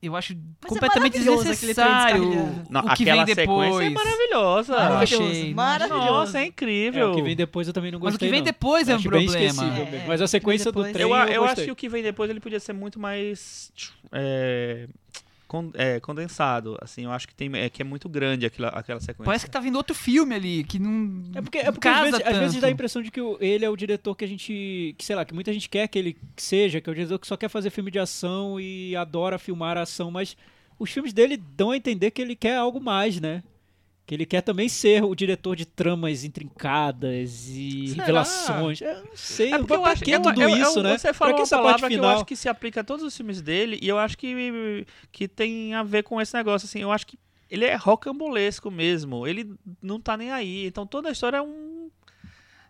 eu acho completamente maravilhoso aquele trem desnecessário. Não, o que vem depois. sequência é maravilhosa. Eu Maravilhoso, achei- maravilhoso. Nossa, é É, incrível. o que vem depois eu também não Mas o gostei. que vem não. depois é um acho problema. É, é, Mas a sequência do trem eu, eu, eu acho gostei. que o que vem depois ele podia ser muito mais é, con- é, condensado. Assim, eu acho que tem é que é muito grande aquela, aquela sequência. Parece que tá vindo outro filme ali, que não. É porque, é porque casa às, vezes, às vezes dá a impressão de que o- ele é o diretor que a gente. Que, sei lá, que muita gente quer que ele seja, que é o diretor que só quer fazer filme de ação e adora filmar a ação, mas os filmes dele dão a entender que ele quer algo mais, né? Que ele quer também ser o diretor de tramas intrincadas e Será? revelações. Eu não sei, É porque eu acho que eu- tudo eu- isso, né? Você pra falou que uma essa palavra parte que eu final? acho que se aplica a todos os filmes dele e eu acho que, que tem a ver com esse negócio, assim, eu acho que ele é rocambolesco mesmo, ele não tá nem aí, então toda a história é um...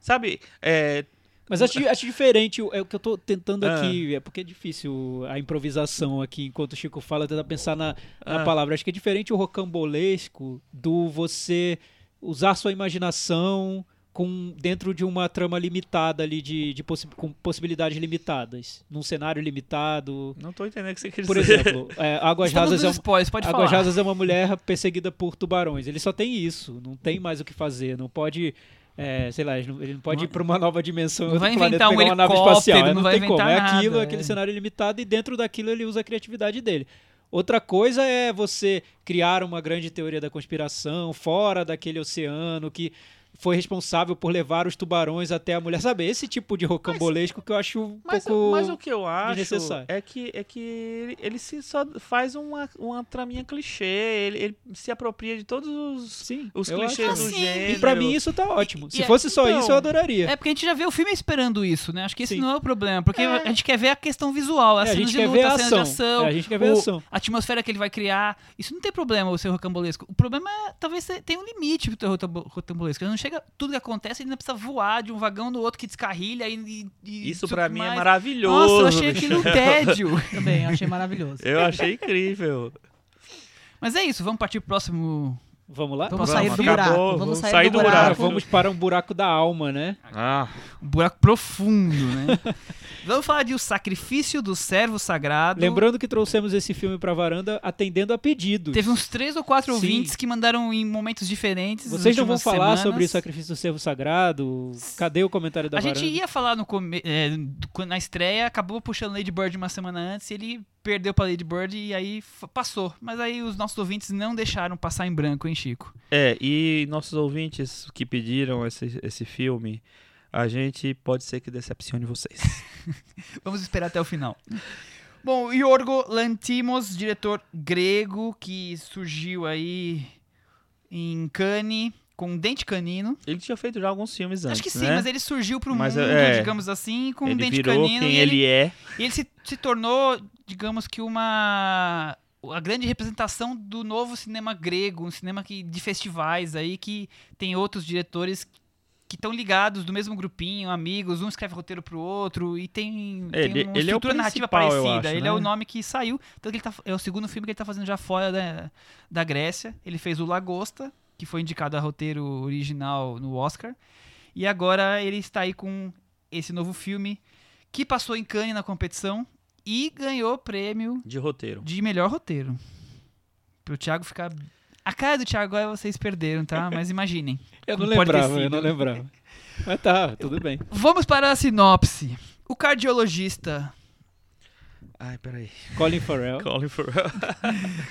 Sabe, é, Mas acho, acho diferente, o- é o que eu tô tentando Ah. aqui, é porque é difícil a improvisação aqui, enquanto o Chico fala, tentar pensar na, na Ah. palavra. Acho que é diferente o rocambolesco do você usar sua imaginação com, dentro de uma trama limitada ali, de, de possi- com possibilidades limitadas, num cenário limitado. não tô entendendo o que você quer Por dizer. exemplo, é, Águas Estamos Rasas é um, spoilers, pode Águas falar. Rasas é uma mulher perseguida por tubarões. Ele só tem isso, não tem mais o que fazer, não pode. É, sei lá, ele não, ele não pode ir para uma nova dimensão, Não vai planeta, inventar um pegar uma nave espacial. é, não não vai tem como. É inventar aquilo, nada, aquele é. cenário limitado, e dentro daquilo ele usa a criatividade dele. Outra coisa é você criar uma grande teoria da conspiração fora daquele oceano que foi responsável por levar os tubarões até a mulher. Sabe, esse tipo de rocambolesco que eu acho um Mas, pouco. mas o que eu acho desnecessário. é que, é que ele, ele se só faz uma, uma traminha clichê, ele, ele se apropria de todos os, Sim, os acho clichês que do sim. gênero. E pra mim isso tá ótimo. E- Se e- fosse só então, isso, eu adoraria. É porque a gente já vê o filme esperando isso, né? Acho que esse Sim. não é o problema. Porque É. a gente quer ver a questão visual, as É, a cenas de quer luta, ver a as cenas de ação. É, a gente quer ver a o- ação. A atmosfera que ele vai criar. Isso não tem problema, o seu rocambolesco. O problema é, talvez, tenha um limite pro teu rocambolesco. Eu não chega chega, tudo que acontece, ele ainda precisa voar de um vagão no outro que descarrilha e. e Isso pra mim é mais. maravilhoso. Nossa, eu achei aquilo um tédio. Também, eu achei maravilhoso. Eu achei incrível. Mas é isso, vamos partir pro próximo. Vamos lá? Vamos Vamos, sair do acabou, buraco. vamos Vamos sair, sair do do buraco. buraco. vamos para um buraco da alma, né? Ah, Um buraco profundo, né? vamos falar de O Sacrifício do Servo Sagrado. Lembrando que trouxemos esse filme pra varanda atendendo a pedidos. Teve uns três ou quatro Sim. ouvintes que mandaram em momentos diferentes. Vocês não vão falar semanas. sobre o sacrifício do servo sagrado? Cadê o comentário da A varanda? gente ia falar no come... é, na estreia, acabou puxando Lady Bird uma semana antes e ele perdeu pra Lady Bird e aí passou. Mas aí os nossos ouvintes não deixaram passar em branco, hein, Chico? é, e nossos ouvintes que pediram esse, esse filme, a gente pode ser que decepcione vocês. Vamos esperar até o final. Bom, Yorgo Lantimos, diretor grego que surgiu aí em Cannes com Dente Canino. Ele tinha feito já alguns filmes antes, Acho que sim, né? mas ele surgiu pro Mas, mundo, é, digamos assim, com ele Dente Canino. quem e ele, é. E ele se, se tornou, digamos que uma a grande representação do novo cinema grego, um cinema que de festivais aí que tem outros diretores que estão ligados do mesmo grupinho, amigos, um escreve roteiro pro outro e tem, tem Ele- uma ele é estrutura narrativa principal, eu parecida. acho, ele né? é o nome que saiu, tanto que ele tá, é o segundo filme que ele tá fazendo já fora da, da Grécia. Ele fez o Lagosta, que foi indicado a roteiro original no Oscar, e agora ele está aí com esse novo filme que passou em Cannes na competição e ganhou o prêmio De roteiro. de melhor roteiro. Pro Thiago ficar. A cara do Thiago agora vocês perderam, tá? Mas imaginem. Eu não lembrava, eu não lembrava. Mas tá, tudo bem. Vamos para a sinopse. O cardiologista, Ai, peraí. Colin Farrell, Colin Farrell.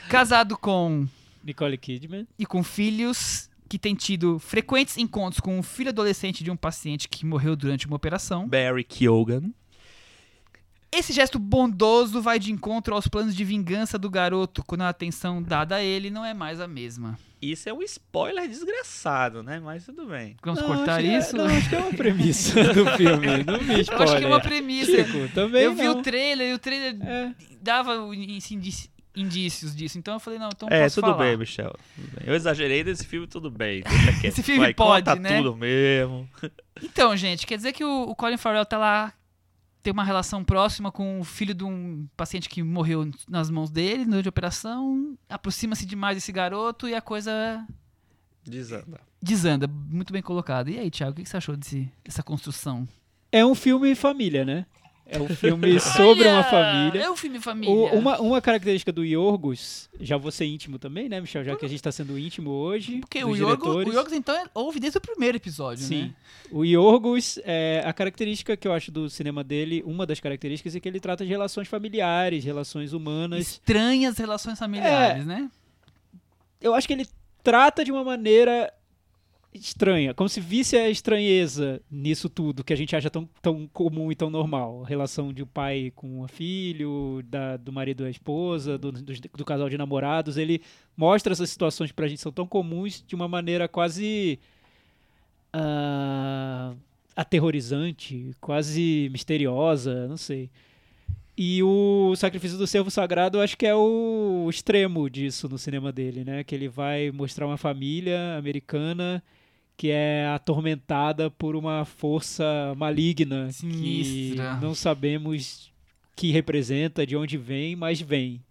casado com Nicole Kidman. e com filhos, que tem tido frequentes encontros com o filho adolescente de um paciente que morreu durante uma operação. Barry Keoghan. Esse gesto bondoso vai de encontro aos planos de vingança do garoto, quando a atenção dada a ele não é mais a mesma. Isso é um spoiler desgraçado, né? Mas tudo bem. Vamos Não, cortar acho que é- isso? não, acho que é uma premissa do filme. Não me Eu spoiler. acho que é uma premissa. Chico, também Eu vi não. o trailer e o trailer É. dava o indici- indícios disso. Então eu falei, não, então é, tudo falar. bem, Michel. Tudo bem. Eu exagerei desse filme, tudo bem. Esse filme Vai, pode, conta né? tudo mesmo. Então, gente, quer dizer que o, o Colin Farrell tá lá, tem uma relação próxima com o filho de um paciente que morreu nas mãos dele, no de operação, aproxima-se demais desse garoto e a coisa Desanda. desanda. Muito bem colocado. E aí, Thiago, o que que você achou desse, dessa construção? É um filme família, né? É um filme sobre uma família. É um filme família. O- uma, uma característica do Yorgos, já vou ser íntimo também, né, Michel? Já que a gente tá sendo íntimo hoje. Porque o Yorgos, o. Yorgos, então, é- ouve desde o primeiro episódio, Sim. né? O Yorgos, é, a característica que eu acho do cinema dele, uma das características é que ele trata de relações familiares, relações humanas. Estranhas relações familiares, né? Eu acho que ele trata de uma maneira estranha, como se visse a estranheza nisso tudo, que a gente acha tão, tão comum e tão normal. A relação de um pai com um filho, da, do marido e a esposa, do, do, do casal de namorados. Ele mostra essas situações que pra gente são tão comuns de uma maneira quase ah, aterrorizante, quase misteriosa, não sei. E o Sacrifício do Servo Sagrado, acho que é o extremo disso no cinema dele, né? Que ele vai mostrar uma família americana que é atormentada por uma força maligna Sinistra. que não sabemos que representa, de onde vem, mas vem.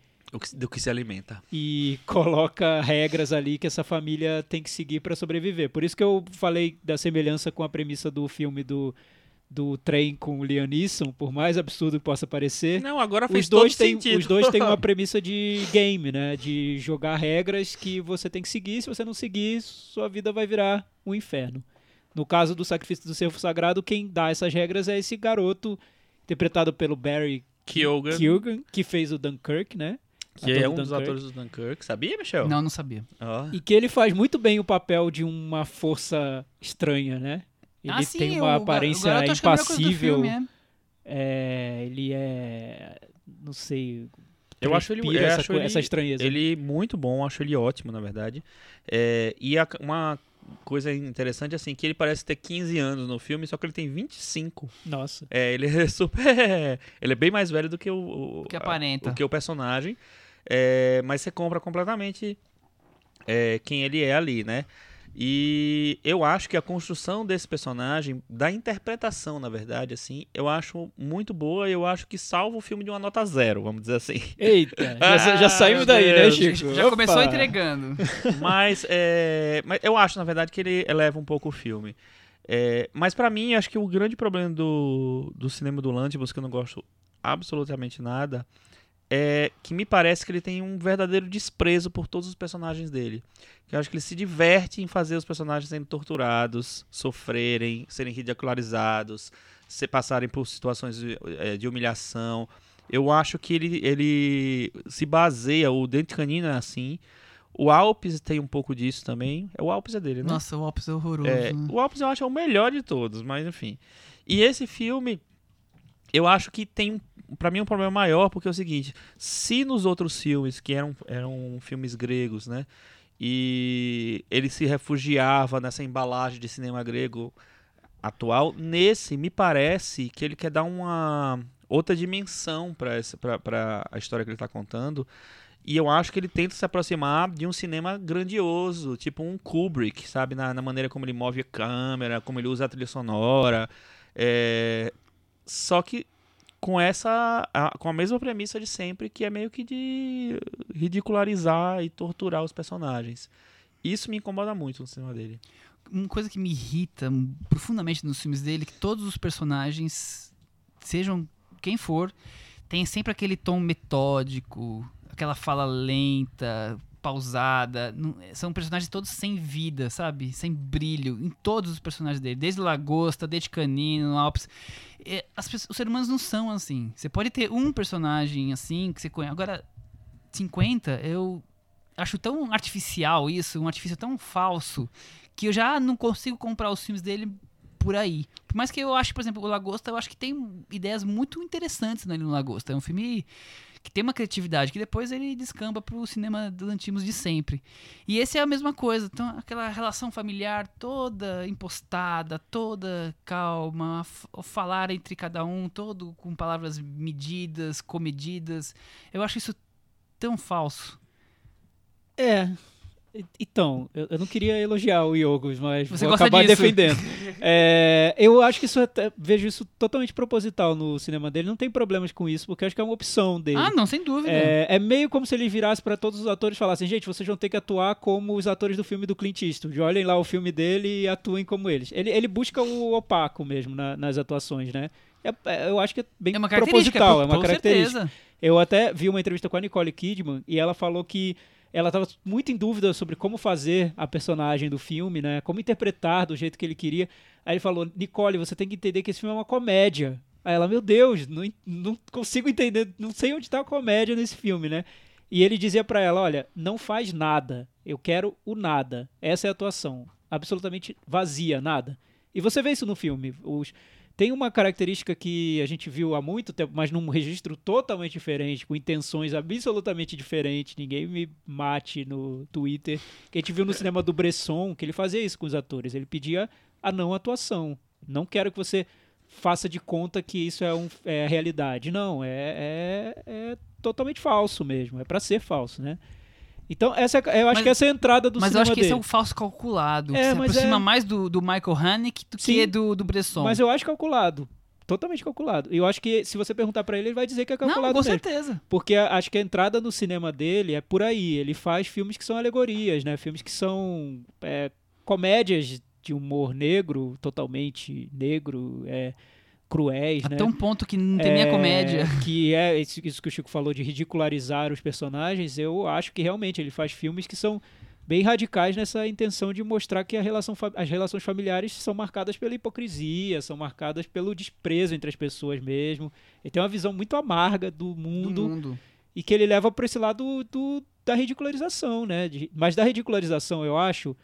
Do que se alimenta. E coloca regras ali que essa família tem que seguir para sobreviver. Por isso que eu falei da semelhança com a premissa do filme do, do trem com o Liam Neeson, por mais absurdo que possa parecer. Não, agora fez Os dois, todo têm, sentido. os dois têm uma premissa de game, né? De jogar regras que você tem que seguir. Se você não seguir, sua vida vai virar um inferno. No caso do Sacrifício do Servo Sagrado, quem dá essas regras é esse garoto, interpretado pelo Barry Keoghan, Keoghan, que fez o Dunkirk, né? que Ator é do um dos Dunkirk. atores do Dunkirk. Sabia, Michel? Não, não sabia. Ó. E que ele faz muito bem o papel de uma força estranha, né? Ele ah, sim, tem o uma aparência o garoto acho que é impassível. filme, é. É, ele é. Não sei. Eu acho ele, eu essa, acho ele, essa estranheza. ele muito bom, acho ele ótimo, na verdade. É, e a- uma coisa interessante, assim, que ele parece ter 15 anos no filme, só que ele tem 25. Nossa. É, ele é super... Ele é bem mais velho do que o... o Que a- aparenta. o que o personagem. É, mas você compra completamente é, quem ele é ali, né? E eu acho que a construção desse personagem, da interpretação, na verdade, assim, eu acho muito boa e eu acho que salva o filme de uma nota zero, vamos dizer assim. Eita, já, já saímos daí, né, Deus. Chico? Já Opa. começou entregando. mas, é, mas eu acho, na verdade, que ele eleva um pouco o filme. É, mas pra mim, acho que o grande problema do, do cinema do Lantimos, que eu não gosto absolutamente nada, é que me parece que ele tem um verdadeiro desprezo por todos os personagens dele. Que eu acho que ele se diverte em fazer os personagens sendo torturados, sofrerem, serem ridicularizados, se passarem por situações de, eh, de humilhação. Eu acho que ele, ele se baseia, o Dente Canino é assim. O Alpes tem um pouco disso também. É o Alpes é dele, né? Nossa, o Alpes é horroroso. É, o Alpes eu acho é o melhor de todos, mas enfim. E esse filme, eu acho que tem, pra mim, um problema maior, porque é o seguinte: se nos outros filmes, que eram, eram filmes gregos, né? E ele se refugiava nessa embalagem de cinema grego atual, nesse, me parece que ele quer dar uma outra dimensão para a história que ele está contando. E eu acho que ele tenta se aproximar de um cinema grandioso, tipo um Kubrick, sabe? Na, na maneira como ele move a câmera, como ele usa a trilha sonora. É... Só que com essa. a- com a mesma premissa de sempre, que é meio que de ridicularizar e torturar os personagens. Isso me incomoda muito no cinema dele. Uma coisa que me irrita profundamente nos filmes dele é que todos os personagens, sejam quem for, tem sempre aquele tom metódico, aquela fala lenta, pausada. São personagens todos sem vida, sabe? Sem brilho. Em todos os personagens dele. Desde Lagosta, desde Canino, Alpes. É, os seres humanos não são assim. Você pode ter um personagem assim que você conhece. Agora, 50, eu acho tão artificial isso, um artifício tão falso, que eu já não consigo comprar os filmes dele por aí. Por mais que eu ache, por exemplo, o Lagosta, eu acho que tem ideias muito interessantes ali no Lagosta. É um filme que tem uma criatividade, que depois ele descamba pro cinema do Lantimos de sempre. E esse é a mesma coisa. Então, aquela relação familiar toda impostada, toda calma, o falar entre cada um, todo com palavras medidas, comedidas. Eu acho isso tão falso. É. Então, eu, não queria elogiar o Iogos, mas Você vou gosta acabar disso. defendendo. É, eu acho que isso até, vejo isso totalmente proposital no cinema dele. Não tem problemas com isso, porque acho que é uma opção dele. Ah, não, sem dúvida. É, é meio como se ele virasse para todos os atores e falassem: gente, vocês vão ter que atuar como os atores do filme do Clint Eastwood. Olhem lá o filme dele e atuem como eles. Ele, ele busca o opaco mesmo na- nas atuações, né? É- é- eu acho que é bem É uma característica, proposital, com- é uma característica. certeza. Eu até vi uma entrevista com a Nicole Kidman e ela falou que ela estava muito em dúvida sobre como fazer a personagem do filme, né? Como interpretar do jeito que ele queria. Aí ele falou: Nicole, você tem que entender que esse filme é uma comédia. Aí ela, meu Deus, não, não consigo entender, não sei onde está a comédia nesse filme, né? E ele dizia pra ela: olha, não faz nada, eu quero o nada. Essa é a atuação. Absolutamente vazia, nada. E você vê isso no filme. Os, tem uma característica que a gente viu há muito tempo, mas num registro totalmente diferente, com intenções absolutamente diferentes. Ninguém me mate no Twitter. Que a gente viu no cinema do Bresson, que ele fazia isso com os atores. Ele pedia a não atuação. Não quero que você faça de conta que isso é, um, é realidade. Não, é, é, é totalmente falso mesmo. É pra ser falso, né? Então, essa, é- eu acho Mas- que essa é a entrada do Mas eu cinema acho que dele. esse é um falso calculado. É, se mas aproxima é- mais do, do Michael Haneke do Sim. que do, do Bresson. Mas eu acho calculado. Totalmente calculado. E eu acho que se você perguntar pra ele, ele vai dizer que é não, calculado com mesmo. certeza. Porque acho que a entrada no cinema dele é por aí. Ele faz filmes que são alegorias, né? Filmes que são é, comédias de humor negro, totalmente negro, é, cruéis, né? Até um ponto que não tem nem a É, comédia. Que é isso que o Chico falou de ridicularizar os personagens. Eu acho que realmente ele faz filmes que são bem radicais nessa intenção de mostrar que a relação as relações familiares são marcadas pela hipocrisia, são marcadas pelo desprezo entre as pessoas mesmo. Ele tem uma visão muito amarga do Do mundo mundo. e que ele leva para esse lado do, da ridicularização, né? De- mas da ridicularização, eu acho,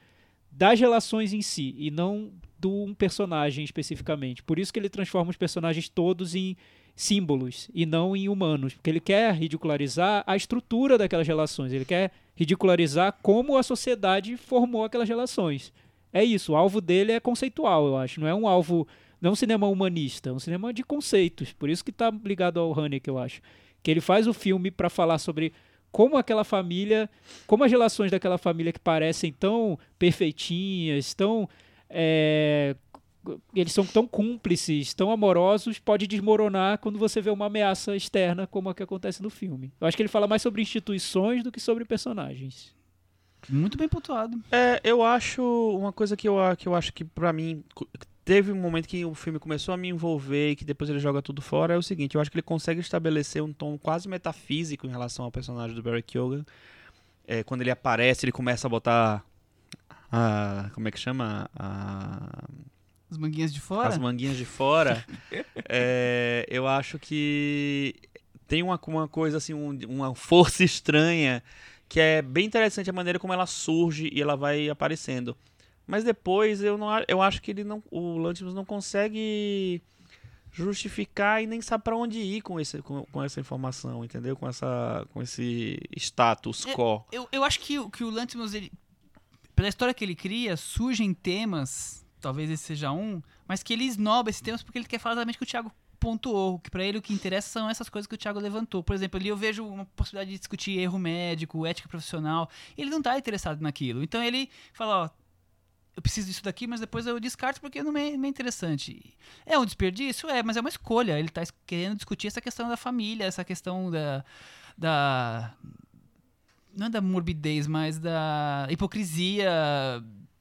das relações em si e não de um personagem especificamente. Por isso que ele transforma os personagens todos em símbolos e não em humanos, porque ele quer ridicularizar a estrutura daquelas relações, ele quer ridicularizar como a sociedade formou aquelas relações. É isso, o alvo dele é conceitual, eu acho, não é um alvo, não é um cinema humanista, é um cinema de conceitos. Por isso que está ligado ao Haneke, eu acho que ele faz o filme para falar sobre como aquela família, como as relações daquela família que parecem tão perfeitinhas, tão é, eles são tão cúmplices, tão amorosos, pode desmoronar quando você vê uma ameaça externa, como a que acontece no filme. Eu acho que ele fala mais sobre instituições do que sobre personagens. Muito bem pontuado. É, eu acho uma coisa que eu, que eu acho que pra mim teve um momento que o filme começou a me envolver e que depois ele joga tudo fora é o seguinte, eu acho que ele consegue estabelecer um tom quase metafísico em relação ao personagem do Barry Keoghan. É, quando ele aparece, ele começa a botar a como é que chama? A As manguinhas de fora. as manguinhas de fora, é, eu acho que tem uma, uma coisa assim, um- uma força estranha que é bem interessante a maneira como ela surge e ela vai aparecendo. Mas depois eu não eu acho que ele não o Lantimos não consegue justificar e nem sabe pra onde ir com esse com, com essa informação, entendeu? Com essa com esse status É, quo. Eu, eu acho que, o- que o Lantimos, ele, pela história que ele cria, surgem temas, talvez esse seja um, mas que ele esnoba esses temas porque ele quer falar exatamente o que o Thiago pontuou, que pra ele o que interessa são essas coisas que o Thiago levantou. Por exemplo, ali eu vejo uma possibilidade de discutir erro médico, ética profissional. Ele não tá interessado naquilo. Então ele fala, ó, eu preciso disso daqui, mas depois eu descarto porque não é, não é interessante. É um desperdício? É, mas é uma escolha. Ele tá es- querendo discutir essa questão da família, essa questão da. da não é da morbidez, mas da hipocrisia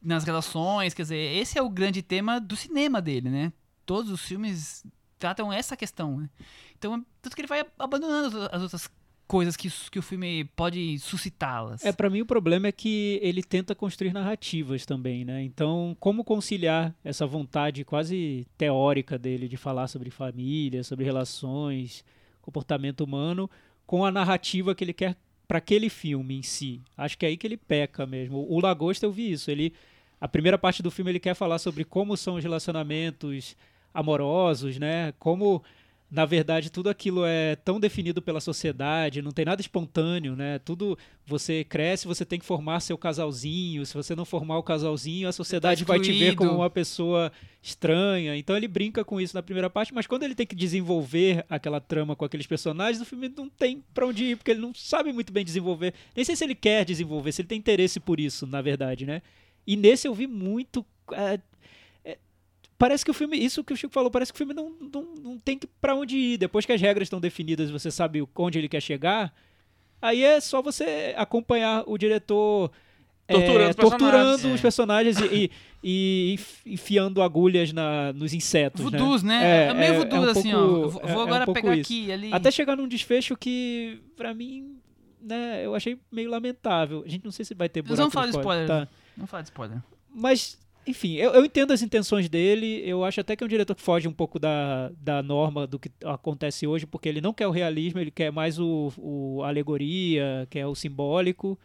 nas relações. Quer dizer, esse é o grande tema do cinema dele, né? Todos os filmes tratam essa questão. Né? Então, tanto que ele vai abandonando as outras coisas que, que o filme pode suscitá-las. É, pra mim o problema é que ele tenta construir narrativas também, né? Então, como conciliar essa vontade quase teórica dele de falar sobre família, sobre relações, comportamento humano, com a narrativa que ele quer para aquele filme em si. Acho que é aí que ele peca mesmo. O Lagosta eu vi isso, ele a primeira parte do filme ele quer falar sobre como são os relacionamentos amorosos, né? Como na verdade tudo aquilo é tão definido pela sociedade, não tem nada espontâneo, né? Tudo você cresce, você tem que formar seu casalzinho. Se você não formar o casalzinho, a sociedade vai te ver como uma pessoa estranha. Então ele brinca com isso na primeira parte, mas quando ele tem que desenvolver aquela trama com aqueles personagens, o filme não tem pra onde ir, porque ele não sabe muito bem desenvolver. Nem sei se ele quer desenvolver, se ele tem interesse por isso, na verdade, né? E nesse eu vi muito. é, parece que o filme. Isso que o Chico falou, parece que o filme não, não, não tem pra onde ir. Depois que as regras estão definidas e você sabe onde ele quer chegar, aí é só você acompanhar o diretor. é, Torturando os torturando personagens. os personagens e, e- e enf- enfiando agulhas na, nos insetos. né? Voodoos, né? É, meio é voodoo, um assim, ó. pouco- Eu Vou, é- é um agora pouco pegar isso. aqui ali. Até chegar num desfecho que, pra mim, né, eu achei meio lamentável. A gente não sei se vai ter Nós buraco vamos falar de spoiler. Tá. Vamos falar de spoiler. Mas, enfim, eu, eu entendo as intenções dele. Eu acho até que é um diretor que foge um pouco da, da norma do que acontece hoje, porque ele não quer o realismo, ele quer mais o, o alegoria, quer o simbólico.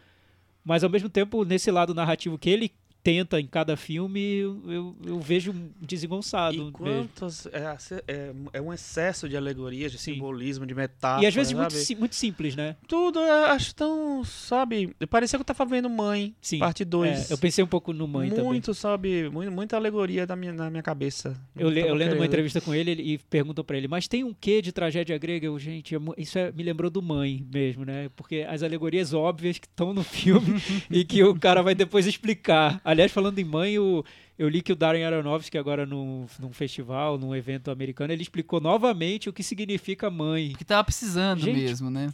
Mas, ao mesmo tempo, nesse lado narrativo que ele tenta em cada filme, eu, eu, vejo desengonçado E mesmo. quantas é, é, é um excesso de alegorias, de Sim. simbolismo, de metáfora. E às vezes muito, si- muito simples, né? Tudo acho tão, sabe? Parecia que eu tava vendo Mãe, Sim. parte 2. É, eu pensei um pouco no Mãe também. muito, sabe? Muito, muita alegoria na minha, na minha cabeça. Eu, le- eu lendo uma entrevista com ele ele- e perguntam pra ele, mas tem um quê de tragédia grega? Eu, gente, é isso é- me lembrou do Mãe mesmo, né? Porque as alegorias óbvias que estão no filme e que o cara vai depois explicar. Aliás, falando em Mãe, o- eu li que o Darren Aronofsky, agora num, num festival, num evento americano, ele explicou novamente o que significa Mãe. Porque tava precisando Gente, mesmo, né?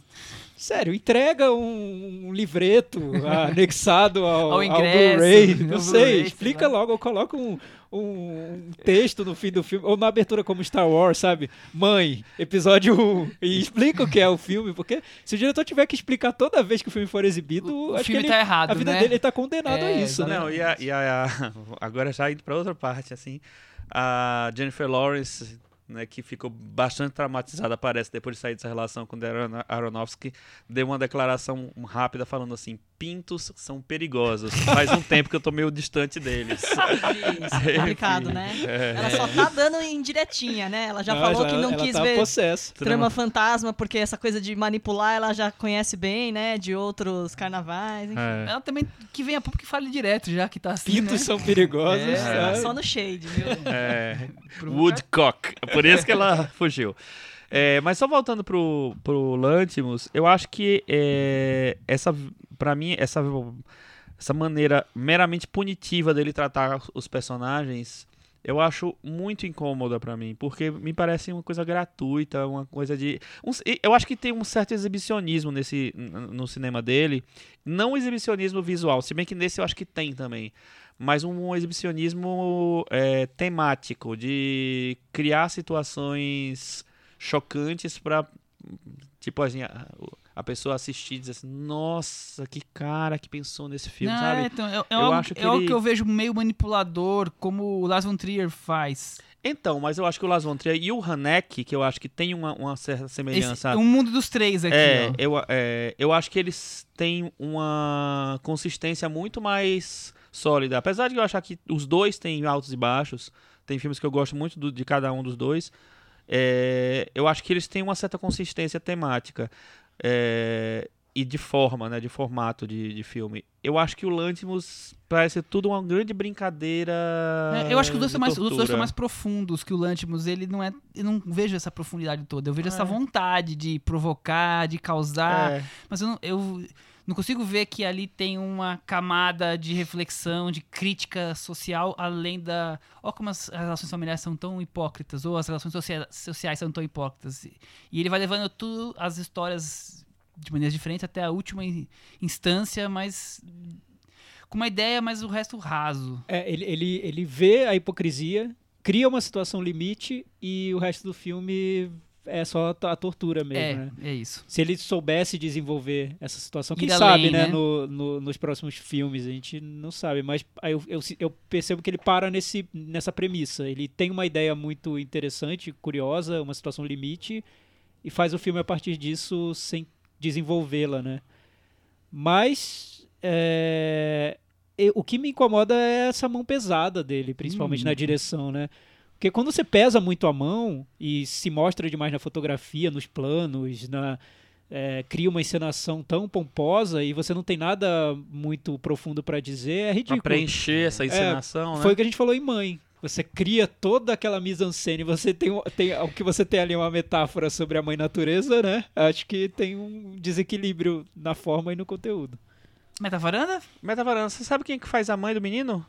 Sério, entrega um, um livreto anexado ao, Ao ao ingresso, Blu-ray. ao Não sei, Blu-ray, explica lá. logo, coloca um, um, texto no fim do filme, ou na abertura como Star Wars, sabe? Mãe, episódio 1, e explica o que é o filme, porque se o diretor tiver que explicar toda vez que o filme for exibido, O- acho filme que ele, tá errado, a vida né? dele tá condenado a É, isso, né? Não, e, a, e a- a- agora já indo pra outra parte, assim, a Jennifer Lawrence, né, que ficou bastante traumatizada, parece, depois de sair dessa relação com o Darren Aronofsky, deu uma declaração rápida falando assim, pintos são perigosos. Faz um tempo que eu tô meio distante deles. Isso, complicado, né? É. Ela só tá dando indiretinha, né? Ela já Não, falou ela- que não quis tá ver possesso. trama fantasma, porque essa coisa de manipular ela já conhece bem, né? De outros carnavais, enfim. É. Ela também que vem a público e fale direto, já que tá assim. Pintos né? são perigosos. É? Só no shade, viu? É, Woodcock. Por isso que ela fugiu. É, mas só voltando pro, pro Lantimos, eu acho que é, essa, para mim, essa, essa maneira meramente punitiva dele tratar os personagens, eu acho muito incômoda pra mim, porque me parece uma coisa gratuita, uma coisa de, um- eu acho que tem um certo exibicionismo nesse no cinema dele, não exibicionismo visual, se bem que nesse eu acho que tem também, mas um exibicionismo é, temático de criar situações chocantes pra tipo assim, a, pessoa assistir e dizer assim, nossa, que cara que pensou nesse filme, Não, sabe? é, então, é, é Eu algo, acho que é algo ele- que eu vejo meio manipulador, como o Lars von Trier faz. Então, mas eu acho que o Lars von Trier e o Haneck, que eu acho que tem uma, uma certa Esse, semelhança. um mundo dos três aqui, é, ó. eu, é, eu acho que eles têm uma consistência muito mais sólida. Apesar de eu achar que os dois têm altos e baixos, tem filmes que eu gosto muito do- de cada um dos dois, é, eu acho que eles têm uma certa consistência temática é, e de forma, né, de formato de, de filme. Eu acho que o Lantimos parece tudo uma grande brincadeira. É, eu acho que os dois, são mais, os dois são mais profundos que o Lantimos. Ele não é. Eu não vejo essa profundidade toda. Eu vejo essa É. vontade de provocar, de causar. É. Mas eu não, eu não consigo ver que ali tem uma camada de reflexão, de crítica social, além da. Ó, como as relações familiares são tão hipócritas, ou as relações socia- sociais são tão hipócritas. E ele vai levando tudo, as histórias de maneiras diferentes até a última in- instância, mas. Com uma ideia, mas o resto raso. É, ele, ele, ele vê a hipocrisia, cria uma situação limite e o resto do filme é só a tortura mesmo, é, né? é isso. Se ele soubesse desenvolver essa situação, quem sabe, além, né? né? no- no- nos próximos filmes, a gente não sabe. Mas eu, eu, eu percebo que ele para nesse, nessa premissa. Ele tem uma ideia muito interessante, curiosa, uma situação limite, e faz o filme a partir disso sem desenvolvê-la, né? Mas é, o que me incomoda é essa mão pesada dele, principalmente Hum. na direção, né? Porque quando você pesa muito a mão e se mostra demais na fotografia, nos planos, na, é, cria uma encenação tão pomposa e você não tem nada muito profundo pra dizer, é Pra ridículo. preencher essa encenação, né? Foi o que a gente falou em Mãe. Você cria toda aquela mise-en-scène, você tem, tem o que você tem ali é uma metáfora sobre a mãe natureza, né? Acho que tem um desequilíbrio na forma e no conteúdo. Metavaranda? Metavaranda, você sabe quem que faz a mãe do menino?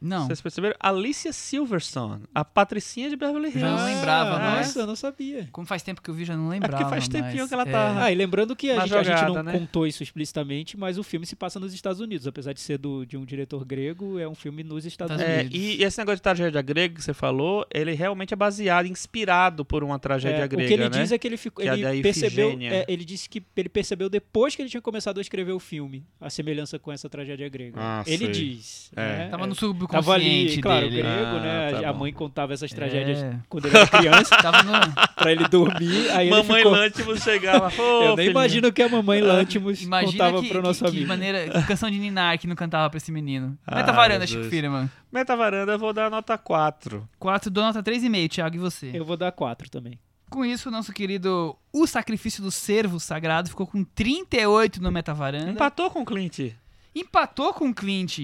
Não. Vocês perceberam? Alicia Silverstone, a patricinha de Beverly Hills. Já não lembrava, ah, mas- Nossa, eu não sabia. Como faz tempo que eu vi, já não É lembrava. porque faz tempinho que ela É. tá- Ah, e lembrando que a gente, a gente jogada, não né? contou isso explicitamente, mas o filme se passa nos Estados Unidos. Apesar de ser do, de um diretor grego, é um filme nos Estados É, Unidos. E, e esse negócio de tragédia grega que você falou, ele realmente é baseado, inspirado por uma tragédia É, grega, o que ele né? diz é que ele ficou, Que é ele percebeu, é, ele disse que ele percebeu depois que ele tinha começado a escrever o filme, a semelhança com essa tragédia grega. Ah, ele sei. diz. É. né? Tava no Tava subconsciente ali, claro, dele. grego, Ah, né? tá a bom. mãe contava essas tragédias É. quando ele era criança Tava no... pra ele dormir. Aí Mamãe ficou... Lantimos chegava, "Ô, Eu nem filhinho." imagino que a mamãe Lantimos Imagina contava que, pro nosso que, amigo. que maneira... Que canção de Ninar que não cantava pra esse menino. Ah, Metavaranda, Chico Jesus. Firman. Metavaranda, eu vou dar nota 4. 4, dou nota 3,5, Thiago, e você? Eu vou dar quatro também. Com isso, o nosso querido O Sacrifício do Servo Sagrado ficou com 38 no Metavaranda. Empatou com o Clint. Empatou com o Clint.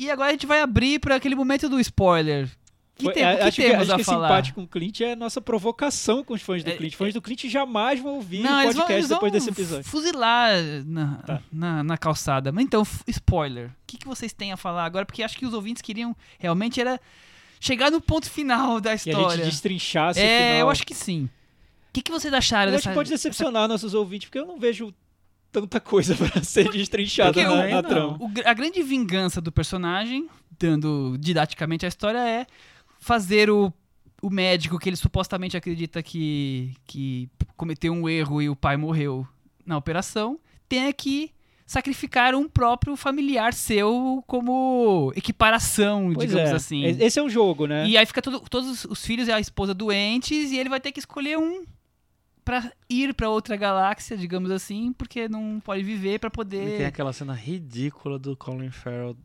E agora a gente vai abrir pra aquele momento do spoiler. Que, Foi- tem- é, que acho que, temos acho a que esse falar? empate com o Clint é a nossa provocação com os fãs do É, Clint. Fãs do Clint jamais vão ouvir Não, o eles vão, podcast vão depois desse episódio. fuzilar na, Tá. na, na calçada. Mas então, spoiler. O que, que vocês têm a falar agora? Porque acho que os ouvintes queriam realmente era chegar no ponto final da E a história. gente destrinchasse o é, final. eu acho que sim. O que, que vocês acharam Eu acho dessa... que pode decepcionar nossos ouvintes, porque eu não vejo tanta coisa pra ser destrinchada na, na trama. O a grande vingança do personagem, dando didaticamente a história, é fazer o, o médico que ele supostamente acredita que, que cometeu um erro e o pai morreu na operação, tenha que sacrificar um próprio familiar seu como equiparação, Pois digamos é. assim. Esse é um jogo, né? E aí fica todo- todos os filhos e a esposa doentes e ele vai ter que escolher um pra ir pra outra galáxia, digamos assim, porque não pode viver pra E tem poder aquela cena ridícula do Colin Farrell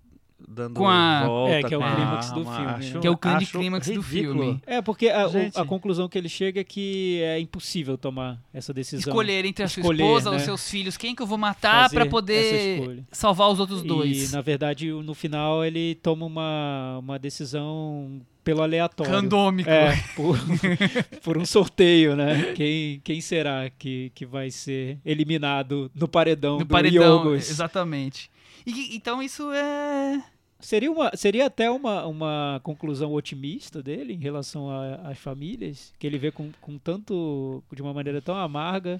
dando Com a- volta. É, que é o com a clímax do filme, né? Acho- Que é o grande clímax do filme. É, porque a, o- a conclusão que ele chega é que é impossível tomar essa decisão. Escolher entre a sua Escolher, esposa ou né? os seus filhos, quem que eu vou matar essa poder salvar os outros dois. E, na verdade, no final, ele toma uma, uma decisão pelo aleatório. Randômico. É, por, por um sorteio, né? Quem, quem será que, que vai ser eliminado no paredão no do paredão, Iogos? exatamente. E então isso é Seria, uma, seria até uma, uma conclusão otimista dele em relação às famílias, que ele vê com, com tanto. de uma maneira tão amarga.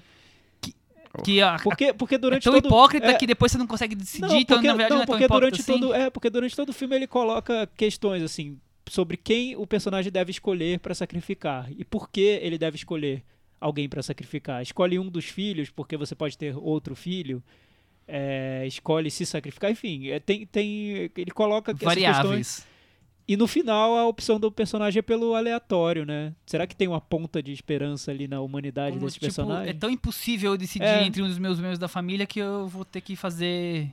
que a, Porque, porque é durante tão todo hipócrita é, que depois você não consegue decidir, Não, então porque, na verdade não, não, é tão hipócrita durante assim. todo, é, porque durante todo o filme ele coloca questões assim sobre quem o personagem deve escolher pra sacrificar e por que ele deve escolher alguém pra sacrificar. Escolhe um dos filhos porque você pode ter outro filho. É, escolhe se sacrificar, enfim, é, tem, tem, ele coloca essas questões Variáveis. e no final a opção do personagem é pelo aleatório, né? Será que tem uma ponta de esperança ali na humanidade Como, desse tipo, personagem? é tão impossível eu decidir É. entre um dos meus membros da família que eu vou ter que fazer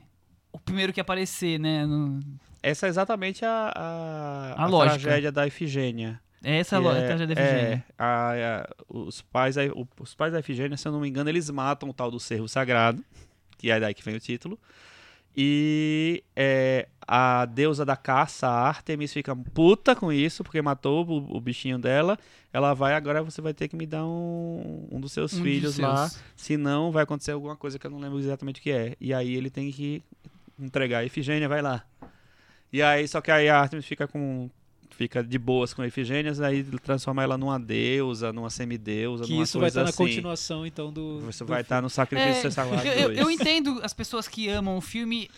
o primeiro que aparecer, né? No- Essa é exatamente a, a, A lógica. tragédia da Ifigênia. Essa é a que lo- é- tragédia da é, Efigênia. a- a- os, pais, os pais da Ifigênia, se eu não me engano, eles matam o tal do cervo sagrado, que é daí que vem o título. E é, a deusa da caça, a Artemis, fica puta com isso, porque matou o, o bichinho dela. Ela vai, agora você vai ter que me dar um, um dos seus Um dos filhos lá. seus. Senão vai acontecer alguma coisa que eu não lembro exatamente o que é. E aí ele tem que entregar a Ifigênia, vai lá. E aí, só que aí a Artemis fica com. Fica de boas com a Ifigênia, aí transforma ela numa deusa, numa semideusa, que numa isso vai estar na assim. continuação então do Isso do vai estar no Sacrifício É, Sagrado eu, eu- 2. eu entendo as pessoas que amam o filme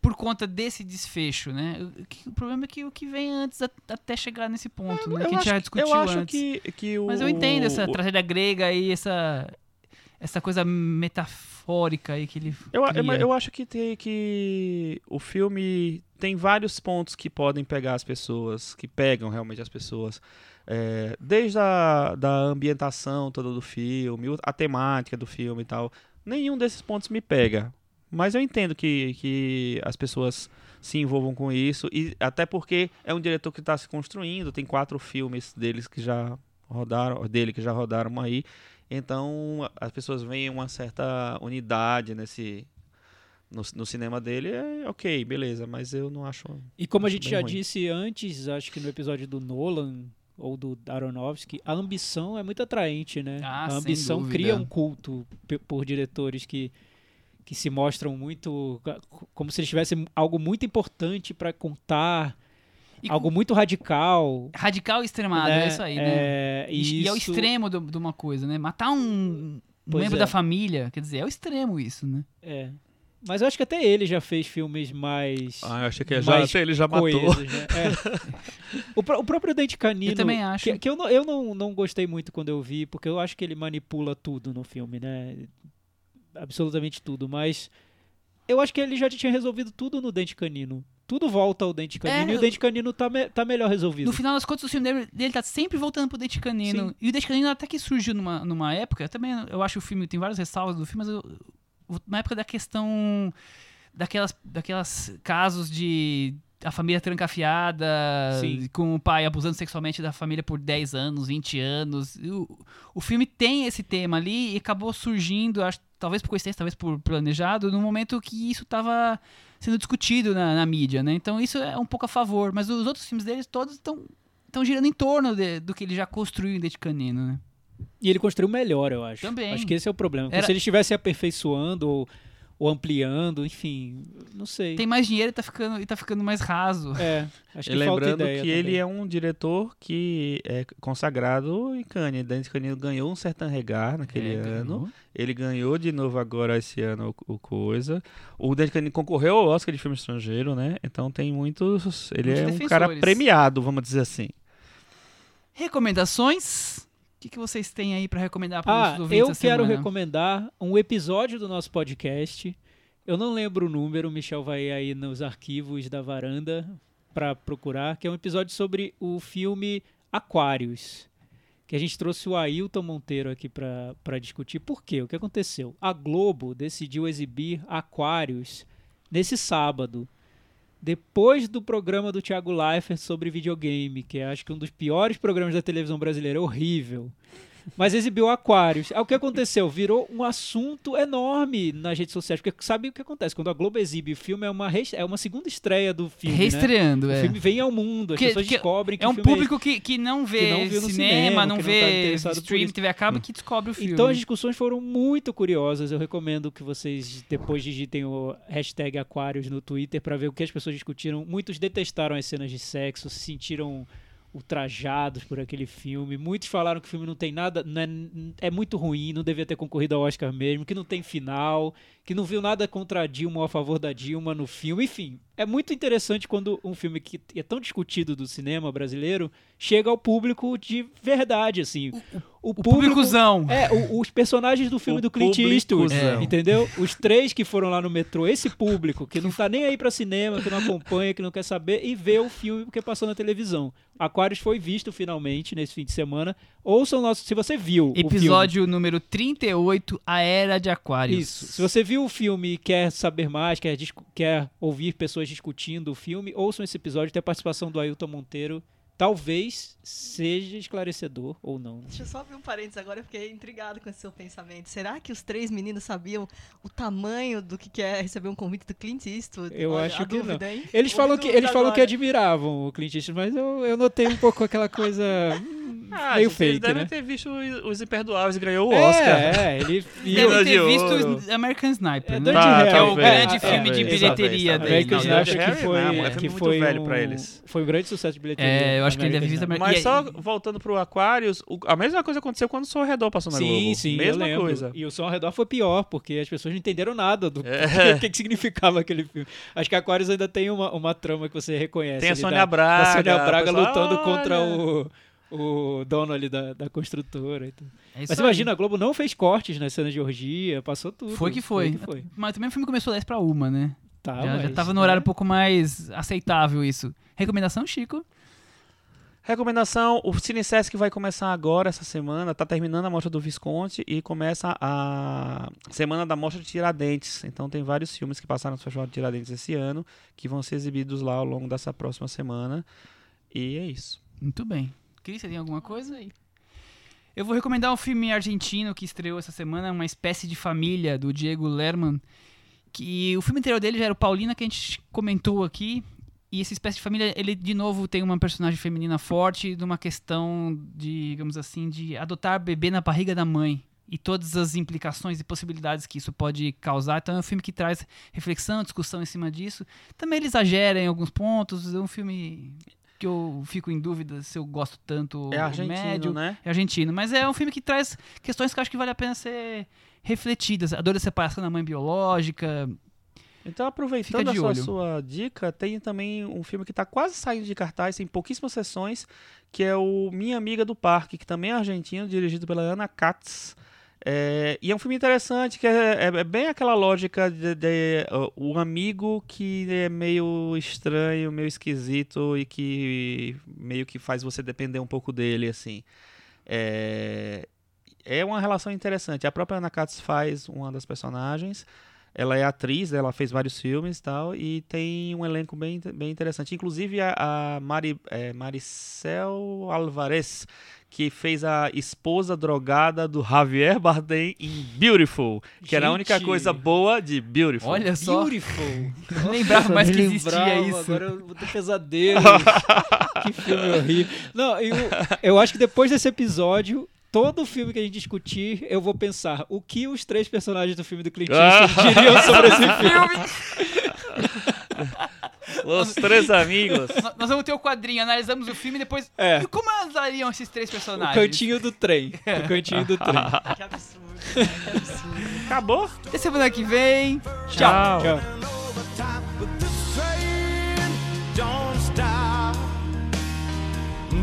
por conta desse desfecho, né? O, que- o problema é que o que vem antes a- até chegar nesse ponto, né? Que a gente já que- discutiu eu acho antes. que, que o. Mas eu entendo essa o- tragédia grega e essa essa coisa metafórica aí que ele Eu, cria. eu, eu acho que tem que o filme tem vários pontos que podem pegar as pessoas, que pegam realmente as pessoas. É, desde a da ambientação toda do filme, a temática do filme e tal. Nenhum desses pontos me pega. Mas eu entendo que, que as pessoas se envolvam com isso. E até porque é um diretor que está se construindo. Tem quatro filmes deles que já rodaram, dele que já rodaram aí. Então as pessoas veem uma certa unidade nesse no, no cinema dele. É ok, beleza, mas eu não acho. E como a Acho gente bem já ruim. disse antes, acho que no episódio do Nolan ou do Aronofsky, a ambição é muito atraente, né? Ah, a ambição cria um culto por diretores que que se mostram muito como se eles tivessem algo muito importante para contar, E algo muito radical. radical e extremado, né? é isso aí, né? É, E, e é o isso- extremo de uma coisa, né? Matar um, um Pois membro é. da família, quer dizer, é o extremo isso, né? É. Mas eu acho que até ele já fez filmes mais Ah, eu achei que ele já, já- ele já coesos, né? É. o, pró- o próprio Dente Canino. Eu também acho. Que, que eu, não, eu não, não gostei muito quando eu vi, porque eu acho que ele manipula tudo no filme, né? Absolutamente tudo. Mas eu acho que ele já tinha resolvido tudo no Dente Canino. Tudo volta ao Dente Canino É, e o Dente Canino tá, me- tá melhor resolvido. No final das contas, o filme dele, dele tá sempre voltando pro Dente Canino. Sim. E o Dente Canino até que surgiu numa, numa época, também eu acho o filme, tem várias ressalvas do filme, mas eu, uma época da questão daquelas, daquelas casos de a família trancafiada, Sim. com o pai abusando sexualmente da família por 10 anos, 20 anos. O, o filme tem esse tema ali e acabou surgindo, acho, talvez por coincidência, talvez por planejado, no momento que isso estava sendo discutido na, na mídia, né? Então isso é um pouco a favor, mas os outros filmes deles todos estão estão girando em torno de- do que ele já construiu em Dente Canino, né? E ele construiu melhor, eu acho. Também. Acho que esse é o problema. Era- se ele estivesse aperfeiçoando ou, ou ampliando, enfim, não sei. Tem mais dinheiro e tá ficando, e tá ficando mais raso. É, acho que E falta lembrando ideia que ele também. é um diretor que é consagrado em Cannes. Dante Canino ganhou um certain regard naquele É, ano. ganhou. Ele ganhou de novo agora esse ano o, o coisa. O Dante Canino concorreu ao Oscar de filme estrangeiro, né? Então tem muitos. Ele Muitos é um cara premiado, vamos dizer assim. Recomendações? O que, que vocês têm aí pra recomendar para Ah, os ouvintes eu quero semana? recomendar um episódio do nosso podcast. Eu não lembro o número, o Michel vai aí nos arquivos da varanda para procurar, que é um episódio sobre o filme Aquários. Que a gente trouxe o Ailton Monteiro aqui para discutir. Por quê? O que aconteceu? A Globo decidiu exibir Aquários nesse sábado. Depois do programa do Thiago Leifert sobre videogame, que é acho que um dos piores programas da televisão brasileira, é horrível. Mas exibiu Aquários. Aí o que aconteceu? Virou um assunto enorme nas redes sociais. Porque sabe o que acontece? Quando a Globo exibe o filme, é uma, é uma segunda estreia do filme. né? Reestreando, O é. filme vem ao mundo, as Que- pessoas que descobrem que É o um filme público que, que não vê que não viu no cinema, cinema, não que não tá vê stream. TV a cabo, que descobre o filme. Então as discussões foram muito curiosas. Eu recomendo que vocês depois digitem o hashtag Aquários no Twitter para ver o que as pessoas discutiram. Muitos detestaram as cenas de sexo, se sentiram ultrajados por aquele filme. Muitos falaram que o filme não tem nada, não é, é muito ruim, não devia ter concorrido ao Oscar mesmo, que não tem final, que não viu nada contra a Dilma ou a favor da Dilma no filme. Enfim, é muito interessante quando um filme que é tão discutido do cinema brasileiro chega ao público de verdade, assim. O, O públicozão. é, o- os personagens do filme O do Clint Eastwood, é, entendeu? Os três que foram lá no metrô, esse público que não tá nem aí pra cinema, que não acompanha, que não quer saber e vê o filme porque passou na televisão. Aquários foi visto finalmente nesse fim de semana. Ouçam o nosso, se você viu o filme. Episódio número 38, A Era de Aquários. Isso. Se você viu o filme e quer saber mais, quer, quer ouvir pessoas discutindo o filme, ouçam esse episódio, tem a participação do Ailton Monteiro. Talvez seja esclarecedor ou não. Deixa eu só abrir um parênteses agora, eu fiquei intrigado com esse seu pensamento. Será que os três meninos sabiam o tamanho do que é receber um convite do Clint Eastwood? Eu Olha, acho a que não. dúvida, hein? Eles falam que eles falam que admiravam o Clint Eastwood, mas eu, eu notei um pouco aquela coisa hum, Ah, meio gente, fake, Eles devem né? ter visto os Imperdoáveis e ganhou o Oscar. É, é, ele Deve Mina ter visto. American Sniper, É né? Tá, que é o grande é, filme é, de é, bilheteria dele. American Não, né? Sniper Dirty que foi, não, é que foi velho um, pra eles. Foi um grande sucesso de bilheteria. É, eu acho que ele deve Mas E só aí- voltando pro Aquarius, o- a mesma coisa aconteceu quando o Som ao Redor passou na Globo. Sim, sim, Mesma coisa. E o som ao redor foi pior, porque as pessoas não entenderam nada do É. que, que significava aquele filme. Acho que Aquarius ainda tem uma, uma trama que você reconhece. Tem a Sônia da, Braga. Da Sônia Braga pessoal, lutando "Olha". contra o, o dono ali da, da construtora. e tudo. É Mas aí. imagina, a Globo não fez cortes nas cenas de orgia, passou tudo. Foi que foi. que foi. Mas também o filme começou 10 pra uma, né? Tá, já, já mas, tava no né? horário um pouco mais aceitável isso. Recomendação, Chico? Recomendação, o Cine Sesc vai começar agora, essa semana, tá terminando a mostra do Visconde e começa a semana da mostra de Tiradentes. Então tem vários filmes que passaram no Festival de Tiradentes esse ano, que vão ser exibidos lá ao longo dessa próxima semana. E é isso. Muito bem. Cris, você tem alguma coisa? aí. Eu vou recomendar um filme argentino que estreou essa semana, uma espécie de família do Diego Lerman. Que o filme anterior dele já era o Paulina, que a gente comentou aqui. E essa espécie de família, ele de novo tem uma personagem feminina forte, de uma questão de, digamos assim, de adotar bebê na barriga da mãe. E todas as implicações e possibilidades que isso pode causar. Então é um filme que traz reflexão, discussão em cima disso. Também ele exagera em alguns pontos. É um filme que eu fico em dúvida se eu gosto tanto É argentino, médio. né? É argentino, mas é um filme que traz questões que eu acho que vale a pena ser refletidas. A dor da separação da mãe biológica. Então, aproveitando a sua, sua dica, tem também um filme que está quase saindo de cartaz, tem pouquíssimas sessões, que é o Minha Amiga do Parque, que também é argentino, dirigido pela Ana Katz. É, e é um filme interessante, que é, é- é bem aquela lógica de, de, uh, o amigo que é meio estranho, meio esquisito e que meio que faz você depender um pouco dele, assim. É, é uma relação interessante. A própria Ana Katz faz uma das personagens. Ela é atriz, ela fez vários filmes e tal, e tem um elenco bem, bem interessante. Inclusive a, a Mari, é, Maricel Alvarez, que fez a esposa drogada do Javier Bardem em Beautiful, que era a única Gente. coisa boa de Beautiful. Olha só. Beautiful. Lembrava mais que existia lembrava, isso. Agora eu vou ter pesadelos. que filme horrível. Não, eu, eu acho que depois desse episódio, todo filme que a gente discutir, eu vou pensar o que os três personagens do filme do Clint Eastwood diriam sobre esse filme. Os três amigos. Nós- vamos ter o quadrinho, analisamos o filme e depois. É. E como analisariam esses três O personagens? cantinho do trem. O cantinho do trem. Que absurdo. Que absurdo. Acabou? Até semana que vem. Tchau. Tchau.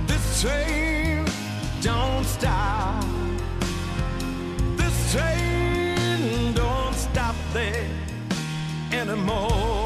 But don't stop. This train don't stop there anymore.